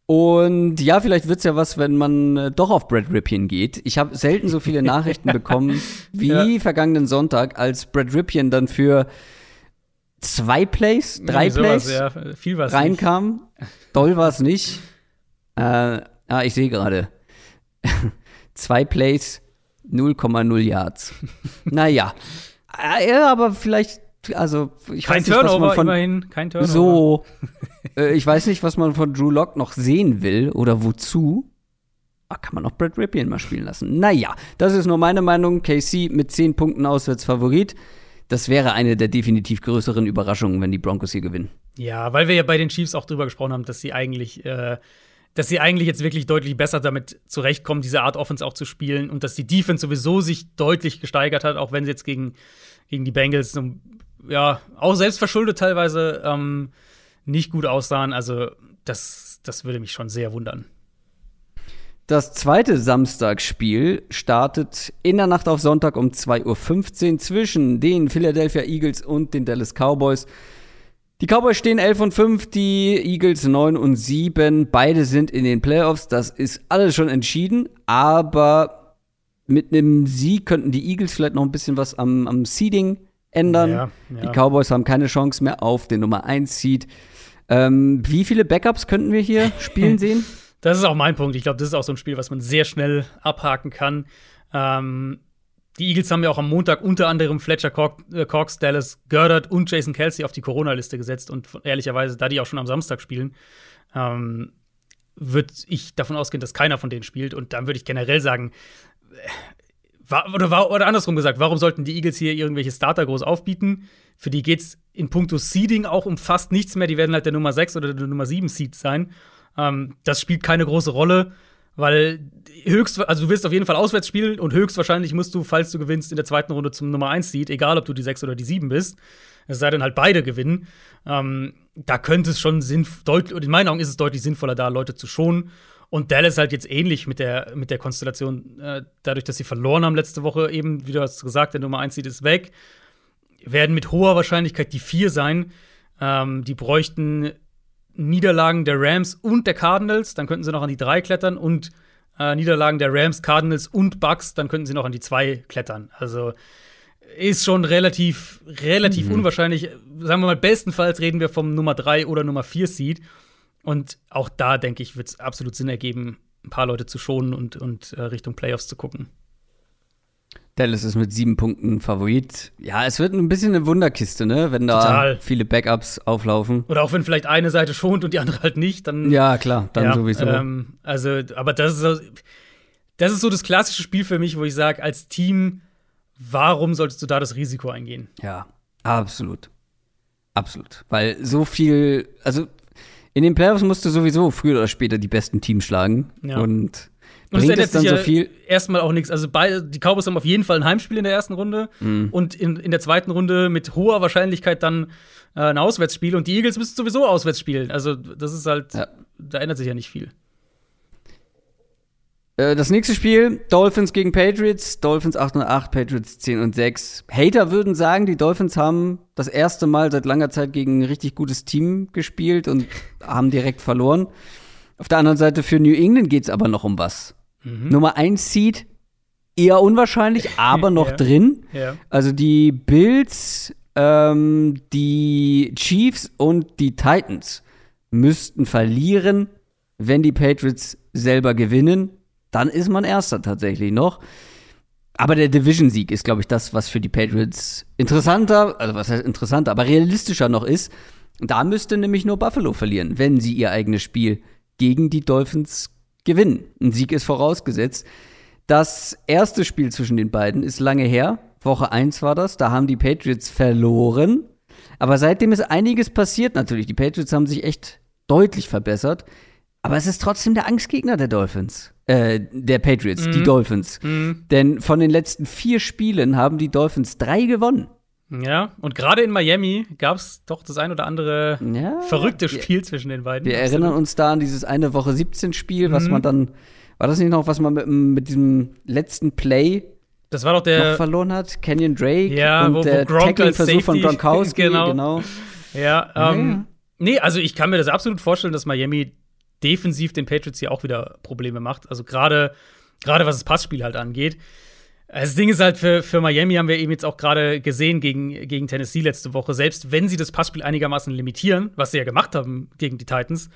Und ja, vielleicht wird's ja was, wenn man äh, doch auf Brad Ripien geht. Ich habe selten so viele Nachrichten bekommen wie vergangenen Sonntag, als Brad Ripien dann für zwei Plays, drei Irgendwie sowas, Plays ja, viel was. reinkam. Doll war es nicht. Äh, ah, ich sehe gerade. Zwei Plays, 0,0 Yards. naja. Äh, ja, aber vielleicht, also, ich Kein weiß nicht, was Turnover man von. immerhin, kein Turnover. So. äh, ich weiß nicht, was man von Drew Lock noch sehen will oder wozu. Ah, kann man auch Brad Ripien mal spielen lassen. Naja, das ist nur meine Meinung. KC mit 10 Punkten auswärts Favorit. Das wäre eine der definitiv größeren Überraschungen, wenn die Broncos hier gewinnen. Ja, weil wir ja bei den Chiefs auch drüber gesprochen haben, dass sie eigentlich, äh, dass sie eigentlich jetzt wirklich deutlich besser damit zurechtkommen, diese Art Offense auch zu spielen und dass die Defense sowieso sich deutlich gesteigert hat, auch wenn sie jetzt gegen, gegen die Bengals so, ja, auch selbst verschuldet teilweise ähm, nicht gut aussahen. Also, das, das würde mich schon sehr wundern. Das zweite Samstagsspiel startet in der Nacht auf Sonntag um 2.15 Uhr zwischen den Philadelphia Eagles und den Dallas Cowboys. Die Cowboys stehen 11 und 5, die Eagles 9 und 7. Beide sind in den Playoffs. Das ist alles schon entschieden. Aber mit einem Sieg könnten die Eagles vielleicht noch ein bisschen was am, am Seeding ändern. Ja, ja. Die Cowboys haben keine Chance mehr auf den Nummer 1 Seed. Ähm, wie viele Backups könnten wir hier spielen sehen? Das ist auch mein Punkt. Ich glaube, das ist auch so ein Spiel, was man sehr schnell abhaken kann. Ähm, die Eagles haben ja auch am Montag unter anderem Fletcher Cox, äh, Cox Dallas Goddard und Jason Kelsey auf die Corona-Liste gesetzt und ehrlicherweise, da die auch schon am Samstag spielen, ähm, würde ich davon ausgehen, dass keiner von denen spielt. Und dann würde ich generell sagen, äh, oder, oder andersrum gesagt, warum sollten die Eagles hier irgendwelche Starter groß aufbieten? Für die geht's in puncto Seeding auch um fast nichts mehr. Die werden halt der Nummer 6 oder der Nummer 7 Seed sein. Ähm, das spielt keine große Rolle, weil höchst, also du wirst auf jeden Fall auswärts spielen und höchstwahrscheinlich musst du, falls du gewinnst, in der zweiten Runde zum Nummer 1 Seed, egal ob du die 6 oder die 7 bist. Es sei denn halt beide gewinnen. Ähm, da könnte es schon sinnvoll, in meinen Augen ist es deutlich sinnvoller, da Leute zu schonen. Und Dallas halt jetzt ähnlich mit der, mit der Konstellation, äh, dadurch, dass sie verloren haben letzte Woche, eben, wie du hast gesagt, der Nummer 1 Seed ist weg, werden mit hoher Wahrscheinlichkeit die vier sein. Ähm, die bräuchten Niederlagen der Rams und der Cardinals, dann könnten sie noch an die drei klettern und äh, Niederlagen der Rams, Cardinals und Bucks, dann könnten sie noch an die zwei klettern. Also ist schon relativ, relativ mhm. unwahrscheinlich. Sagen wir mal, bestenfalls reden wir vom Nummer 3 oder Nummer 4 Seed. Und auch da, denke ich, wird es absolut Sinn ergeben, ein paar Leute zu schonen und, und äh, Richtung Playoffs zu gucken. Dallas ist mit sieben Punkten Favorit. Ja, es wird ein bisschen eine Wunderkiste, ne? Wenn da Total. viele Backups auflaufen. Oder auch wenn vielleicht eine Seite schont und die andere halt nicht, dann. Ja, klar, dann ja, sowieso. Ähm, also, aber das ist so, das ist so das klassische Spiel für mich, wo ich sage, als Team, warum solltest du da das Risiko eingehen? Ja, absolut. Absolut. Weil so viel, also in den Playoffs musst du sowieso früher oder später die besten Teams schlagen. Ja. Und und Bringt es ändert sich ja so viel? erstmal auch nichts. Also die Cowboys haben auf jeden Fall ein Heimspiel in der ersten Runde mhm. und in, in der zweiten Runde mit hoher Wahrscheinlichkeit dann äh, ein Auswärtsspiel. Und die Eagles müssen sowieso auswärts spielen. Also das ist halt, ja. da ändert sich ja nicht viel. Äh, das nächste Spiel, Dolphins gegen Patriots. Dolphins 8 und 8, Patriots 10 und 6. Hater würden sagen, die Dolphins haben das erste Mal seit langer Zeit gegen ein richtig gutes Team gespielt und haben direkt verloren. Auf der anderen Seite für New England geht es aber noch um was. Mhm. Nummer 1 Seed eher unwahrscheinlich, aber noch ja. drin. Ja. Also die Bills, ähm, die Chiefs und die Titans müssten verlieren, wenn die Patriots selber gewinnen. Dann ist man Erster tatsächlich noch. Aber der Division-Sieg ist, glaube ich, das, was für die Patriots interessanter, also was heißt interessanter, aber realistischer noch ist. Da müsste nämlich nur Buffalo verlieren, wenn sie ihr eigenes Spiel gegen die Dolphins gewinnen. Ein Sieg ist vorausgesetzt. Das erste Spiel zwischen den beiden ist lange her. Woche 1 war das. Da haben die Patriots verloren. Aber seitdem ist einiges passiert natürlich. Die Patriots haben sich echt deutlich verbessert. Aber es ist trotzdem der Angstgegner der Dolphins. Äh, der Patriots, mhm. die Dolphins. Mhm. Denn von den letzten vier Spielen haben die Dolphins drei gewonnen. Ja, und gerade in Miami gab es doch das ein oder andere ja, verrückte Spiel wir, zwischen den beiden. Wir erinnern uns da an dieses eine Woche 17 Spiel, was mhm. man dann, war das nicht noch, was man mit, mit diesem letzten Play das war doch der noch verloren hat? Kenyon Drake ja, und wo, wo der Tackling-Versuch von Gronkowski. genau. genau. Ja, ähm, ja, nee, also ich kann mir das absolut vorstellen, dass Miami defensiv den Patriots hier auch wieder Probleme macht. Also gerade gerade was das Passspiel halt angeht. Das Ding ist halt, für, für Miami haben wir eben jetzt auch gerade gesehen gegen, gegen Tennessee letzte Woche, selbst wenn sie das Passspiel einigermaßen limitieren, was sie ja gemacht haben gegen die Titans,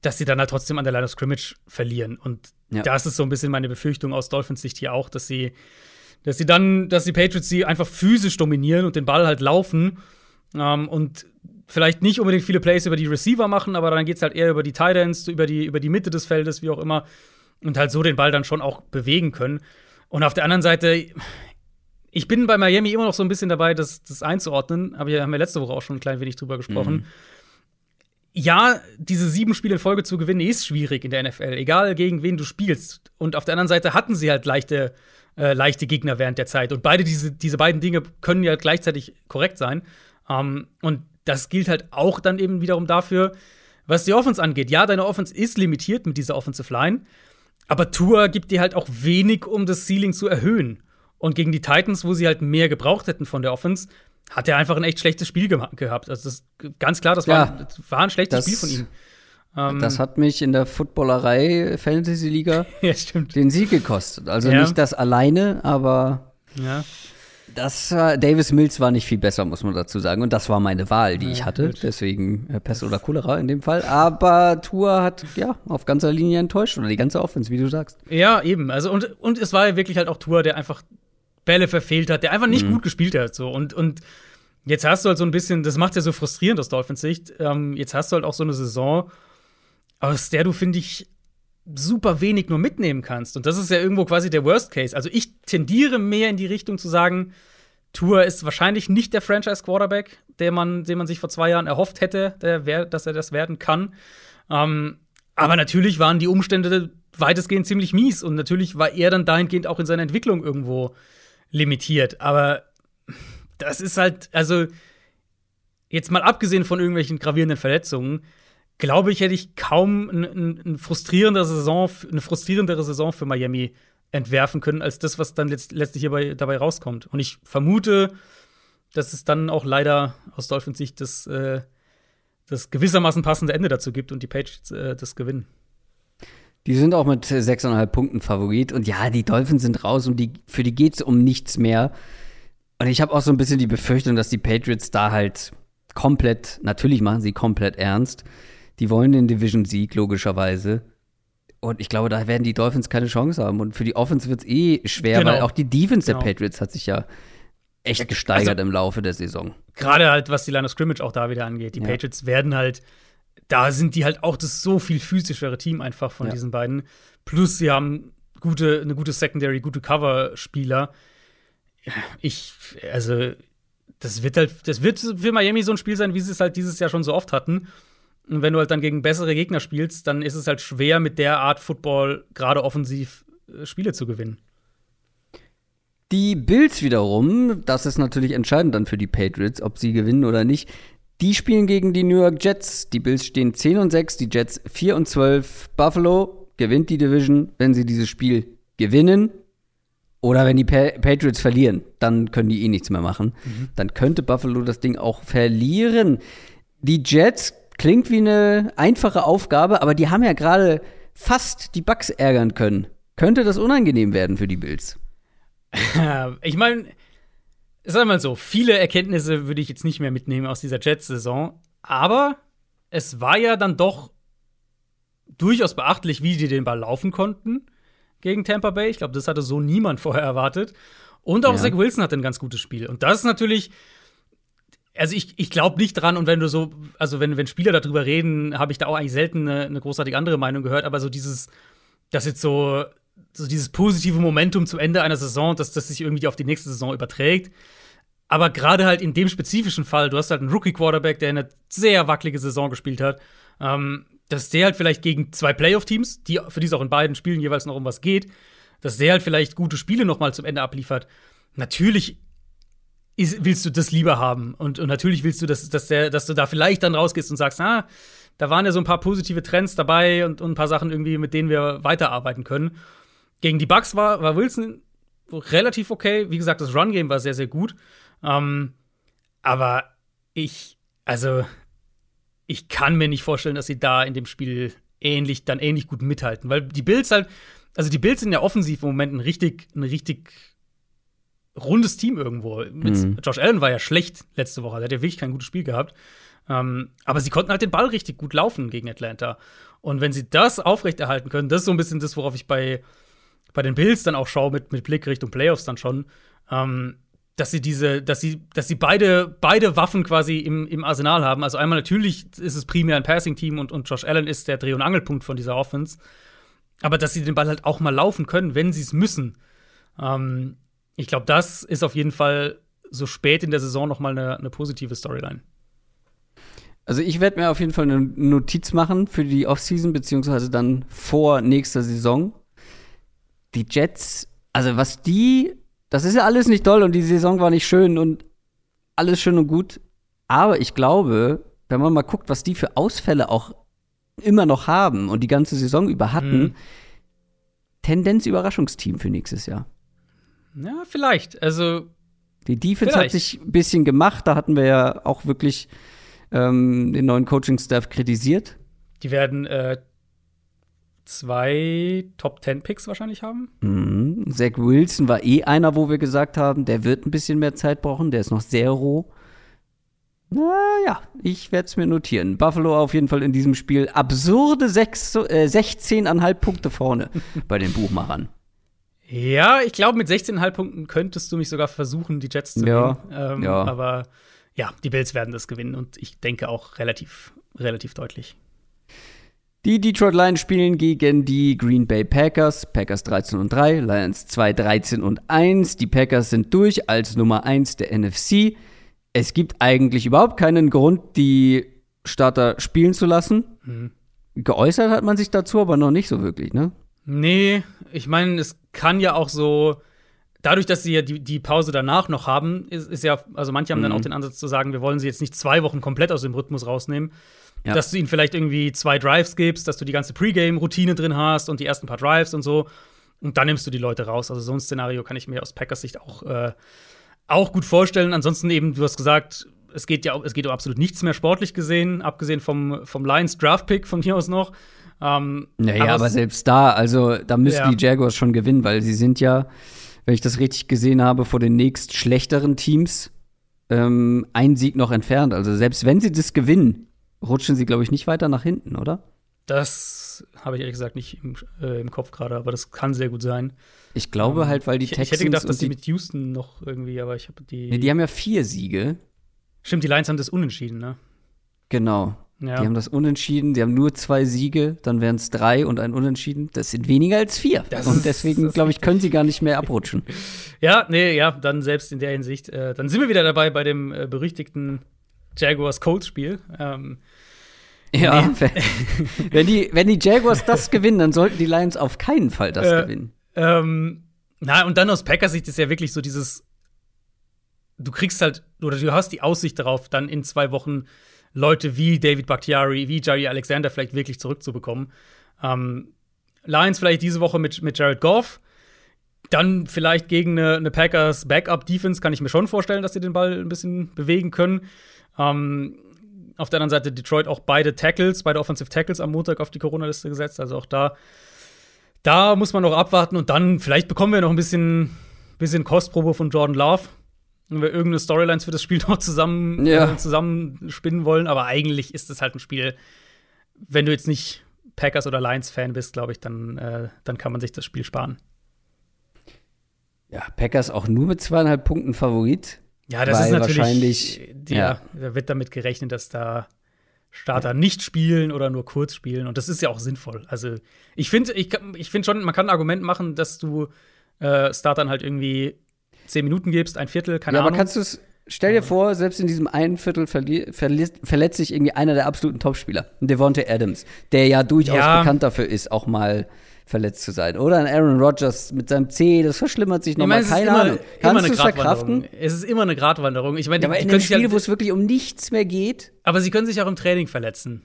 dass sie dann halt trotzdem an der Line of Scrimmage verlieren. Und ja. das ist so ein bisschen meine Befürchtung aus Dolphins Sicht hier auch, dass sie, dass sie dann, dass die Patriots sie einfach physisch dominieren und den Ball halt laufen ähm, und vielleicht nicht unbedingt viele Plays über die Receiver machen, aber dann geht es halt eher über die Tight Ends, über die, über die Mitte des Feldes, wie auch immer, und halt so den Ball dann schon auch bewegen können. Und auf der anderen Seite, ich bin bei Miami immer noch so ein bisschen dabei, das, das einzuordnen, aber wir haben ja letzte Woche auch schon ein klein wenig drüber gesprochen. Mhm. Ja, diese sieben Spiele in Folge zu gewinnen, ist schwierig in der NFL, egal gegen wen du spielst. Und auf der anderen Seite hatten sie halt leichte, äh, leichte Gegner während der Zeit. Und beide diese, diese beiden Dinge können ja gleichzeitig korrekt sein. Ähm, und das gilt halt auch dann eben wiederum dafür, was die Offense angeht. Ja, deine Offense ist limitiert mit dieser Offensive Line. Aber Tour gibt dir halt auch wenig, um das Ceiling zu erhöhen. Und gegen die Titans, wo sie halt mehr gebraucht hätten von der Offense, hat er einfach ein echt schlechtes Spiel ge gehabt. Also das ist ganz klar, das war, ja, das war ein schlechtes das, Spiel von ihm. Ähm, das hat mich in der Footballerei Fantasy Liga ja, den Sieg gekostet. Also ja. nicht das alleine, aber ja. Das äh, Davis Mills war nicht viel besser, muss man dazu sagen. Und das war meine Wahl, die ich hatte. Deswegen äh, Pest oder Cholera in dem Fall. Aber Tour hat ja auf ganzer Linie enttäuscht oder die ganze Offense, wie du sagst. Ja, eben. Also und, und es war ja wirklich halt auch Tour, der einfach Bälle verfehlt hat, der einfach nicht mhm. gut gespielt hat. So. Und, und jetzt hast du halt so ein bisschen, das macht ja so frustrierend aus Dolphins Sicht. Ähm, jetzt hast du halt auch so eine Saison, aus der du, finde ich, super wenig nur mitnehmen kannst. Und das ist ja irgendwo quasi der Worst Case. Also ich tendiere mehr in die Richtung zu sagen, Tour ist wahrscheinlich nicht der Franchise-Quarterback, den man, den man sich vor zwei Jahren erhofft hätte, der, dass er das werden kann. Ähm, aber natürlich waren die Umstände weitestgehend ziemlich mies und natürlich war er dann dahingehend auch in seiner Entwicklung irgendwo limitiert. Aber das ist halt, also jetzt mal abgesehen von irgendwelchen gravierenden Verletzungen, glaube ich, hätte ich kaum ein, ein, ein frustrierendere Saison, eine frustrierendere Saison für Miami entwerfen können, als das, was dann letzt, letztlich hierbei, dabei rauskommt. Und ich vermute, dass es dann auch leider aus Dolphins Sicht das, äh, das gewissermaßen passende Ende dazu gibt und die Patriots äh, das gewinnen. Die sind auch mit 6,5 Punkten Favorit. Und ja, die Dolphins sind raus und die, für die geht es um nichts mehr. Und ich habe auch so ein bisschen die Befürchtung, dass die Patriots da halt komplett, natürlich machen sie komplett ernst. Die wollen den Division-Sieg, logischerweise. Und ich glaube, da werden die Dolphins keine Chance haben. Und für die Offense wird es eh schwer, genau. weil auch die Defense genau. der Patriots hat sich ja echt gesteigert also, im Laufe der Saison. Gerade halt, was die Line of Scrimmage auch da wieder angeht. Die ja. Patriots werden halt, da sind die halt auch das so viel physischere Team einfach von ja. diesen beiden. Plus sie haben gute, eine gute Secondary, gute Cover-Spieler. Ich, also, das wird halt, das wird für Miami so ein Spiel sein, wie sie es halt dieses Jahr schon so oft hatten. Und wenn du halt dann gegen bessere Gegner spielst, dann ist es halt schwer, mit der Art Football gerade offensiv äh, Spiele zu gewinnen. Die Bills wiederum, das ist natürlich entscheidend dann für die Patriots, ob sie gewinnen oder nicht. Die spielen gegen die New York Jets. Die Bills stehen 10 und 6, die Jets 4 und 12. Buffalo gewinnt die Division, wenn sie dieses Spiel gewinnen. Oder wenn die pa Patriots verlieren, dann können die eh nichts mehr machen. Mhm. Dann könnte Buffalo das Ding auch verlieren. Die Jets Klingt wie eine einfache Aufgabe, aber die haben ja gerade fast die Bugs ärgern können. Könnte das unangenehm werden für die Bills? ich meine, sag mal so, viele Erkenntnisse würde ich jetzt nicht mehr mitnehmen aus dieser Jets-Saison, aber es war ja dann doch durchaus beachtlich, wie die den Ball laufen konnten gegen Tampa Bay. Ich glaube, das hatte so niemand vorher erwartet. Und auch ja. Zach Wilson hatte ein ganz gutes Spiel. Und das ist natürlich also ich, ich glaube nicht dran und wenn du so, also wenn, wenn Spieler darüber reden, habe ich da auch eigentlich selten eine, eine großartig andere Meinung gehört, aber so dieses, das jetzt so, so dieses positive Momentum zum Ende einer Saison, dass das sich irgendwie auf die nächste Saison überträgt. Aber gerade halt in dem spezifischen Fall, du hast halt einen Rookie-Quarterback, der eine sehr wackelige Saison gespielt hat, ähm, dass der halt vielleicht gegen zwei Playoff-Teams, die, für die es auch in beiden Spielen jeweils noch um was geht, dass der halt vielleicht gute Spiele noch mal zum Ende abliefert. Natürlich ist, willst du das lieber haben. Und, und natürlich willst du, dass, dass, der, dass du da vielleicht dann rausgehst und sagst, ah, da waren ja so ein paar positive Trends dabei und, und ein paar Sachen irgendwie, mit denen wir weiterarbeiten können. Gegen die Bucks war, war Wilson relativ okay. Wie gesagt, das Run-Game war sehr, sehr gut. Ähm, aber ich, also, ich kann mir nicht vorstellen, dass sie da in dem Spiel ähnlich, dann ähnlich gut mithalten. Weil die Bills halt, also die Bills sind ja offensiv im Moment ein richtig, ein richtig rundes Team irgendwo. Mit mhm. Josh Allen war ja schlecht letzte Woche, der hat ja wirklich kein gutes Spiel gehabt. Ähm, aber sie konnten halt den Ball richtig gut laufen gegen Atlanta. Und wenn sie das aufrechterhalten können, das ist so ein bisschen das, worauf ich bei, bei den Bills dann auch schaue, mit, mit Blick Richtung Playoffs dann schon, ähm, dass sie diese, dass sie, dass sie beide, beide Waffen quasi im, im Arsenal haben. Also einmal natürlich ist es primär ein Passing-Team und, und Josh Allen ist der Dreh- und Angelpunkt von dieser Offense. Aber dass sie den Ball halt auch mal laufen können, wenn sie es müssen. Ähm, ich glaube, das ist auf jeden Fall so spät in der Saison noch mal eine, eine positive Storyline. Also ich werde mir auf jeden Fall eine Notiz machen für die Offseason, beziehungsweise dann vor nächster Saison. Die Jets, also was die, das ist ja alles nicht toll und die Saison war nicht schön und alles schön und gut. Aber ich glaube, wenn man mal guckt, was die für Ausfälle auch immer noch haben und die ganze Saison über hatten, mhm. Tendenz Überraschungsteam für nächstes Jahr. Ja, vielleicht. Also. Die Defense vielleicht. hat sich ein bisschen gemacht. Da hatten wir ja auch wirklich ähm, den neuen Coaching-Staff kritisiert. Die werden äh, zwei Top Ten Picks wahrscheinlich haben. Mhm. Zach Wilson war eh einer, wo wir gesagt haben, der wird ein bisschen mehr Zeit brauchen. Der ist noch sehr roh. Naja, ich werde es mir notieren. Buffalo auf jeden Fall in diesem Spiel absurde äh, 16,5 Punkte vorne bei den Buchmachern. Ja, ich glaube, mit 16,5 Punkten könntest du mich sogar versuchen, die Jets zu ja, gewinnen. Ähm, ja. Aber ja, die Bills werden das gewinnen und ich denke auch relativ, relativ deutlich. Die Detroit Lions spielen gegen die Green Bay Packers. Packers 13 und 3, Lions 2 13 und 1. Die Packers sind durch als Nummer 1 der NFC. Es gibt eigentlich überhaupt keinen Grund, die Starter spielen zu lassen. Mhm. Geäußert hat man sich dazu aber noch nicht so wirklich, ne? Nee, ich meine, es kann ja auch so, dadurch, dass sie ja die, die Pause danach noch haben, ist, ist ja, also manche haben mhm. dann auch den Ansatz zu sagen, wir wollen sie jetzt nicht zwei Wochen komplett aus dem Rhythmus rausnehmen. Ja. Dass du ihnen vielleicht irgendwie zwei Drives gibst, dass du die ganze Pre-Game-Routine drin hast und die ersten paar Drives und so. Und dann nimmst du die Leute raus. Also so ein Szenario kann ich mir aus Packers Sicht auch, äh, auch gut vorstellen. Ansonsten eben, du hast gesagt, es geht ja es geht um absolut nichts mehr sportlich gesehen, abgesehen vom, vom Lions Draft-Pick von hier aus noch. Ähm, naja, aber, aber selbst da, also da müssen ja. die Jaguars schon gewinnen, weil sie sind ja, wenn ich das richtig gesehen habe, vor den nächst schlechteren Teams ähm, ein Sieg noch entfernt. Also selbst wenn sie das gewinnen, rutschen sie, glaube ich, nicht weiter nach hinten, oder? Das habe ich ehrlich gesagt nicht im, äh, im Kopf gerade, aber das kann sehr gut sein. Ich glaube ähm, halt, weil die ich, Texans. Ich hätte gedacht, dass die mit Houston noch irgendwie, aber ich habe die. Nee, die haben ja vier Siege. Stimmt, die Lions haben das unentschieden, ne? Genau. Ja. Die haben das Unentschieden, die haben nur zwei Siege, dann wären es drei und ein Unentschieden. Das sind weniger als vier. Das und deswegen, glaube ich, können sie gar nicht mehr abrutschen. ja, nee, ja, dann selbst in der Hinsicht. Äh, dann sind wir wieder dabei bei dem äh, berüchtigten Jaguars-Colts-Spiel. Ähm, ja, nee. wenn, die, wenn die Jaguars das gewinnen, dann sollten die Lions auf keinen Fall das äh, gewinnen. Ähm, na, und dann aus Packers Sicht ist ja wirklich so dieses du kriegst halt, oder du hast die Aussicht darauf, dann in zwei Wochen Leute wie David Bakhtiari, wie Jerry Alexander vielleicht wirklich zurückzubekommen. Ähm, Lions vielleicht diese Woche mit, mit Jared Goff. Dann vielleicht gegen eine, eine Packers Backup-Defense kann ich mir schon vorstellen, dass sie den Ball ein bisschen bewegen können. Ähm, auf der anderen Seite Detroit auch beide Tackles, beide Offensive Tackles am Montag auf die Corona-Liste gesetzt. Also auch da, da muss man noch abwarten und dann vielleicht bekommen wir noch ein bisschen, bisschen Kostprobe von Jordan Love wenn wir irgendeine Storylines für das Spiel noch zusammen, ja. äh, zusammenspinnen wollen. Aber eigentlich ist es halt ein Spiel, wenn du jetzt nicht Packers oder Lions-Fan bist, glaube ich, dann, äh, dann kann man sich das Spiel sparen. Ja, Packers auch nur mit zweieinhalb Punkten Favorit. Ja, das ist natürlich wahrscheinlich. Ja, ja, da wird damit gerechnet, dass da Starter ja. nicht spielen oder nur kurz spielen. Und das ist ja auch sinnvoll. Also, ich finde ich, ich find schon, man kann ein Argument machen, dass du äh, Startern halt irgendwie zehn Minuten gibst, ein Viertel, keine ja, Ahnung. Aber kannst du es, stell dir vor, selbst in diesem einen Viertel verletzt sich irgendwie einer der absoluten Topspieler, Devontae Adams, der ja durchaus ja. bekannt dafür ist, auch mal verletzt zu sein. Oder ein Aaron Rodgers mit seinem C, das verschlimmert sich nochmal, keine immer, Ahnung. Kannst du es verkraften? Es ist immer eine Gratwanderung. Ich meine, ja, aber in einem Spiel, ja, wo es wirklich um nichts mehr geht. Aber sie können sich auch im Training verletzen.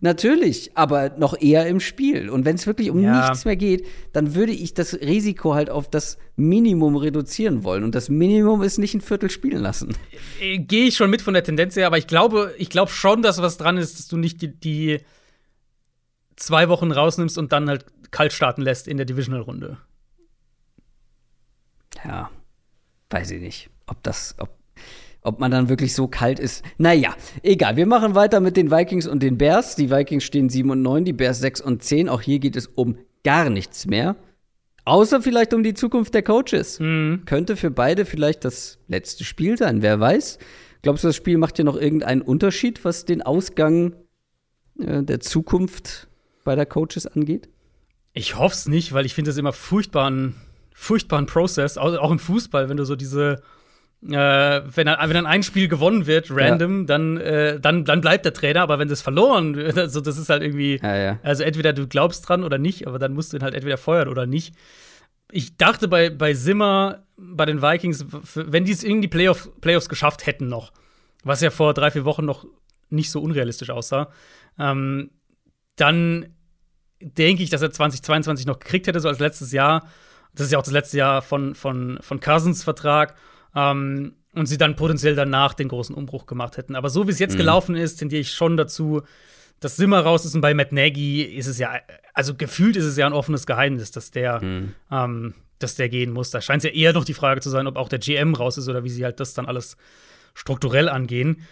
Natürlich, aber noch eher im Spiel. Und wenn es wirklich um ja. nichts mehr geht, dann würde ich das Risiko halt auf das Minimum reduzieren wollen. Und das Minimum ist nicht ein Viertel spielen lassen. Äh, Gehe ich schon mit von der Tendenz her, aber ich glaube, ich glaube schon, dass was dran ist, dass du nicht die, die zwei Wochen rausnimmst und dann halt kalt starten lässt in der Divisional-Runde. Ja, weiß ich nicht, ob das, ob ob man dann wirklich so kalt ist. Naja, egal. Wir machen weiter mit den Vikings und den Bears. Die Vikings stehen 7 und 9, die Bears 6 und 10. Auch hier geht es um gar nichts mehr. Außer vielleicht um die Zukunft der Coaches. Mhm. Könnte für beide vielleicht das letzte Spiel sein, wer weiß. Glaubst du, das Spiel macht hier noch irgendeinen Unterschied, was den Ausgang äh, der Zukunft bei der Coaches angeht? Ich hoffe es nicht, weil ich finde es immer furchtbaren, furchtbaren Prozess, auch im Fußball, wenn du so diese äh, wenn, dann, wenn dann ein Spiel gewonnen wird, random, ja. dann, äh, dann, dann bleibt der Trainer, aber wenn das verloren wird, also das ist halt irgendwie, ja, ja. also entweder du glaubst dran oder nicht, aber dann musst du ihn halt entweder feuern oder nicht. Ich dachte bei, bei Zimmer, bei den Vikings, wenn die es irgendwie Playoff, Playoffs geschafft hätten noch, was ja vor drei, vier Wochen noch nicht so unrealistisch aussah, ähm, dann denke ich, dass er 2022 noch gekriegt hätte, so als letztes Jahr. Das ist ja auch das letzte Jahr von, von, von Cousins Vertrag. Ähm, und sie dann potenziell danach den großen Umbruch gemacht hätten. Aber so wie es jetzt mhm. gelaufen ist, tendiere ich schon dazu, dass Simmer raus ist. Und bei Matt Nagy ist es ja, also gefühlt ist es ja ein offenes Geheimnis, dass der, mhm. ähm, dass der gehen muss. Da scheint es ja eher noch die Frage zu sein, ob auch der GM raus ist oder wie sie halt das dann alles strukturell angehen.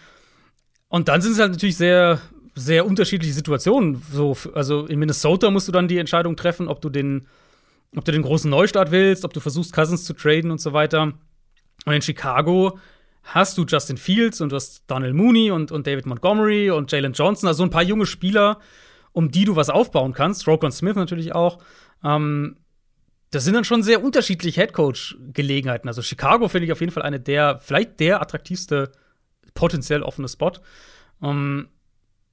Und dann sind es halt natürlich sehr, sehr unterschiedliche Situationen. So, also in Minnesota musst du dann die Entscheidung treffen, ob du den, ob du den großen Neustart willst, ob du versuchst, Cousins zu traden und so weiter. Und in Chicago hast du Justin Fields und du hast Daniel Mooney und, und David Montgomery und Jalen Johnson, also ein paar junge Spieler, um die du was aufbauen kannst. Roquan Smith natürlich auch. Ähm, das sind dann schon sehr unterschiedliche Headcoach-Gelegenheiten. Also Chicago finde ich auf jeden Fall eine der, vielleicht der attraktivste potenziell offene Spot. Um, ähm,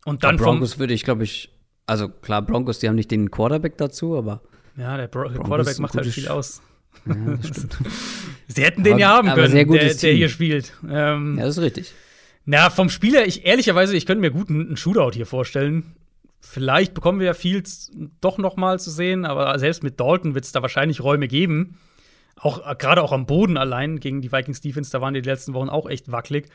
und dann ja, Broncos würde ich, glaube ich, also klar, Broncos, die haben nicht den Quarterback dazu, aber ja, der Bro Quarterback macht halt viel aus. Ja. Sie hätten den aber, ja haben können, der, der, hier spielt. Ähm, ja, das ist richtig. Na, vom Spieler, ich ehrlicherweise, ich könnte mir gut einen Shootout hier vorstellen. Vielleicht bekommen wir ja Fields doch noch mal zu sehen, aber selbst mit Dalton wird es da wahrscheinlich Räume geben. Auch äh, gerade auch am Boden allein gegen die Vikings Defense, da waren die letzten Wochen auch echt wackelig.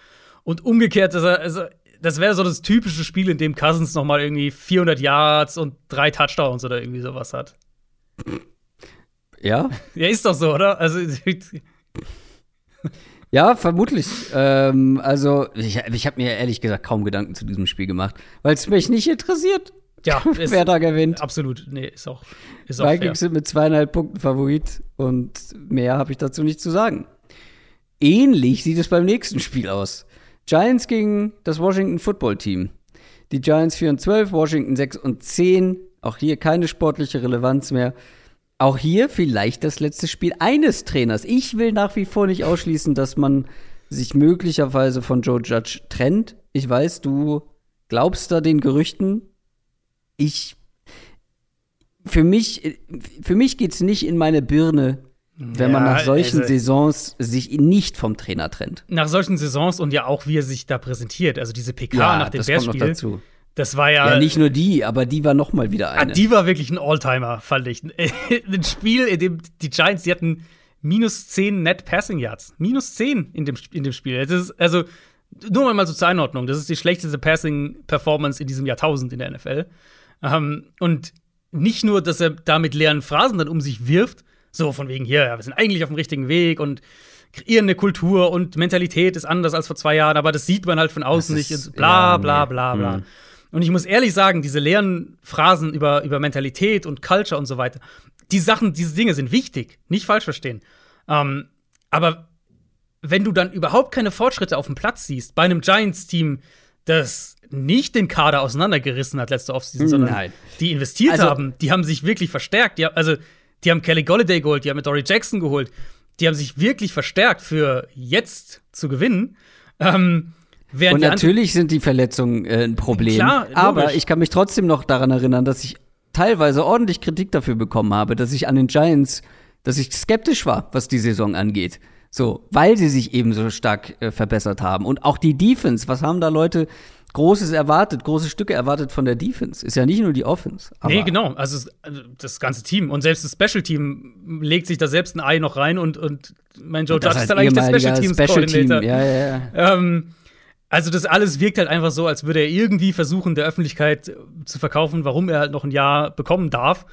Und umgekehrt, also, also das wäre so das typische Spiel, in dem Cousins noch mal irgendwie 400 Yards und drei Touchdowns oder irgendwie sowas hat. Ja? Ja, ist doch so, oder? Also Ja, vermutlich. Ähm, also, ich, ich habe mir ehrlich gesagt kaum Gedanken zu diesem Spiel gemacht, weil es mich nicht interessiert, ja, ist, wer da gewinnt. absolut. Nee, ist auch, ist auch Vikings fair. sind mit zweieinhalb Punkten Favorit und mehr habe ich dazu nicht zu sagen. Ähnlich sieht es beim nächsten Spiel aus. Giants gegen das Washington Football Team. Die Giants 4 und 12, Washington 6 und 10. Auch hier keine sportliche Relevanz mehr. Auch hier vielleicht das letzte Spiel eines Trainers. Ich will nach wie vor nicht ausschließen, dass man sich möglicherweise von Joe Judge trennt. Ich weiß, du glaubst da den Gerüchten. Ich für mich, für mich geht's nicht in meine Birne, wenn man Ja, nach solchen also- Saisons sich nicht vom Trainer trennt. Nach solchen Saisons und ja auch, wie er sich da präsentiert, also diese PK nach dem das kommt noch dazu. Das war ja. Ja, nicht nur die, aber die war noch mal wieder Ah, eine. die war wirklich ein Alltimer, fand ich. ein Spiel, in dem die Giants, die hatten minus 10 Net Passing Yards. Minus 10 in dem, in dem Spiel. Ist, also, nur mal so zur Einordnung. Das ist die schlechteste Passing-Performance in diesem Jahrtausend in der NFL. Ähm, und nicht nur, dass er da mit leeren Phrasen dann um sich wirft, so von wegen hier, ja, wir sind eigentlich auf dem richtigen Weg und kreieren eine Kultur und Mentalität ist anders als vor zwei Jahren, aber das sieht man halt von außen nicht. bla, bla, nee. bla, bla. Mhm. Und ich muss ehrlich sagen, diese leeren Phrasen über, über Mentalität und Culture und so weiter, die Sachen, diese Dinge sind wichtig, nicht falsch verstehen. Ähm, aber wenn du dann überhaupt keine Fortschritte auf dem Platz siehst, bei einem Giants-Team, das nicht den Kader auseinandergerissen hat letzte Offseason, sondern Nein. die investiert Also- haben, die haben sich wirklich verstärkt. Die, also, die haben Kelly Golladay geholt, die haben mit Dory Jackson geholt, die haben sich wirklich verstärkt für jetzt zu gewinnen. Ähm, während Und natürlich sind die Verletzungen äh, ein Problem. Klar, logisch. aber ich kann mich trotzdem noch daran erinnern, dass ich teilweise ordentlich Kritik dafür bekommen habe, dass ich an den Giants, dass ich skeptisch war, was die Saison angeht. So, weil sie sich eben so stark äh, verbessert haben. Und auch die Defense, was haben da Leute Großes erwartet, große Stücke erwartet von der Defense? Ist ja nicht nur die Offense. Aber Nee, genau. Also also das ganze Team und selbst das Special Team legt sich da selbst ein Ei noch rein und, und mein Joe Das Judge ist ist dann ein eigentlich der ehemaliger Special Teams Special Team. Ja, ja, ja. Ähm, also das alles wirkt halt einfach so, als würde er irgendwie versuchen, der Öffentlichkeit äh, zu verkaufen, warum er halt noch ein Jahr bekommen darf.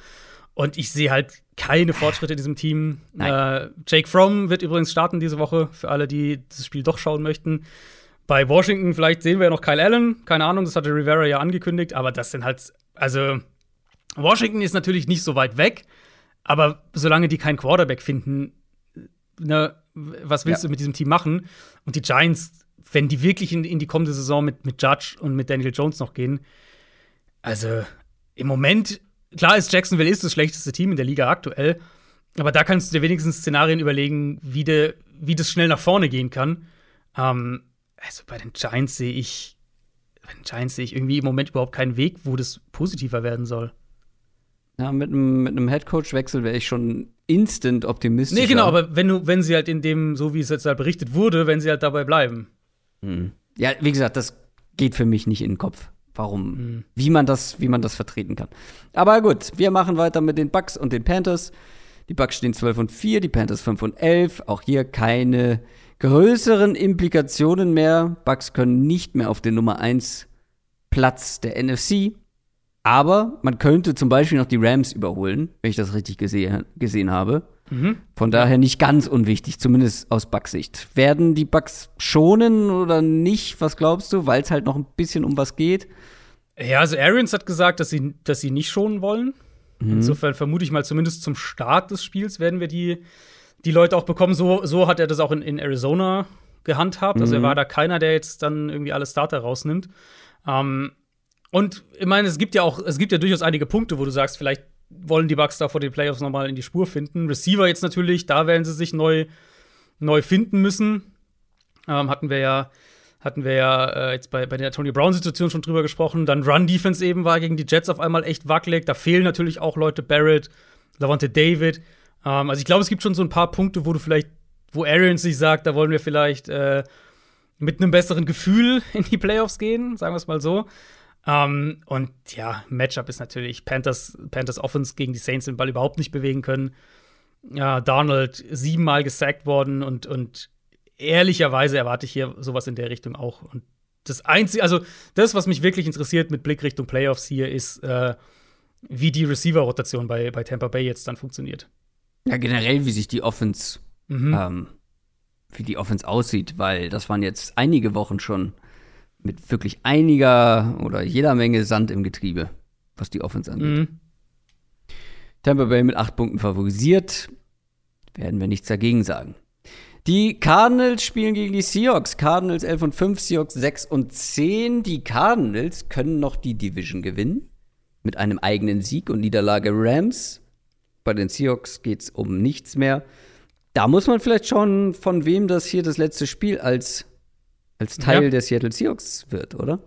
Und ich sehe halt keine Fortschritte in diesem Team. Äh, Jake Fromm wird übrigens starten diese Woche, für alle, die das Spiel doch schauen möchten. Bei Washington, vielleicht sehen wir ja noch Kyle Allen, keine Ahnung, das hatte Rivera ja angekündigt, aber das sind halt, also Washington ist natürlich nicht so weit weg, aber solange die keinen Quarterback finden, ne, was willst Ja. du mit diesem Team machen? Und die Giants, wenn die wirklich in, in die kommende Saison mit, mit Judge und mit Daniel Jones noch gehen, also im Moment, klar ist Jacksonville ist das schlechteste Team in der Liga aktuell, aber da kannst du dir wenigstens Szenarien überlegen, wie, de, wie das schnell nach vorne gehen kann. Ähm, also bei den Giants sehe ich, bei den Giants sehe ich irgendwie im Moment überhaupt keinen Weg, wo das positiver werden soll. ja mit einem mit einem Headcoach-Wechsel wäre ich schon instant optimistisch. Nee, genau, aber wenn du, wenn sie halt in dem, so wie es jetzt halt berichtet wurde, wenn sie halt dabei bleiben. Ja, wie gesagt, das geht für mich nicht in den Kopf. Warum, Mhm. wie man das, wie man das vertreten kann. Aber gut, wir machen weiter mit den Bucks und den Panthers. Die Bucks stehen 12 und 4, die Panthers 5 und 11. Auch hier keine größeren Implikationen mehr. Bucks können nicht mehr auf den Nummer 1 Platz der NFC. Aber man könnte zum Beispiel noch die Rams überholen, wenn ich das richtig gesehen, gesehen habe. Von daher nicht ganz unwichtig, zumindest aus Bucks Sicht. Werden die Bucks schonen oder nicht? Was glaubst du? Weil es halt noch ein bisschen um was geht. Ja, also Arians hat gesagt, dass sie, dass sie nicht schonen wollen. Insofern vermute ich mal, zumindest zum Start des Spiels werden wir die, die Leute auch bekommen. So, so hat er das auch in, in Arizona gehandhabt. Also er war da keiner, der jetzt dann irgendwie alle Starter rausnimmt. Ähm, und ich meine, es gibt ja auch, es gibt ja durchaus einige Punkte, wo du sagst, vielleicht wollen die Bucks da vor den Playoffs nochmal in die Spur finden. Receiver jetzt natürlich, da werden sie sich neu, neu finden müssen. Ähm, hatten wir ja, hatten wir ja äh, jetzt bei, bei der Tony Brown-Situation schon drüber gesprochen. Dann Run-Defense eben war gegen die Jets auf einmal echt wackelig. Da fehlen natürlich auch Leute, Barrett, Lavonte David. Ähm, also ich glaube, es gibt schon so ein paar Punkte, wo du vielleicht, wo Arians sich sagt, da wollen wir vielleicht äh, mit einem besseren Gefühl in die Playoffs gehen, sagen wir es mal so. Ähm, und ja, Matchup ist natürlich Panthers, Panthers Offense gegen die Saints den Ball überhaupt nicht bewegen können. Ja, Donald siebenmal gesackt worden und, und ehrlicherweise erwarte ich hier sowas in der Richtung auch. Und das Einzige, also das, was mich wirklich interessiert mit Blick Richtung Playoffs hier, ist, äh, wie die Receiver-Rotation bei, bei Tampa Bay jetzt dann funktioniert. Ja, generell, wie sich die Offense, mhm. ähm, wie die Offense aussieht, weil das waren jetzt einige Wochen schon mit wirklich einiger oder jeder Menge Sand im Getriebe, was die Offense angeht. Mhm. Tampa Bay mit acht Punkten favorisiert, werden wir nichts dagegen sagen. Die Cardinals spielen gegen die Seahawks. Cardinals 11 und 5, Seahawks 6 und 10. Die Cardinals können noch die Division gewinnen mit einem eigenen Sieg und Niederlage Rams. Bei den Seahawks geht es um nichts mehr. Da muss man vielleicht schauen, von wem das hier das letzte Spiel als, als Teil ja. der Seattle Seahawks wird, oder?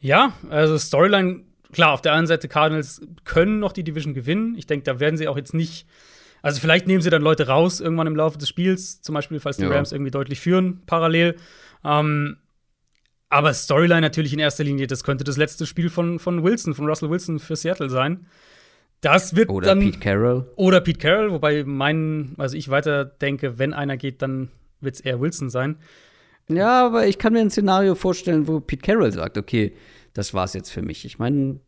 Ja, also Storyline, klar, auf der einen Seite Cardinals können noch die Division gewinnen. Ich denke, da werden sie auch jetzt nicht also vielleicht nehmen sie dann Leute raus irgendwann im Laufe des Spiels, zum Beispiel, falls die ja. Rams irgendwie deutlich führen, parallel. Ähm, aber Storyline natürlich in erster Linie, das könnte das letzte Spiel von, von Wilson, von Russell Wilson für Seattle sein. Das wird oder dann. Oder Pete Carroll. Oder Pete Carroll, wobei mein, also ich weiter denke, wenn einer geht, dann wird es eher Wilson sein. Ja, aber ich kann mir ein Szenario vorstellen, wo Pete Carroll sagt, okay, das war's jetzt für mich. Ich meine,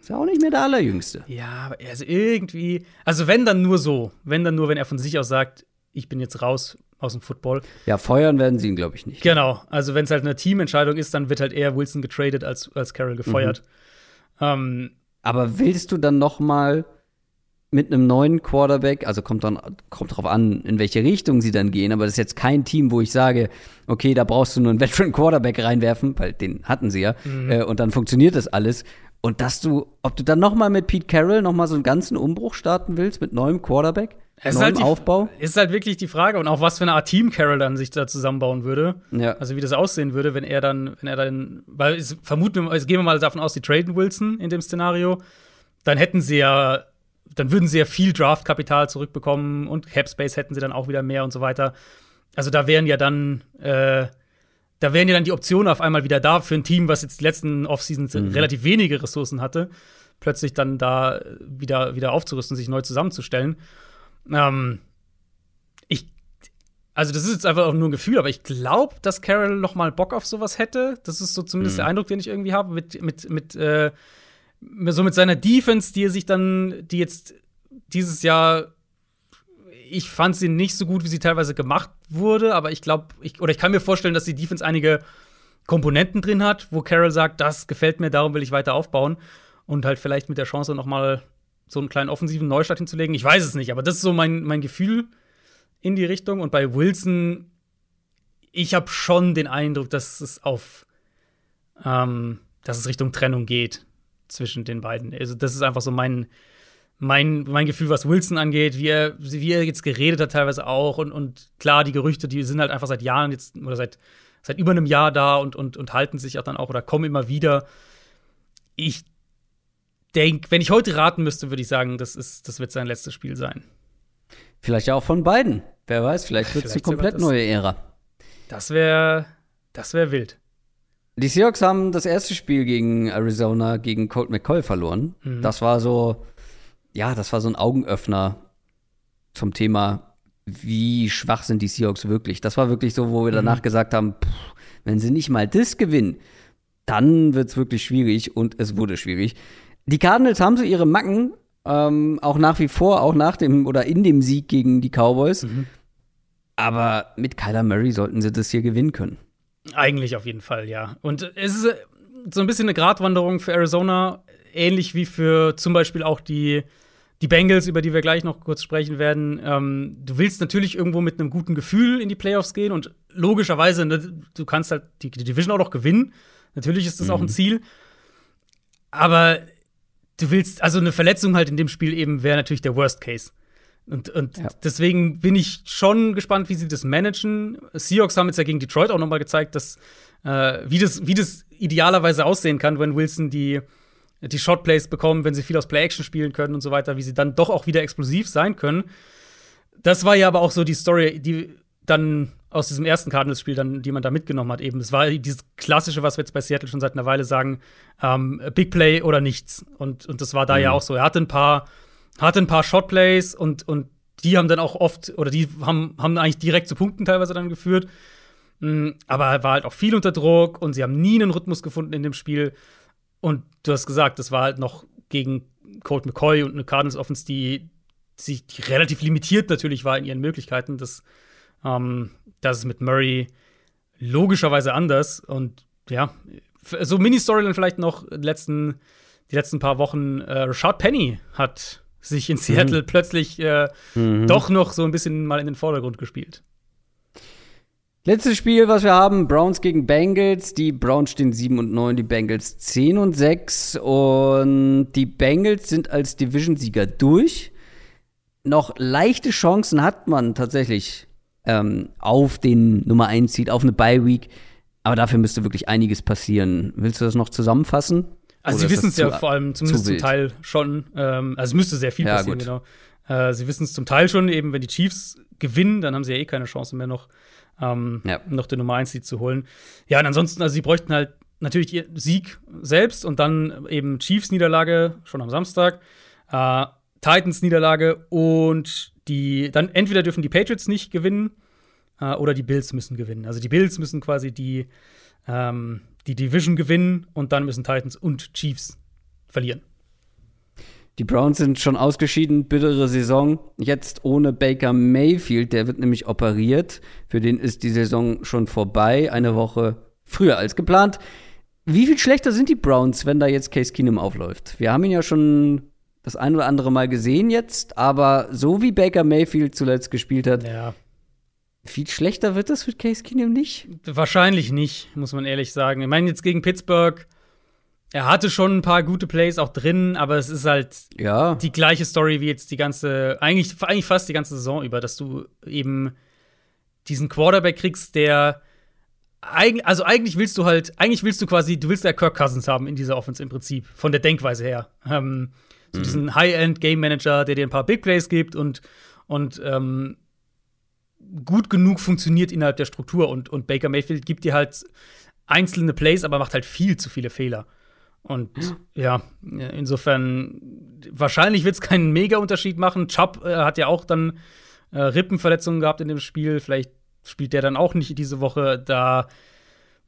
ist ja auch nicht mehr der Allerjüngste. Ja, aber also irgendwie, also wenn dann nur so, wenn dann nur, wenn er von sich aus sagt, ich bin jetzt raus aus dem Football. Ja, feuern werden sie ihn, glaube ich, nicht. Genau, also wenn es halt eine Teamentscheidung ist, dann wird halt eher Wilson getradet als, als Carroll gefeuert. Mhm. Ähm, aber willst du dann noch mal mit einem neuen Quarterback, also kommt dann kommt darauf an, in welche Richtung sie dann gehen, aber das ist jetzt kein Team, wo ich sage, okay, da brauchst du nur einen Veteran Quarterback reinwerfen, weil den hatten sie ja, mhm. äh, und dann funktioniert das alles. Und dass du, ob du dann noch mal mit Pete Carroll noch mal so einen ganzen Umbruch starten willst mit neuem Quarterback, es neuem halt die, Aufbau, ist halt wirklich die Frage und auch was für eine Art Team Carroll dann sich da zusammenbauen würde. Ja. Also wie das aussehen würde, wenn er dann, wenn er dann, weil es vermuten, also gehen wir mal davon aus, die traden Wilson in dem Szenario, dann hätten sie ja, dann würden sie ja viel Draftkapital zurückbekommen und Capspace hätten sie dann auch wieder mehr und so weiter. Also da wären ja dann äh, da wären ja dann die Optionen auf einmal wieder da für ein Team, was jetzt die letzten Offseasons mhm. relativ wenige Ressourcen hatte, plötzlich dann da wieder, wieder aufzurüsten, sich neu zusammenzustellen. Ähm, ich, also das ist jetzt einfach auch nur ein Gefühl, aber ich glaube, dass Carol noch mal Bock auf sowas hätte. Das ist so zumindest mhm. der Eindruck, den ich irgendwie habe, mit, mit, mit, äh, so mit seiner Defense, die er sich dann, die jetzt dieses Jahr ich fand sie nicht so gut, wie sie teilweise gemacht wurde, aber ich glaube, ich, oder ich kann mir vorstellen, dass die Defense einige Komponenten drin hat, wo Carol sagt, das gefällt mir, darum will ich weiter aufbauen und halt vielleicht mit der Chance noch mal so einen kleinen offensiven Neustart hinzulegen. Ich weiß es nicht, aber das ist so mein, mein Gefühl in die Richtung. Und bei Wilson, ich habe schon den Eindruck, dass es auf, ähm, dass es Richtung Trennung geht zwischen den beiden. Also das ist einfach so mein mein, mein Gefühl, was Wilson angeht, wie er, wie er jetzt geredet hat, teilweise auch. Und, und klar, die Gerüchte, die sind halt einfach seit Jahren jetzt oder seit, seit über einem Jahr da und, und, und halten sich auch dann auch oder kommen immer wieder. Ich denke, wenn ich heute raten müsste, würde ich sagen, das, ist, das wird sein letztes Spiel sein. Vielleicht ja auch von beiden. Wer weiß, vielleicht wird es eine komplett neue Ära. Das wäre das wär wild. Die Seahawks haben das erste Spiel gegen Arizona, gegen Colt McCoy verloren. Mhm. Das war so ja, das war so ein Augenöffner zum Thema, wie schwach sind die Seahawks wirklich. Das war wirklich so, wo wir danach mhm. gesagt haben, pff, wenn sie nicht mal das gewinnen, dann wird es wirklich schwierig und es wurde schwierig. Die Cardinals haben so ihre Macken, ähm, auch nach wie vor, auch nach dem oder in dem Sieg gegen die Cowboys. Mhm. Aber mit Kyler Murray sollten sie das hier gewinnen können. Eigentlich auf jeden Fall, ja. Und es ist äh, so ein bisschen eine Gratwanderung für Arizona, ähnlich wie für zum Beispiel auch die die Bengals, über die wir gleich noch kurz sprechen werden, ähm, du willst natürlich irgendwo mit einem guten Gefühl in die Playoffs gehen und logischerweise, ne, du kannst halt die, die, Division auch noch gewinnen. Natürlich ist das mhm. auch ein mhm. Ziel. Aber du willst, also eine Verletzung halt in dem Spiel eben wäre natürlich der Worst Case. Und, und ja. deswegen bin ich schon gespannt, wie sie das managen. Seahawks haben jetzt ja gegen Detroit auch noch mal gezeigt, dass, äh, wie, das, wie das idealerweise aussehen kann, wenn Wilson die die Shotplays bekommen, wenn sie viel aus Play-Action spielen können und so weiter, wie sie dann doch auch wieder explosiv sein können. Das war ja aber auch so die Story, die, dann aus diesem ersten Cardinals-Spiel dann, die man da mitgenommen hat, eben. Es war dieses klassische, was wir jetzt bei Seattle schon seit einer Weile sagen, ähm, Big Play oder nichts. Und, und das war da mhm. ja auch so. Er hatte ein paar, hatte ein paar Shotplays und, und die haben dann auch oft, oder die haben, haben eigentlich direkt zu Punkten teilweise dann geführt. Mhm, aber er war halt auch viel unter Druck und sie haben nie einen Rhythmus gefunden in dem Spiel. Und du hast gesagt, das war halt noch gegen Colt McCoy und eine Cardinals Offense, die, die, die relativ limitiert natürlich war in ihren Möglichkeiten. Das, ähm, das ist mit Murray logischerweise anders. Und ja, so Mini-Storyline vielleicht noch letzten, die letzten paar Wochen. Äh, Rashad Penny hat sich in Seattle mhm. plötzlich äh, mhm. doch noch so ein bisschen mal in den Vordergrund gespielt. Letztes Spiel, was wir haben, Browns gegen Bengals. Die Browns stehen 7 und 9, die Bengals 10 und 6. Und die Bengals sind als Division-Sieger durch. Noch leichte Chancen hat man tatsächlich ähm, auf den Nummer 1 Seed, auf eine Bye-Week. Aber dafür müsste wirklich einiges passieren. Willst du das noch zusammenfassen? Also, sie wissen es ja vor allem zumindest zum Teil schon. Ähm, also, es müsste sehr viel ja, passieren, gut. genau. Äh, sie wissen es zum Teil schon, eben wenn die Chiefs gewinnen, dann haben sie ja eh keine Chance mehr noch ähm, ja. noch den Nummer 1 Seed zu holen. Ja, und ansonsten, also sie bräuchten halt natürlich ihr Sieg selbst und dann eben Chiefs Niederlage schon am Samstag, äh, Titans Niederlage und die dann entweder dürfen die Patriots nicht gewinnen äh, oder die Bills müssen gewinnen. Also die Bills müssen quasi die ähm, die Division gewinnen und dann müssen Titans und Chiefs verlieren. Die Browns sind schon ausgeschieden, bittere Saison. Jetzt ohne Baker Mayfield, der wird nämlich operiert. Für den ist die Saison schon vorbei, eine Woche früher als geplant. Wie viel schlechter sind die Browns, wenn da jetzt Case Keenum aufläuft? Wir haben ihn ja schon das ein oder andere Mal gesehen jetzt, aber so wie Baker Mayfield zuletzt gespielt hat, ja. Viel schlechter wird das mit Case Keenum nicht? Wahrscheinlich nicht, muss man ehrlich sagen. Ich meine, jetzt gegen Pittsburgh er hatte schon ein paar gute Plays auch drin, aber es ist halt ja. die gleiche Story wie jetzt die ganze, eigentlich, eigentlich fast die ganze Saison über, dass du eben diesen Quarterback kriegst, der also eigentlich willst du halt, eigentlich willst du quasi, du willst ja Kirk Cousins haben in dieser Offense im Prinzip, von der Denkweise her. Ähm, so mhm. diesen High-End-Game-Manager, der dir ein paar Big Plays gibt und, und ähm, gut genug funktioniert innerhalb der Struktur. Und, und Baker Mayfield gibt dir halt einzelne Plays, aber macht halt viel zu viele Fehler. Und ja, insofern, wahrscheinlich wird es keinen Mega-Unterschied machen. Chubb äh, hat ja auch dann äh, Rippenverletzungen gehabt in dem Spiel. Vielleicht spielt der dann auch nicht diese Woche. Da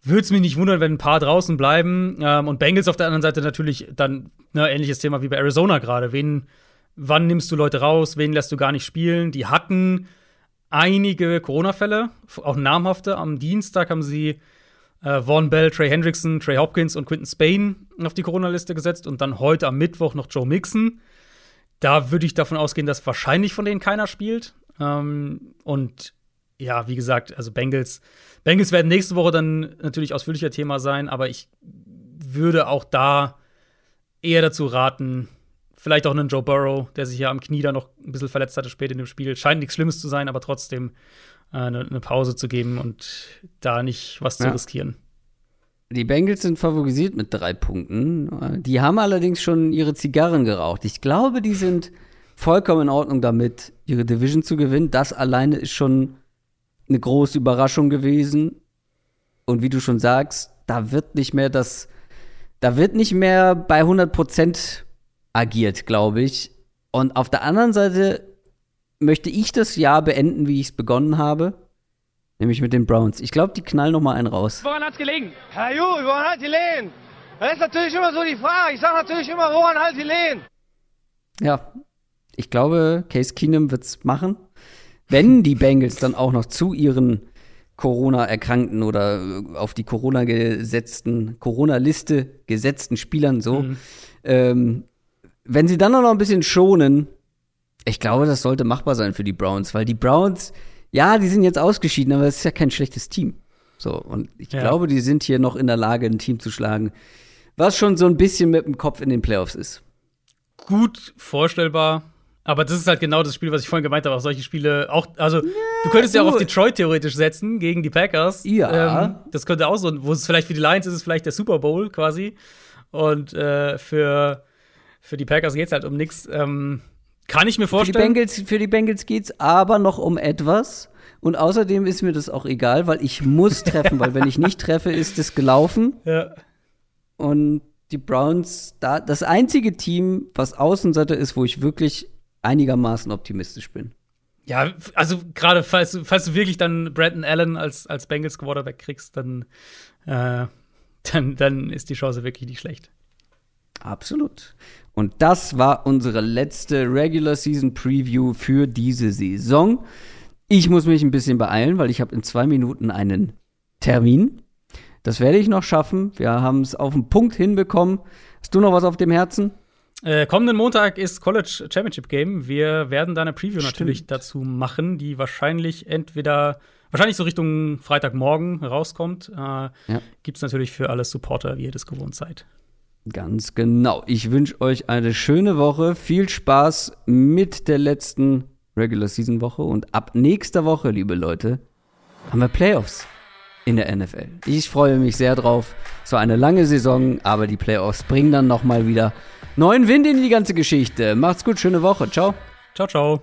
würde es mich nicht wundern, wenn ein paar draußen bleiben. Ähm, und Bengals auf der anderen Seite natürlich dann ne, ähnliches Thema wie bei Arizona gerade. Wen, wann nimmst du Leute raus? Wen lässt du gar nicht spielen? Die hatten einige Corona-Fälle, auch namhafte. Am Dienstag haben sie äh, Vaughn Bell, Trey Hendrickson, Trey Hopkins und Quinton Spain auf die Corona-Liste gesetzt und dann heute am Mittwoch noch Joe Mixon. Da würde ich davon ausgehen, dass wahrscheinlich von denen keiner spielt. Ähm, und ja, wie gesagt, also Bengals, Bengals werden nächste Woche dann natürlich ausführlicher Thema sein, aber ich würde auch da eher dazu raten, vielleicht auch einen Joe Burrow, der sich ja am Knie da noch ein bisschen verletzt hatte spät in dem Spiel. Scheint nichts Schlimmes zu sein, aber trotzdem eine, eine Pause zu geben und da nicht was ja. zu riskieren. Die Bengals sind favorisiert mit drei Punkten. Die haben allerdings schon ihre Zigarren geraucht. Ich glaube, die sind vollkommen in Ordnung damit, ihre Division zu gewinnen. Das alleine ist schon eine große Überraschung gewesen. Und wie du schon sagst, da wird nicht mehr das, da wird nicht mehr bei 100 Prozent agiert, glaube ich. Und auf der anderen Seite möchte ich das Jahr beenden, wie ich es begonnen habe. Nämlich mit den Browns. Ich glaube, die knallen noch mal einen raus. Woran hat's gelegen? Herr Ju, woran hat die Lehen? Das ist natürlich immer so die Frage. Ich sage natürlich immer, woran halt die Lehen? Ja, ich glaube, Case Keenum wird's machen. Wenn die Bengals dann auch noch zu ihren Corona-Erkrankten oder auf die Corona-gesetzten, Corona-Liste gesetzten Spielern so, mhm. ähm, wenn sie dann noch ein bisschen schonen, ich glaube, das sollte machbar sein für die Browns, weil die Browns, ja, die sind jetzt ausgeschieden, aber es ist ja kein schlechtes Team. So, und ich ja. glaube, die sind hier noch in der Lage, ein Team zu schlagen, was schon so ein bisschen mit dem Kopf in den Playoffs ist. Gut vorstellbar. Aber das ist halt genau das Spiel, was ich vorhin gemeint habe. Auch solche Spiele, auch, also, ja, du könntest ja auch auf Detroit theoretisch setzen gegen die Packers. Ja. Ähm, das könnte auch so, wo es vielleicht für die Lions ist, ist es vielleicht der Super Bowl quasi. Und äh, für, für die Packers geht es halt um nichts. Ähm, kann ich mir vorstellen. Für die Bengals, für die Bengals geht's aber noch um etwas. Und außerdem ist mir das auch egal, weil ich muss treffen, weil wenn ich nicht treffe, ist es gelaufen. Ja. Und die Browns, da das einzige Team, was Außenseiter ist, wo ich wirklich einigermaßen optimistisch bin. Ja, also gerade falls, du- falls du wirklich dann Brandon Allen als, als Bengals Quarterback kriegst, dann, äh, dann, dann ist die Chance wirklich nicht schlecht. Absolut. Und das war unsere letzte Regular Season Preview für diese Saison. Ich muss mich ein bisschen beeilen, weil ich habe in zwei Minuten einen Termin. Das werde ich noch schaffen. Wir haben es auf den Punkt hinbekommen. Hast du noch was auf dem Herzen? Äh, kommenden Montag ist College Championship Game. Wir werden da eine Preview Stimmt. natürlich dazu machen, die wahrscheinlich entweder, wahrscheinlich so Richtung Freitagmorgen rauskommt. Äh, Ja. Gibt's natürlich für alle Supporter, wie ihr das gewohnt seid. Ganz genau. Ich wünsche euch eine schöne Woche. Viel Spaß mit der letzten Regular Season Woche. Und ab nächster Woche, liebe Leute, haben wir Playoffs in der NFL. Ich freue mich sehr drauf. Es war eine lange Saison, aber die Playoffs bringen dann nochmal wieder neuen Wind in die ganze Geschichte. Macht's gut, schöne Woche. Ciao. Ciao, ciao.